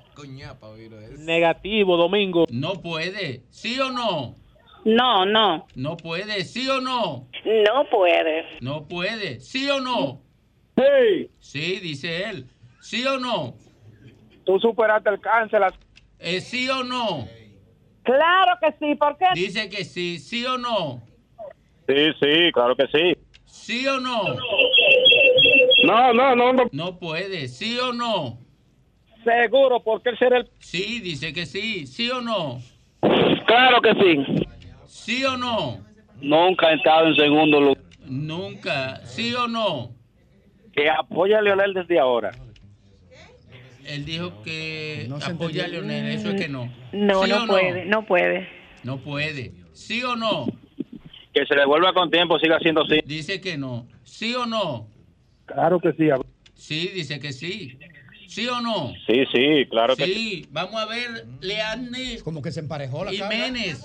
Speaker 32: Negativo, Domingo.
Speaker 6: No puede. ¿Sí o no?
Speaker 34: No, no.
Speaker 6: No puede. ¿Sí o no?
Speaker 34: No puede.
Speaker 6: No puede. ¿Sí o no?
Speaker 32: Sí.
Speaker 6: Sí, dice él. ¿Sí o no?
Speaker 32: Tú superaste el cáncer.
Speaker 6: Eh, ¿Sí o no?
Speaker 34: Claro que sí, ¿por qué?
Speaker 6: Dice que sí. ¿Sí o no?
Speaker 33: Sí, sí, claro que sí.
Speaker 6: ¿Sí o no?
Speaker 32: No, no, no, no.
Speaker 6: No puede. ¿Sí o no?
Speaker 32: Seguro, porque él será el.
Speaker 6: Sí, dice que sí. ¿Sí o no?
Speaker 32: Claro que sí.
Speaker 6: ¿Sí o no?
Speaker 32: Nunca ha estado en segundo lugar.
Speaker 6: Nunca. ¿Sí o no?
Speaker 32: Que apoya a Leonel desde ahora.
Speaker 6: Él dijo que apoya a Leonel. Eso es que no.
Speaker 34: No,
Speaker 6: ¿Sí
Speaker 34: no puede, no puede.
Speaker 6: No puede. ¿Sí o no?
Speaker 32: Que se le vuelva con tiempo, siga siendo así.
Speaker 6: Dice que no. ¿Sí o no?
Speaker 32: Claro que sí.
Speaker 6: Sí, dice que sí. ¿Sí o no?
Speaker 33: Sí, sí, claro que sí.
Speaker 6: Sí, vamos a ver, Leanne
Speaker 3: Como que se emparejó la.
Speaker 6: Jiménez.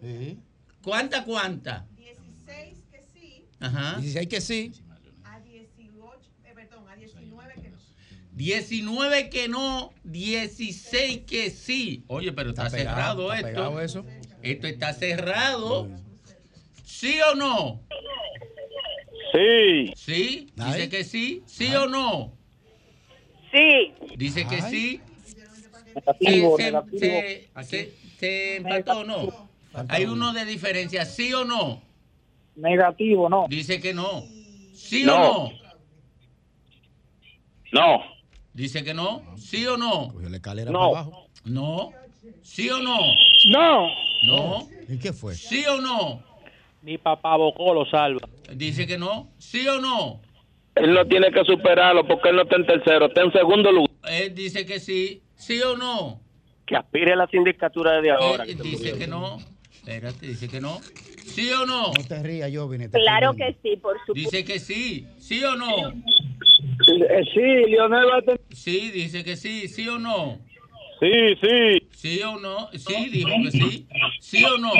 Speaker 3: Sí.
Speaker 6: ¿Cuánta, cuánta?
Speaker 35: 16 que sí,
Speaker 6: Ajá.
Speaker 3: Y si hay que sí,
Speaker 35: a 18, eh, perdón, a 19 que no.
Speaker 6: 19 que no, 16 que sí. Oye, pero está,
Speaker 3: Está pegado,
Speaker 6: cerrado
Speaker 3: está
Speaker 6: esto. Esto está cerrado. ¿Sí o no?
Speaker 33: Sí.
Speaker 6: ¿Sí? Dice
Speaker 3: Ay.
Speaker 6: que sí. ¿Sí o no?
Speaker 34: Sí.
Speaker 6: Dice que
Speaker 3: Ay.
Speaker 6: sí.
Speaker 32: Negativo,
Speaker 6: Se, se,
Speaker 32: negativo.
Speaker 6: se, se- se empató o no? Hay uno de diferencia, ¿sí o no?
Speaker 32: Negativo, no.
Speaker 6: Dice que no. ¿Sí
Speaker 33: No.
Speaker 6: o no?
Speaker 33: No.
Speaker 6: Dice que no. ¿Sí o no?
Speaker 3: cogió la escalera
Speaker 33: No.
Speaker 3: para abajo.
Speaker 6: No. ¿Sí o no?
Speaker 32: No.
Speaker 6: No.
Speaker 3: ¿Y qué fue?
Speaker 6: ¿Sí o no?
Speaker 32: Mi papá Bocó lo salva.
Speaker 6: Dice que no. ¿Sí o no?
Speaker 33: Él no tiene que superarlo porque él no está en tercero, está en segundo lugar.
Speaker 6: Él dice que sí. ¿Sí o no?
Speaker 32: Que aspire a la sindicatura desde ahora.
Speaker 6: Él dice que no. Espérate, dice que no. ¿Sí o no?
Speaker 3: No te rías, yo vine.
Speaker 34: Claro que sí, por supuesto.
Speaker 6: Dice que sí. ¿Sí o no?
Speaker 32: Eh, Sí, Leonel va a tener.
Speaker 6: Sí, dice que sí. ¿Sí o no?
Speaker 33: Sí, sí.
Speaker 6: ¿Sí o no? Sí, dijo que sí. ¿Sí o no?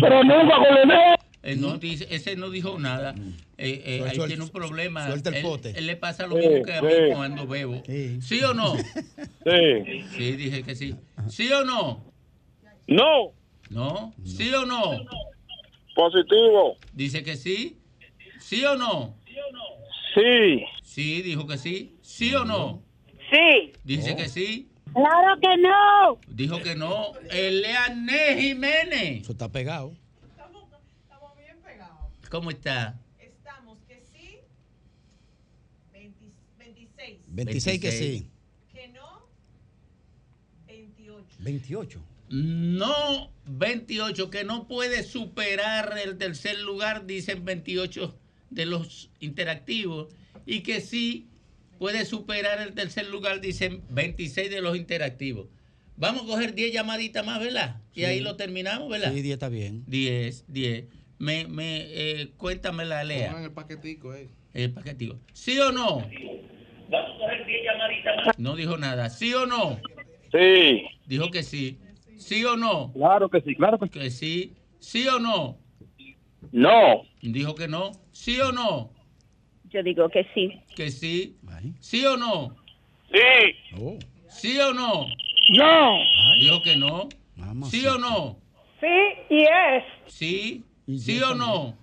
Speaker 32: Pero nunca.
Speaker 6: Él no dice, ese no dijo nada. Eh, eh,
Speaker 3: Suel-
Speaker 6: ahí tiene un problema.
Speaker 3: suelta el
Speaker 6: él,
Speaker 3: pote.
Speaker 6: él le pasa lo mismo que a mí
Speaker 33: sí.
Speaker 6: cuando bebo.
Speaker 3: Sí.
Speaker 6: ¿Sí o no?
Speaker 33: Sí.
Speaker 6: Sí, dije que sí. ¿Sí o no?
Speaker 33: No.
Speaker 6: ¿No? ¿Sí o no?
Speaker 33: Positivo.
Speaker 6: Dice que sí. ¿Sí o no?
Speaker 33: Sí.
Speaker 6: Sí, dijo que sí. ¿Sí o no?
Speaker 34: Sí.
Speaker 6: Dice que sí.
Speaker 34: Claro que no.
Speaker 6: Dijo que no. Eleané Jiménez.
Speaker 3: Eso está pegado.
Speaker 35: Estamos, estamos bien pegados.
Speaker 6: ¿Cómo está?
Speaker 35: Estamos que sí, 20 26.
Speaker 3: 26 que
Speaker 6: 26.
Speaker 3: sí.
Speaker 35: Que no, 28.
Speaker 3: 28.
Speaker 6: No, 28, que no puede superar el tercer lugar, dicen 28 de los interactivos, y que sí puede superar el tercer lugar, dicen 26 de los interactivos. Vamos a coger 10 llamaditas más, ¿verdad? Y
Speaker 3: Sí.
Speaker 6: ahí lo terminamos, ¿verdad?
Speaker 3: Sí, 10 está bien.
Speaker 6: 10, 10. Me, me, eh, cuéntame la lea.
Speaker 4: Pongan el paquetico ahí.
Speaker 6: El paquetico. ¿Sí o no? No dijo nada. ¿Sí o no?
Speaker 33: Sí.
Speaker 6: Dijo que sí. ¿Sí o no?
Speaker 32: Claro que sí, claro que sí.
Speaker 6: Que sí. ¿Sí o no?
Speaker 32: No.
Speaker 6: Dijo que no. ¿Sí o no?
Speaker 34: Yo digo que sí.
Speaker 6: Que sí. ¿Sí o no?
Speaker 32: Sí.
Speaker 6: ¿Sí o no?
Speaker 34: No.
Speaker 6: Dijo que no. ¿Sí o no?
Speaker 34: Sí y es.
Speaker 6: ¿Sí? ¿Sí o no?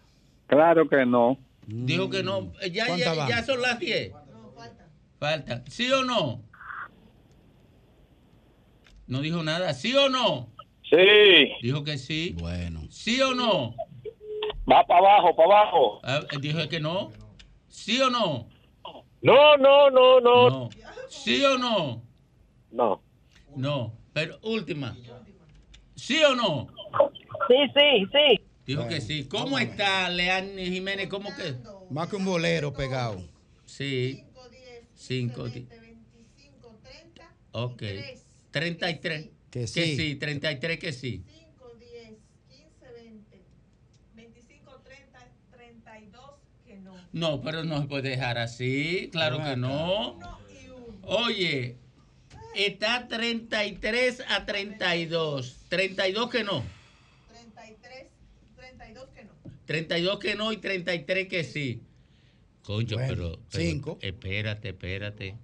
Speaker 15: Claro que no.
Speaker 6: Dijo que no. Eh, Ya,
Speaker 15: ¿Cuántas
Speaker 6: ya, ya son las 10. Falta. ¿Sí o no? No dijo nada. ¿Sí o no?
Speaker 32: Sí.
Speaker 6: Dijo que sí. Bueno. ¿Sí o no?
Speaker 32: Va para abajo, para abajo.
Speaker 6: Ah, Dijo que no. ¿Sí o no?
Speaker 32: No, no, no, no.
Speaker 6: No. ¿Sí o no?
Speaker 32: No.
Speaker 6: No. Pero última. ¿Sí o no?
Speaker 34: Sí, sí, sí.
Speaker 6: Dijo que sí. ¿Cómo está Leani Jiménez? ¿Cómo que?
Speaker 3: Más que un bolero pegado.
Speaker 6: Sí. 5, Ok. 33.
Speaker 3: Que
Speaker 6: Que
Speaker 3: sí.
Speaker 6: sí, 33 que sí.
Speaker 35: 32 que no.
Speaker 6: Pero no se puede dejar así. Claro que no. Oye, está 33 a 32. 32 que no.
Speaker 35: 33, 32 que no.
Speaker 6: 32 que no y 33 que sí. Concho,
Speaker 3: Bueno,
Speaker 6: pero, pero
Speaker 3: cinco.
Speaker 6: Espérate, espérate.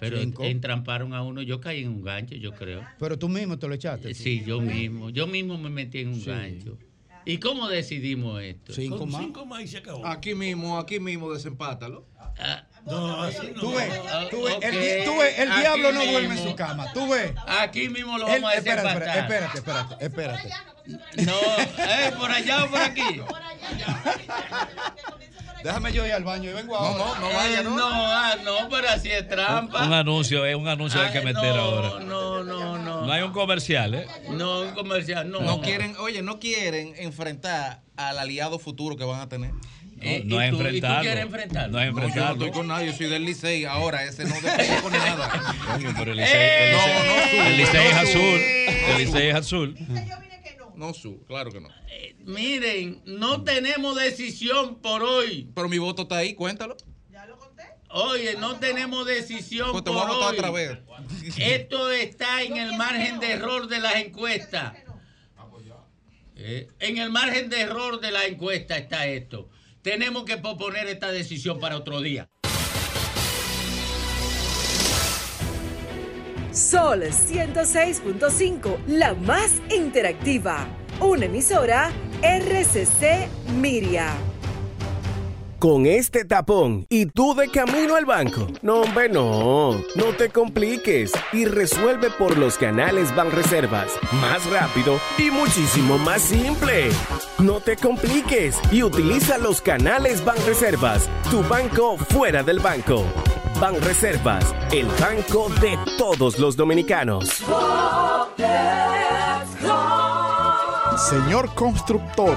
Speaker 6: Pero
Speaker 3: Cinco.
Speaker 6: entramparon a uno. Yo caí en un gancho, yo creo.
Speaker 3: Pero tú mismo te lo echaste. tú.
Speaker 6: Sí, yo mismo. Yo mismo me metí en un
Speaker 3: Sí.
Speaker 6: gancho. ¿Y cómo decidimos esto?
Speaker 4: Cinco
Speaker 5: Con
Speaker 4: más.
Speaker 5: cinco más y se acabó.
Speaker 4: Aquí mismo, aquí mismo, desempátalo.
Speaker 5: No, así no.
Speaker 3: Tú ves,
Speaker 6: Ah,
Speaker 3: tú ves, el, di- tú ves, el
Speaker 6: Aquí
Speaker 3: diablo no duerme en su cama. Tú ves.
Speaker 6: Aquí mismo lo vamos a
Speaker 3: espérate,
Speaker 6: desempatar.
Speaker 3: espérate, espérate, espérate, espérate.
Speaker 6: No, eh, por allá o por aquí.
Speaker 3: Déjame yo ir al baño y vengo ahora.
Speaker 4: no, no vaya,
Speaker 6: Eh, no, ah, no, pero así es trampa.
Speaker 13: Un anuncio, es un anuncio que hay que
Speaker 6: Ay,
Speaker 13: meter
Speaker 6: no,
Speaker 13: ahora.
Speaker 6: No, no, no.
Speaker 13: No hay un comercial, ¿eh?
Speaker 6: No, un comercial, no.
Speaker 4: No quieren, oye, no quieren enfrentar al aliado futuro que van a tener.
Speaker 6: Eh,
Speaker 13: no
Speaker 6: ¿y
Speaker 13: es
Speaker 6: tú- y tú
Speaker 13: enfrentarlo.
Speaker 6: quieres enfrentarlo?
Speaker 13: No es
Speaker 4: No, yo no
Speaker 13: enfrentarlo.
Speaker 4: estoy con nadie, yo soy del Licey. Ahora ese no depende con nada.
Speaker 13: Coño, pero el Licey, el
Speaker 4: No,
Speaker 13: Licey-
Speaker 4: no
Speaker 13: el Licey es
Speaker 4: no
Speaker 13: azul. El Licey es azul.
Speaker 4: No su, claro que no.
Speaker 6: Miren, no tenemos decisión por hoy.
Speaker 4: Pero mi voto está ahí, cuéntalo.
Speaker 6: Oye, no tenemos decisión
Speaker 4: Pues te
Speaker 6: por
Speaker 4: voy a votar
Speaker 6: hoy.
Speaker 4: otra vez.
Speaker 6: Esto está en el margen de error de las encuestas. Eh, en el margen de error de la encuesta está esto. Tenemos que posponer esta decisión para otro día.
Speaker 9: Sol 106.5, la más interactiva. Una emisora RCC Miria.
Speaker 20: Con este tapón y tú de camino al banco. No, hombre, no. No te compliques y resuelve por los canales Banreservas. Más rápido y muchísimo más simple. No te compliques y utiliza los canales Banreservas. Tu banco fuera del banco. Banreservas, el banco de todos los dominicanos.
Speaker 21: Señor constructor,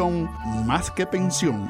Speaker 21: más que pensión.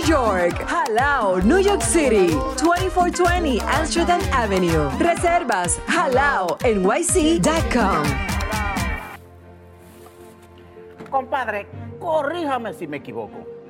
Speaker 9: York. Halao, New York City. 2420 Amsterdam Avenue. Reservas halaonyc.com.
Speaker 36: Compadre, corríjame si me equivoco.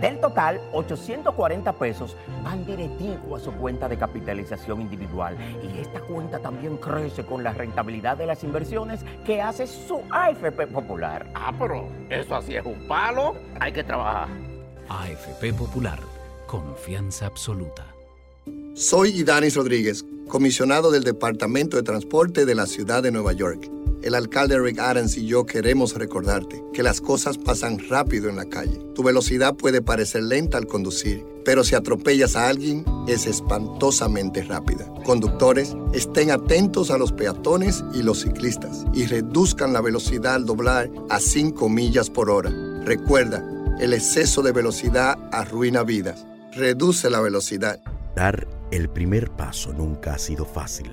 Speaker 37: Del total, 840 pesos van directivo a su cuenta de capitalización individual. Y esta cuenta también crece con la rentabilidad de las inversiones que hace su AFP Popular.
Speaker 38: Ah, pero eso así es un palo. Hay que trabajar.
Speaker 39: AFP Popular, confianza absoluta.
Speaker 40: Soy Idanis Rodríguez, comisionado del Departamento de Transporte de la Ciudad de Nueva York. El alcalde Rick Adams y yo queremos recordarte que las cosas pasan rápido en la calle. Tu velocidad puede parecer lenta al conducir, pero si atropellas a alguien es espantosamente rápida. Conductores, estén atentos a los peatones y los ciclistas y reduzcan la velocidad al doblar a 5 millas por hora. Recuerda, el exceso de velocidad arruina vidas. Reduce la velocidad.
Speaker 21: Dar el primer paso nunca ha sido fácil,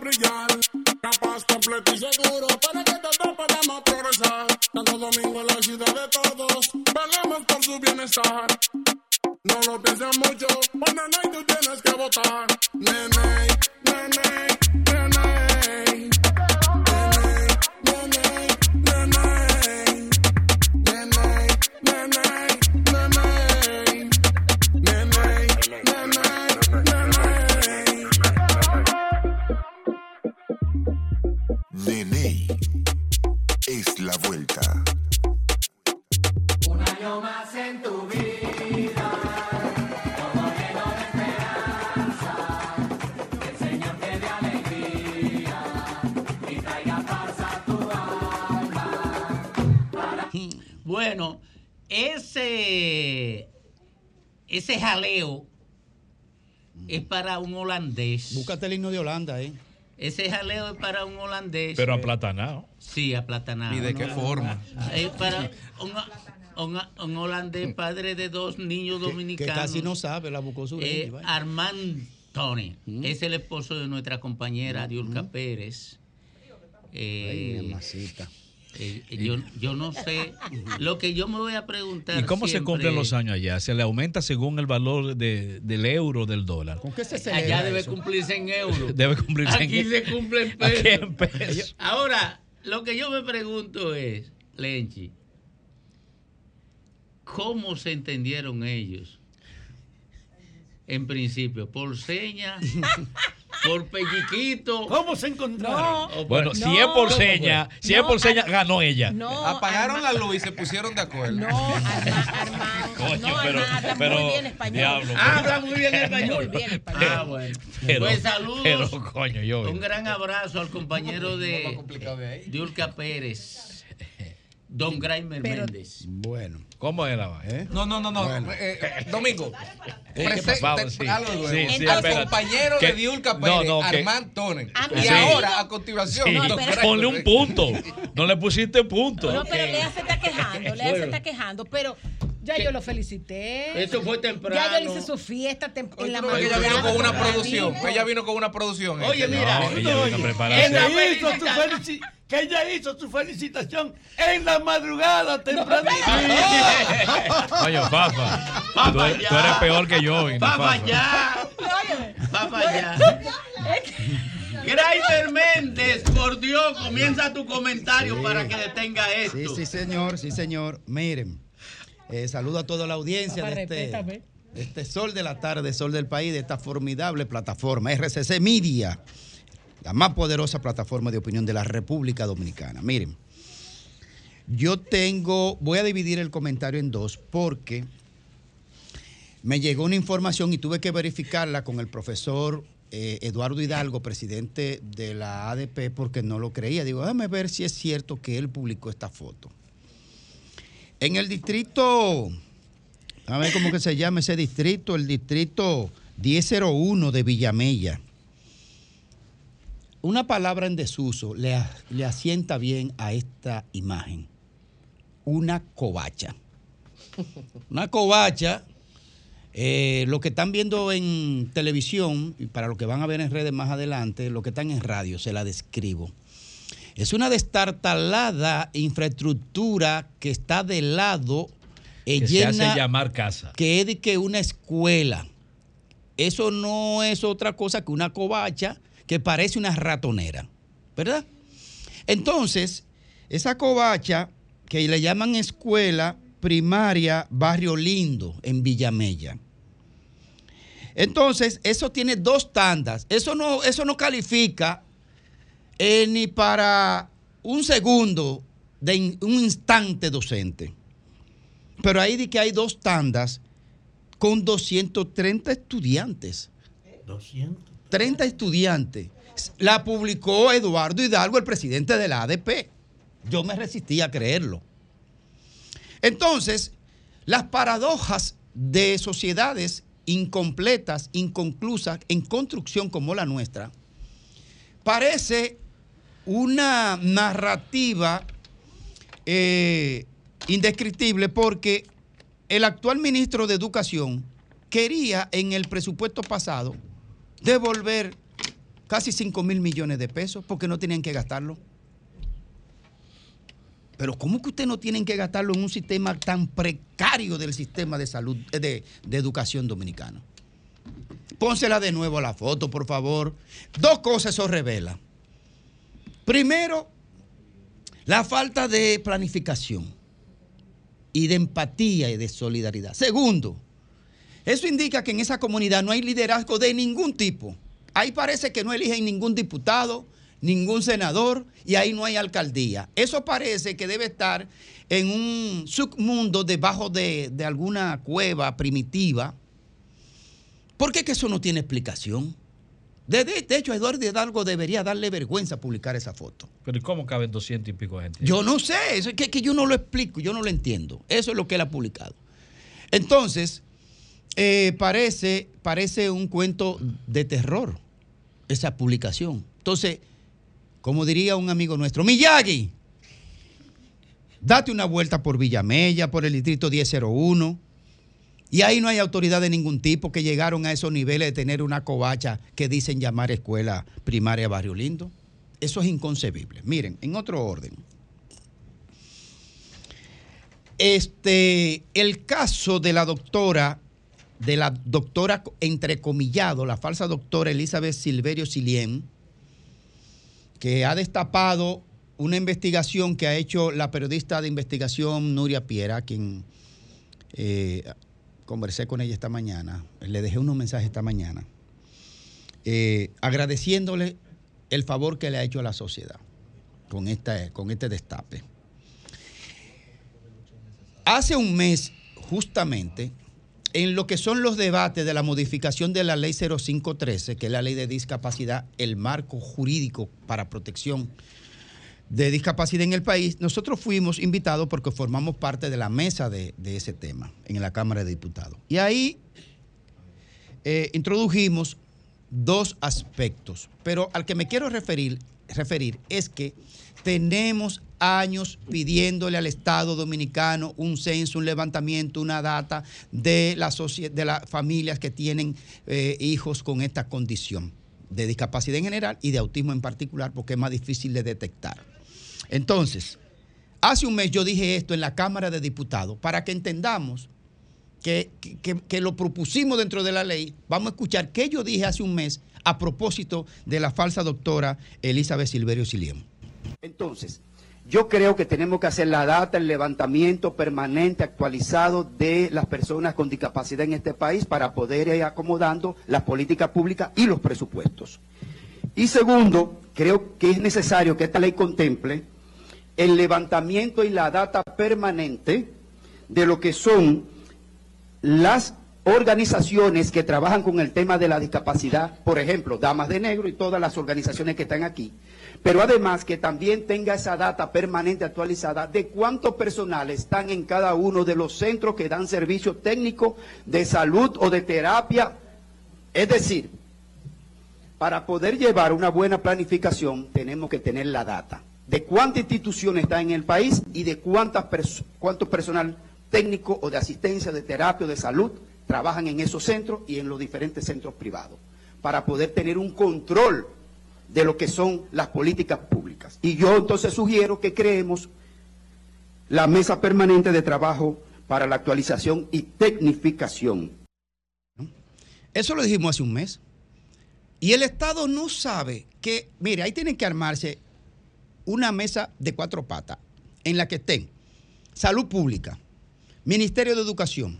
Speaker 8: Brillar. Capaz, completo y seguro para que todos podamos progresar. Santo Domingo, la ciudad de todos, velemos por su bienestar. No lo pienses mucho, bueno, no tú tienes que votar. Nene, nene, nene.
Speaker 41: Es la vuelta.
Speaker 8: Un año más en tu vida, todo lleno de esperanza. Que el Señor te dé alegría y traiga paz a tu alma.
Speaker 6: Bueno, ese, ese jaleo es para un holandés.
Speaker 3: Búscate el himno de Holanda, ¿eh?
Speaker 6: Ese jaleo es para un holandés.
Speaker 13: Pero aplatanado.
Speaker 6: Sí, aplatanado.
Speaker 4: ¿Y de qué forma?
Speaker 6: Es para un, un- un holandés, padre de dos niños
Speaker 3: Que, que
Speaker 6: dominicanos.
Speaker 3: casi no sabe, la buscó su
Speaker 6: Eh, Armand Tony es el esposo de nuestra compañera Diulca Pérez. Eh,
Speaker 3: Ay, mamacita.
Speaker 6: Eh, yo, yo no sé. Lo que yo me voy a preguntar.
Speaker 13: ¿Y cómo se cumplen los años allá? ¿Se le aumenta según el valor de- del euro del dólar?
Speaker 3: ¿Con qué se
Speaker 6: Allá debe cumplirse en euros.
Speaker 13: Debe cumplirse en-
Speaker 6: Aquí se cumple en
Speaker 13: Aquí
Speaker 6: pesos.
Speaker 13: en pesos.
Speaker 6: Ahora, lo que yo me pregunto es, Lenchi, ¿cómo se entendieron ellos? En principio, por seña, por pelliquito.
Speaker 5: ¿Cómo se encontraron?
Speaker 13: Bueno, si es por seña, si es por seña, ganó ella.
Speaker 4: Apagaron la luz y se pusieron de acuerdo.
Speaker 13: Coño, pero,
Speaker 7: habla
Speaker 13: pero,
Speaker 7: muy bien español.
Speaker 13: diablo.
Speaker 6: Habla muy bien español.
Speaker 7: Muy bien español.
Speaker 6: Ah, bueno.
Speaker 13: Pero-
Speaker 6: pues saludos.
Speaker 13: pero, coño, yo-
Speaker 6: Un gran abrazo al compañero de Diulca Pérez, Don Graimer
Speaker 13: Pero-
Speaker 6: Méndez.
Speaker 3: Bueno.
Speaker 13: ¿Cómo era?
Speaker 3: ¿Eh?
Speaker 4: No, no, no, no.
Speaker 13: Bueno.
Speaker 4: Eh, eh, Domingo.
Speaker 13: ¿Qué
Speaker 4: presente-
Speaker 13: Vamos, sí.
Speaker 4: algo nuevo.
Speaker 13: Sí, sí,
Speaker 4: Al
Speaker 13: espérate.
Speaker 4: compañero
Speaker 13: Que-
Speaker 4: de Diulca
Speaker 13: no,
Speaker 4: Pérez,
Speaker 13: no, que-
Speaker 4: Armand Tonen.
Speaker 7: Ah,
Speaker 4: Y
Speaker 13: Sí.
Speaker 4: ahora, a continuación.
Speaker 13: Ponle un punto. No le pusiste punto.
Speaker 7: No, pero Lea se está quejando, Lea se está quejando, pero ya yo lo felicité.
Speaker 6: Eso fue temprano.
Speaker 7: Ya yo le hice su fiesta tem- en la
Speaker 4: no que ella vino con una producción. Ella vino con una producción.
Speaker 6: Oye,
Speaker 4: este.
Speaker 6: mira,
Speaker 13: No, ella vino preparada.
Speaker 6: Esa
Speaker 5: Ella hizo su
Speaker 6: felicita-
Speaker 5: felici- que ella hizo su felicitación en la madrugada temprano.
Speaker 13: Oye, Fafa, tú, eres,
Speaker 6: ya.
Speaker 13: tú eres peor que yo. no
Speaker 6: Fafa
Speaker 13: Fafa.
Speaker 6: ya. Fafa ya. Graimer Méndez, por Dios, comienza tu comentario
Speaker 3: Sí.
Speaker 6: para que detenga
Speaker 3: Sí,
Speaker 6: esto.
Speaker 3: sí, señor, sí, señor. Miren, eh, saludo a toda la audiencia
Speaker 7: Papá,
Speaker 3: de este, este Sol de la Tarde, Sol del País, de esta formidable plataforma, RCC Media, la más poderosa plataforma de opinión de la República Dominicana. Miren, yo tengo, voy a dividir el comentario en dos porque me llegó una información y tuve que verificarla con el profesor eh, Eduardo Hidalgo, presidente de la ADP, porque no lo creía. Digo, déjame ver si es cierto que él publicó esta foto. En el distrito, a ver cómo que se llama ese distrito, el distrito 1001 de Villamella. Una palabra en desuso le, asienta bien a esta imagen. Una covacha. Una covacha Eh, lo que están viendo en televisión, y para lo que van a ver en redes más adelante, lo que están en radio, se la describo. Es una destartalada infraestructura que está de lado, eh,
Speaker 13: Que se
Speaker 3: llena,
Speaker 13: hace llamar casa.
Speaker 3: que es de que una escuela. Eso no es otra cosa que una covacha que parece una ratonera, ¿verdad? Entonces, esa covacha que le llaman escuela primaria Barrio Lindo en Villamella. Entonces, eso tiene dos tandas. Eso no, eso no califica eh, ni para un segundo de in- un instante docente. Pero ahí di que hay dos tandas con 230 estudiantes.
Speaker 5: 200.
Speaker 3: 30 estudiantes. La publicó Eduardo Hidalgo, el presidente de la ADP. Yo me resistí a creerlo. Entonces, las paradojas de sociedades incompletas, inconclusas, en construcción como la nuestra, parece una narrativa eh, indescriptible porque el actual ministro de Educación quería en el presupuesto pasado devolver casi 5 mil millones de pesos porque no tenían que gastarlo. Pero ¿cómo que ustedes no tienen que gastarlo en un sistema tan precario del sistema de salud, eh, de, de educación dominicano? Pónsela de nuevo a la foto, por favor. Dos cosas eso revela. Primero, la falta de planificación y de empatía y de solidaridad. Segundo, eso indica que en esa comunidad no hay liderazgo de ningún tipo. Ahí parece que no eligen ningún diputado, ningún senador y ahí no hay alcaldía. Eso parece que debe estar en un submundo debajo de, de alguna cueva primitiva. ¿Por qué que eso no tiene explicación? De, de- de hecho, Eduardo Hidalgo debería darle vergüenza publicar esa foto.
Speaker 13: Pero ¿y cómo caben 200 y pico de gente?
Speaker 3: Yo no sé, eso es que, que yo no lo explico, yo no lo entiendo. Eso es lo que él ha publicado. Entonces, eh, parece, parece un cuento de terror esa publicación. Entonces, como diría un amigo nuestro, Miyagi, date una vuelta por Villamella, por el distrito 1001. Y ahí no hay autoridad de ningún tipo que llegaron a esos niveles de tener una covacha que dicen llamar escuela primaria Barrio Lindo. Eso es inconcebible. Miren, en otro orden. Este, el caso de la doctora, de la doctora entrecomillado, la falsa doctora Elizabeth Silverio Silien, que ha destapado una investigación que ha hecho la periodista de investigación Nuria Piera, quien eh, conversé con ella esta mañana, le dejé unos mensajes esta mañana, eh, agradeciéndole el favor que le ha hecho a la sociedad con, esta, con este destape. Hace un mes, justamente, en lo que son los debates de la modificación de la ley 0513, que es la ley de discapacidad, el marco jurídico para protección de discapacidad en el país, nosotros fuimos invitados porque formamos parte de la mesa de, ese tema en la Cámara de Diputados. Y ahí eh, introdujimos dos aspectos, pero al que me quiero referir, es que tenemos años pidiéndole al Estado dominicano un censo, un levantamiento, una data de, la de las familias que tienen eh, hijos con esta condición de discapacidad en general y de autismo en particular, porque es más difícil de detectar. Entonces, hace un mes yo dije esto en la Cámara de Diputados para que entendamos que, lo propusimos dentro de la ley. Vamos a escuchar qué yo dije hace un mes a propósito de la falsa doctora Elizabeth Silverio Silien. Entonces, yo creo que tenemos que hacer la data, el levantamiento permanente, actualizado de las personas con discapacidad en este país para poder ir acomodando las políticas públicas y los presupuestos. Y segundo, creo que es necesario que esta ley contemple el levantamiento y la data permanente de lo que son las organizaciones que trabajan con el tema de la discapacidad, por ejemplo, Damas de Negro y todas las organizaciones que están aquí, pero además que también tenga esa data permanente actualizada de cuántos personales están en cada uno de los centros que dan servicio técnico de salud o de terapia. Es decir, para poder llevar una buena planificación tenemos que tener la data de cuántas instituciones están en el país y de cuántas pers- cuánto personal técnico o de asistencia, de terapia o de salud
Speaker 42: trabajan en esos centros y en los diferentes centros privados, para poder tener un control de lo que son las políticas públicas. Y yo entonces sugiero que creemos la mesa permanente de trabajo para la actualización y tecnificación.
Speaker 3: Eso lo dijimos hace un mes. Y el Estado no sabe que, mire, ahí tiene que armarse una mesa de cuatro patas en la que estén Salud Pública, Ministerio de Educación,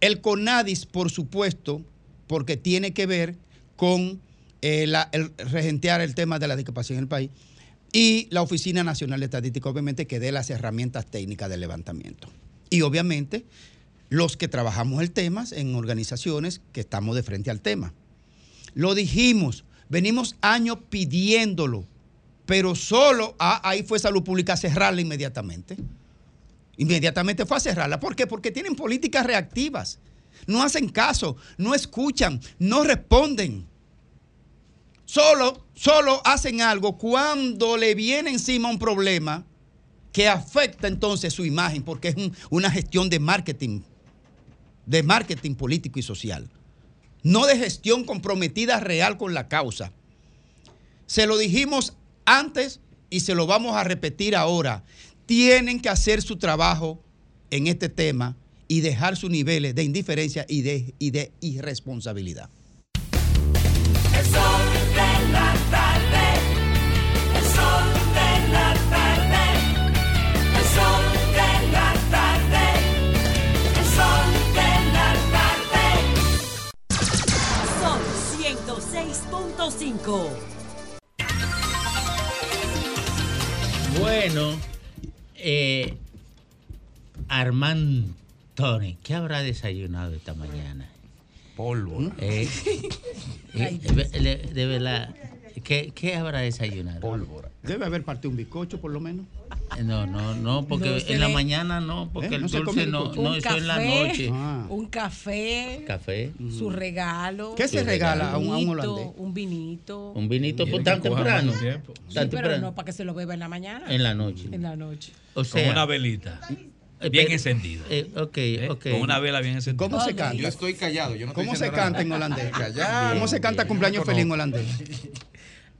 Speaker 3: el CONADIS, por supuesto, porque tiene que ver con eh, el regentear el tema de la discapacidad en el país, y la Oficina Nacional de Estadística, obviamente, que dé las herramientas técnicas del levantamiento. Y obviamente, los que trabajamos el tema en organizaciones que estamos de frente al tema. Lo dijimos, venimos años pidiéndolo, pero solo ah, ahí fue Salud Pública a cerrarla inmediatamente. Inmediatamente fue a cerrarla. ¿Por qué? Porque tienen políticas reactivas. No hacen caso, no escuchan, no responden. Solo, solo hacen algo cuando le viene encima un problema que afecta entonces su imagen, porque es un- una gestión de marketing, de marketing político y social, no de gestión comprometida real con la causa. Se lo dijimos antes y se lo vamos a repetir ahora. Tienen que hacer su trabajo en este tema y dejar sus niveles de indiferencia y de, y de irresponsabilidad.
Speaker 8: El sol de la tarde, el sol de la tarde, el sol de la tarde, el sol de la tarde.
Speaker 43: Sol 106.5.
Speaker 6: Bueno, eh, Armand Tony, ¿qué habrá desayunado esta mañana?
Speaker 4: Polvo.
Speaker 6: Eh, eh, de, de verdad, ¿qué, qué habrá desayunado?
Speaker 4: Pólvora.
Speaker 3: Debe haber partido un bizcocho, por lo menos.
Speaker 6: No, no, no, porque
Speaker 7: No se
Speaker 6: en la mañana no, porque
Speaker 3: ¿Eh?
Speaker 6: el
Speaker 3: ¿No se
Speaker 6: dulce no, no,
Speaker 7: un
Speaker 6: eso la noche.
Speaker 7: un café,
Speaker 6: Café.
Speaker 7: su regalo.
Speaker 3: ¿Qué se regala a un, a un holandés?
Speaker 7: Un vinito.
Speaker 6: Un vinito por
Speaker 13: que
Speaker 6: tan temprano.
Speaker 13: tiempo.
Speaker 7: Sí,
Speaker 6: Tan
Speaker 7: pero
Speaker 6: temprano.
Speaker 7: no para que se lo beba en la mañana.
Speaker 6: En la noche.
Speaker 7: En la noche.
Speaker 6: O
Speaker 13: Con
Speaker 6: sea,
Speaker 13: una velita.
Speaker 6: eh,
Speaker 13: Bien
Speaker 6: pero-
Speaker 13: encendida.
Speaker 6: eh, ok, ok.
Speaker 13: Con una vela bien encendida.
Speaker 3: ¿Cómo se canta?
Speaker 4: Yo estoy callado. Yo no estoy
Speaker 3: ¿Cómo se canta
Speaker 4: nada.
Speaker 3: en holandés?
Speaker 4: Callado.
Speaker 3: ¿Cómo se canta cumpleaños feliz en holandés?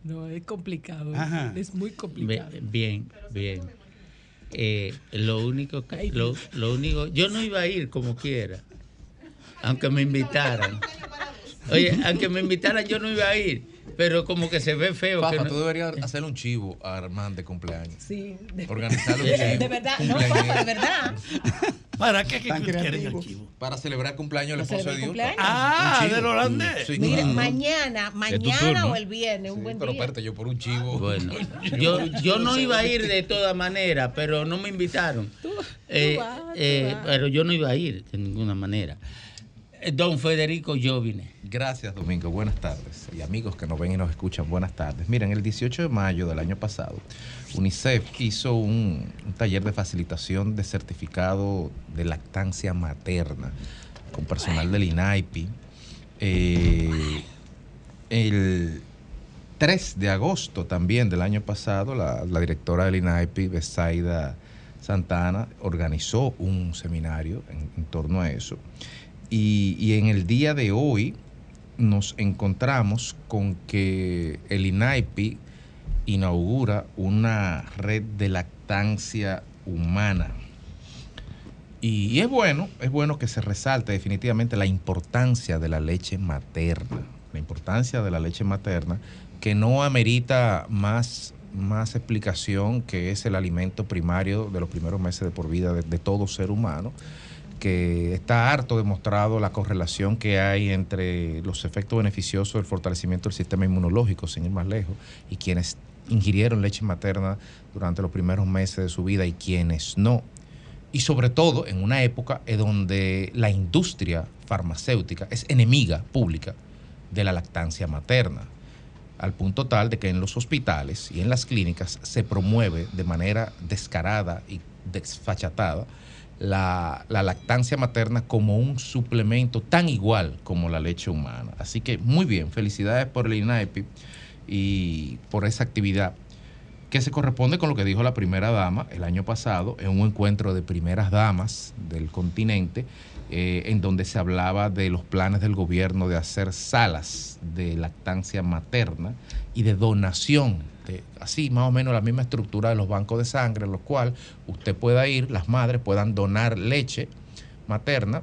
Speaker 7: No, es complicado.
Speaker 3: Ajá.
Speaker 7: Es muy complicado.
Speaker 6: Bien, bien. Eh, lo único que, lo, lo único, yo no iba a ir como quiera, aunque me invitaran. Oye, aunque me invitaran, yo no iba a ir, pero como que se ve feo. que
Speaker 4: Fafa,
Speaker 6: no-
Speaker 4: tú deberías hacerle un chivo a Armand de cumpleaños.
Speaker 7: Sí. De,
Speaker 4: Organizarle un
Speaker 7: de-
Speaker 4: chivo.
Speaker 7: de verdad, no, papá, de verdad.
Speaker 5: ¿Para qué que el chivo?
Speaker 4: Para celebrar cumpleaños del
Speaker 7: ¿Para
Speaker 4: esposo de Dios.
Speaker 7: cumpleaños?
Speaker 5: Ah, del holandés.
Speaker 4: Sí,
Speaker 7: Mira,
Speaker 4: claro.
Speaker 7: mañana, mañana o el viernes, un buen
Speaker 4: pero
Speaker 7: día.
Speaker 4: espérate, yo por un chivo.
Speaker 6: Bueno, yo, yo no iba a ir de todas maneras, pero no me invitaron. Eh,
Speaker 7: vas, tú
Speaker 6: eh,
Speaker 7: vas.
Speaker 6: pero yo no iba a ir de ninguna manera. Don Federico Jovine.
Speaker 4: Gracias, Domingo. Buenas tardes. Y amigos que nos ven y nos escuchan, buenas tardes. Miren, el 18 de mayo del año pasado, UNICEF hizo un, taller de facilitación de certificado de lactancia materna con personal del INAIPI. Eh, el 3 de agosto también del año pasado, la, la directora del INAIPI, Besaida Santana, organizó un seminario en- en torno a eso. Y, en el día de hoy nos encontramos con que el INAIPI inaugura una red de lactancia humana. Y, es bueno, es bueno que se resalte definitivamente la importancia de la leche materna, la importancia de la leche materna, que no amerita más, más explicación que es el alimento primario de los primeros meses de por vida de todo ser humano que está harto demostrado la correlación que hay entre los efectos beneficiosos del fortalecimiento del sistema inmunológico, sin ir más lejos, y quienes ingirieron leche materna durante los primeros meses de su vida y quienes no. Y sobre todo en una época en donde la industria farmacéutica es enemiga pública de la lactancia materna, al punto tal de que en los hospitales y en las clínicas se promueve de manera descarada y desfachatada la, la lactancia materna como un suplemento tan igual como la leche humana. Así que muy bien, felicidades por el INAEPI y por esa actividad. que se corresponde con lo que dijo la primera dama el año pasado en un encuentro de primeras damas del continente, eh, en donde se hablaba de los planes del gobierno de hacer salas de lactancia materna y de donación, de, así más o menos la misma estructura de los bancos de sangre, en los cuales usted pueda ir, las madres puedan donar leche materna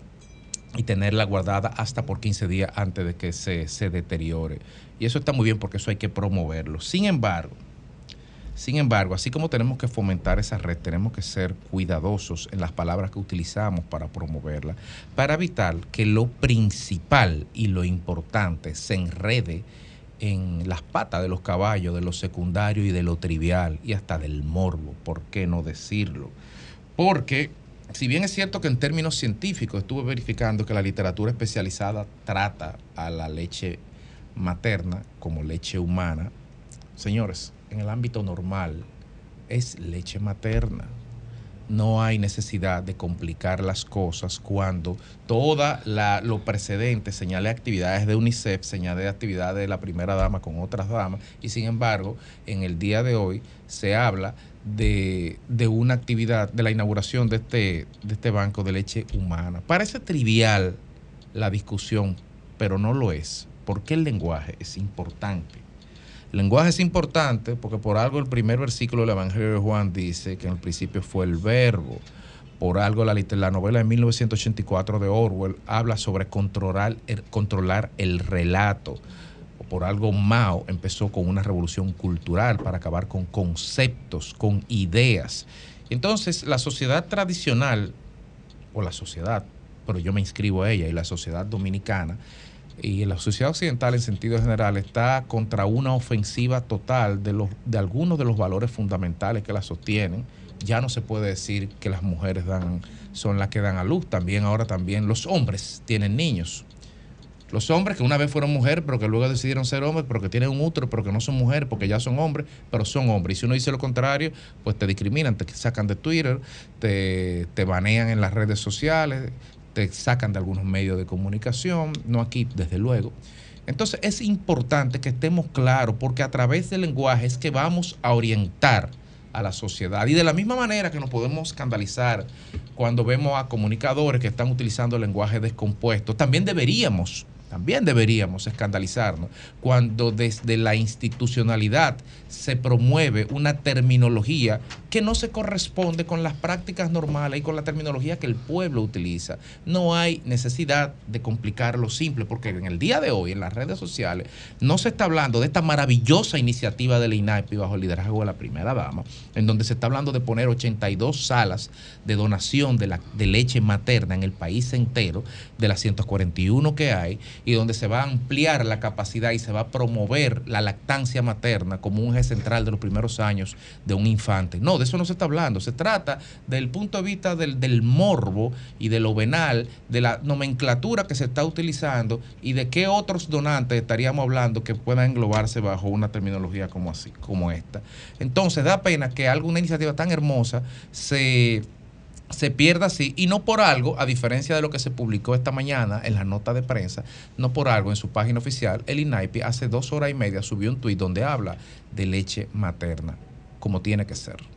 Speaker 4: y tenerla guardada hasta por 15 días antes de que se, se deteriore. Y eso está muy bien porque eso hay que promoverlo. Sin embargo, sin embargo, así como tenemos que fomentar esa red, tenemos que ser cuidadosos en las palabras que utilizamos para promoverla, para evitar que lo principal y lo importante se enrede en las patas de los caballos, de lo secundario y de lo trivial y hasta del morbo, ¿por qué no decirlo? Porque si bien es cierto que en términos científicos estuve verificando que la literatura especializada trata a la leche materna como leche humana, señores, en el ámbito normal es leche materna. No hay necesidad de complicar las cosas cuando toda la, lo precedente señale actividades de UNICEF, señale actividades de la primera dama con otras damas, y sin embargo, en el día de hoy se habla de, de una actividad, de la inauguración de este, de este banco de leche humana. Parece trivial la discusión, pero no lo es, porque el lenguaje es importante. El lenguaje es importante porque por algo el primer versículo del Evangelio de Juan dice que en el principio fue el verbo. Por algo la, la novela de 1984 de Orwell habla sobre controlar, el- controlar el relato. Por algo Mao empezó con una revolución cultural para acabar con conceptos, con ideas. Entonces la sociedad tradicional, o la sociedad, pero yo me inscribo a ella, y la sociedad dominicana, y la sociedad occidental en sentido general está contra una ofensiva total de, los, de algunos de los valores fundamentales que la sostienen. Ya no se puede decir que las mujeres dan, son las que dan a luz, también ahora también los hombres tienen niños. Los hombres que una vez fueron mujeres, pero que luego decidieron ser hombres, pero que tienen un útero, pero que no son mujeres, porque ya son hombres, pero son hombres. Y si uno dice lo contrario, pues te discriminan, te sacan de Twitter, te, te banean en las redes sociales, te sacan de algunos medios de comunicación, no aquí, desde luego. Entonces es importante que estemos claros, porque a través del lenguaje es que vamos a orientar a la sociedad. Y de la misma manera que nos podemos escandalizar cuando vemos a comunicadores que están utilizando lenguaje descompuesto, también deberíamos, también deberíamos escandalizarnos cuando desde la institucionalidad se promueve una terminología que no se corresponde con las prácticas normales y con la terminología que el pueblo utiliza. No hay necesidad de complicar lo simple, porque en el día de hoy, en las redes sociales, no se está hablando de esta maravillosa iniciativa del INAPI bajo el liderazgo de la primera dama, en donde se está hablando de poner 82 salas de donación de, la, de leche materna en el país entero, de las 141 que hay, y donde se va a ampliar la capacidad y se va a promover la lactancia materna como un eje central de los primeros años de un infante. No, de eso no se está hablando. Se trata del punto de vista del, del morbo y de lo venal, de la nomenclatura que se está utilizando y de qué otros donantes estaríamos hablando que puedan englobarse bajo una terminología como así, como esta. Entonces da pena que alguna iniciativa tan hermosa se se pierda así y no por algo, a diferencia de lo que se publicó esta mañana en la nota de prensa, no por algo en su página oficial, el INAIPI hace dos horas y media subió un tuit donde habla de leche materna, como tiene que ser.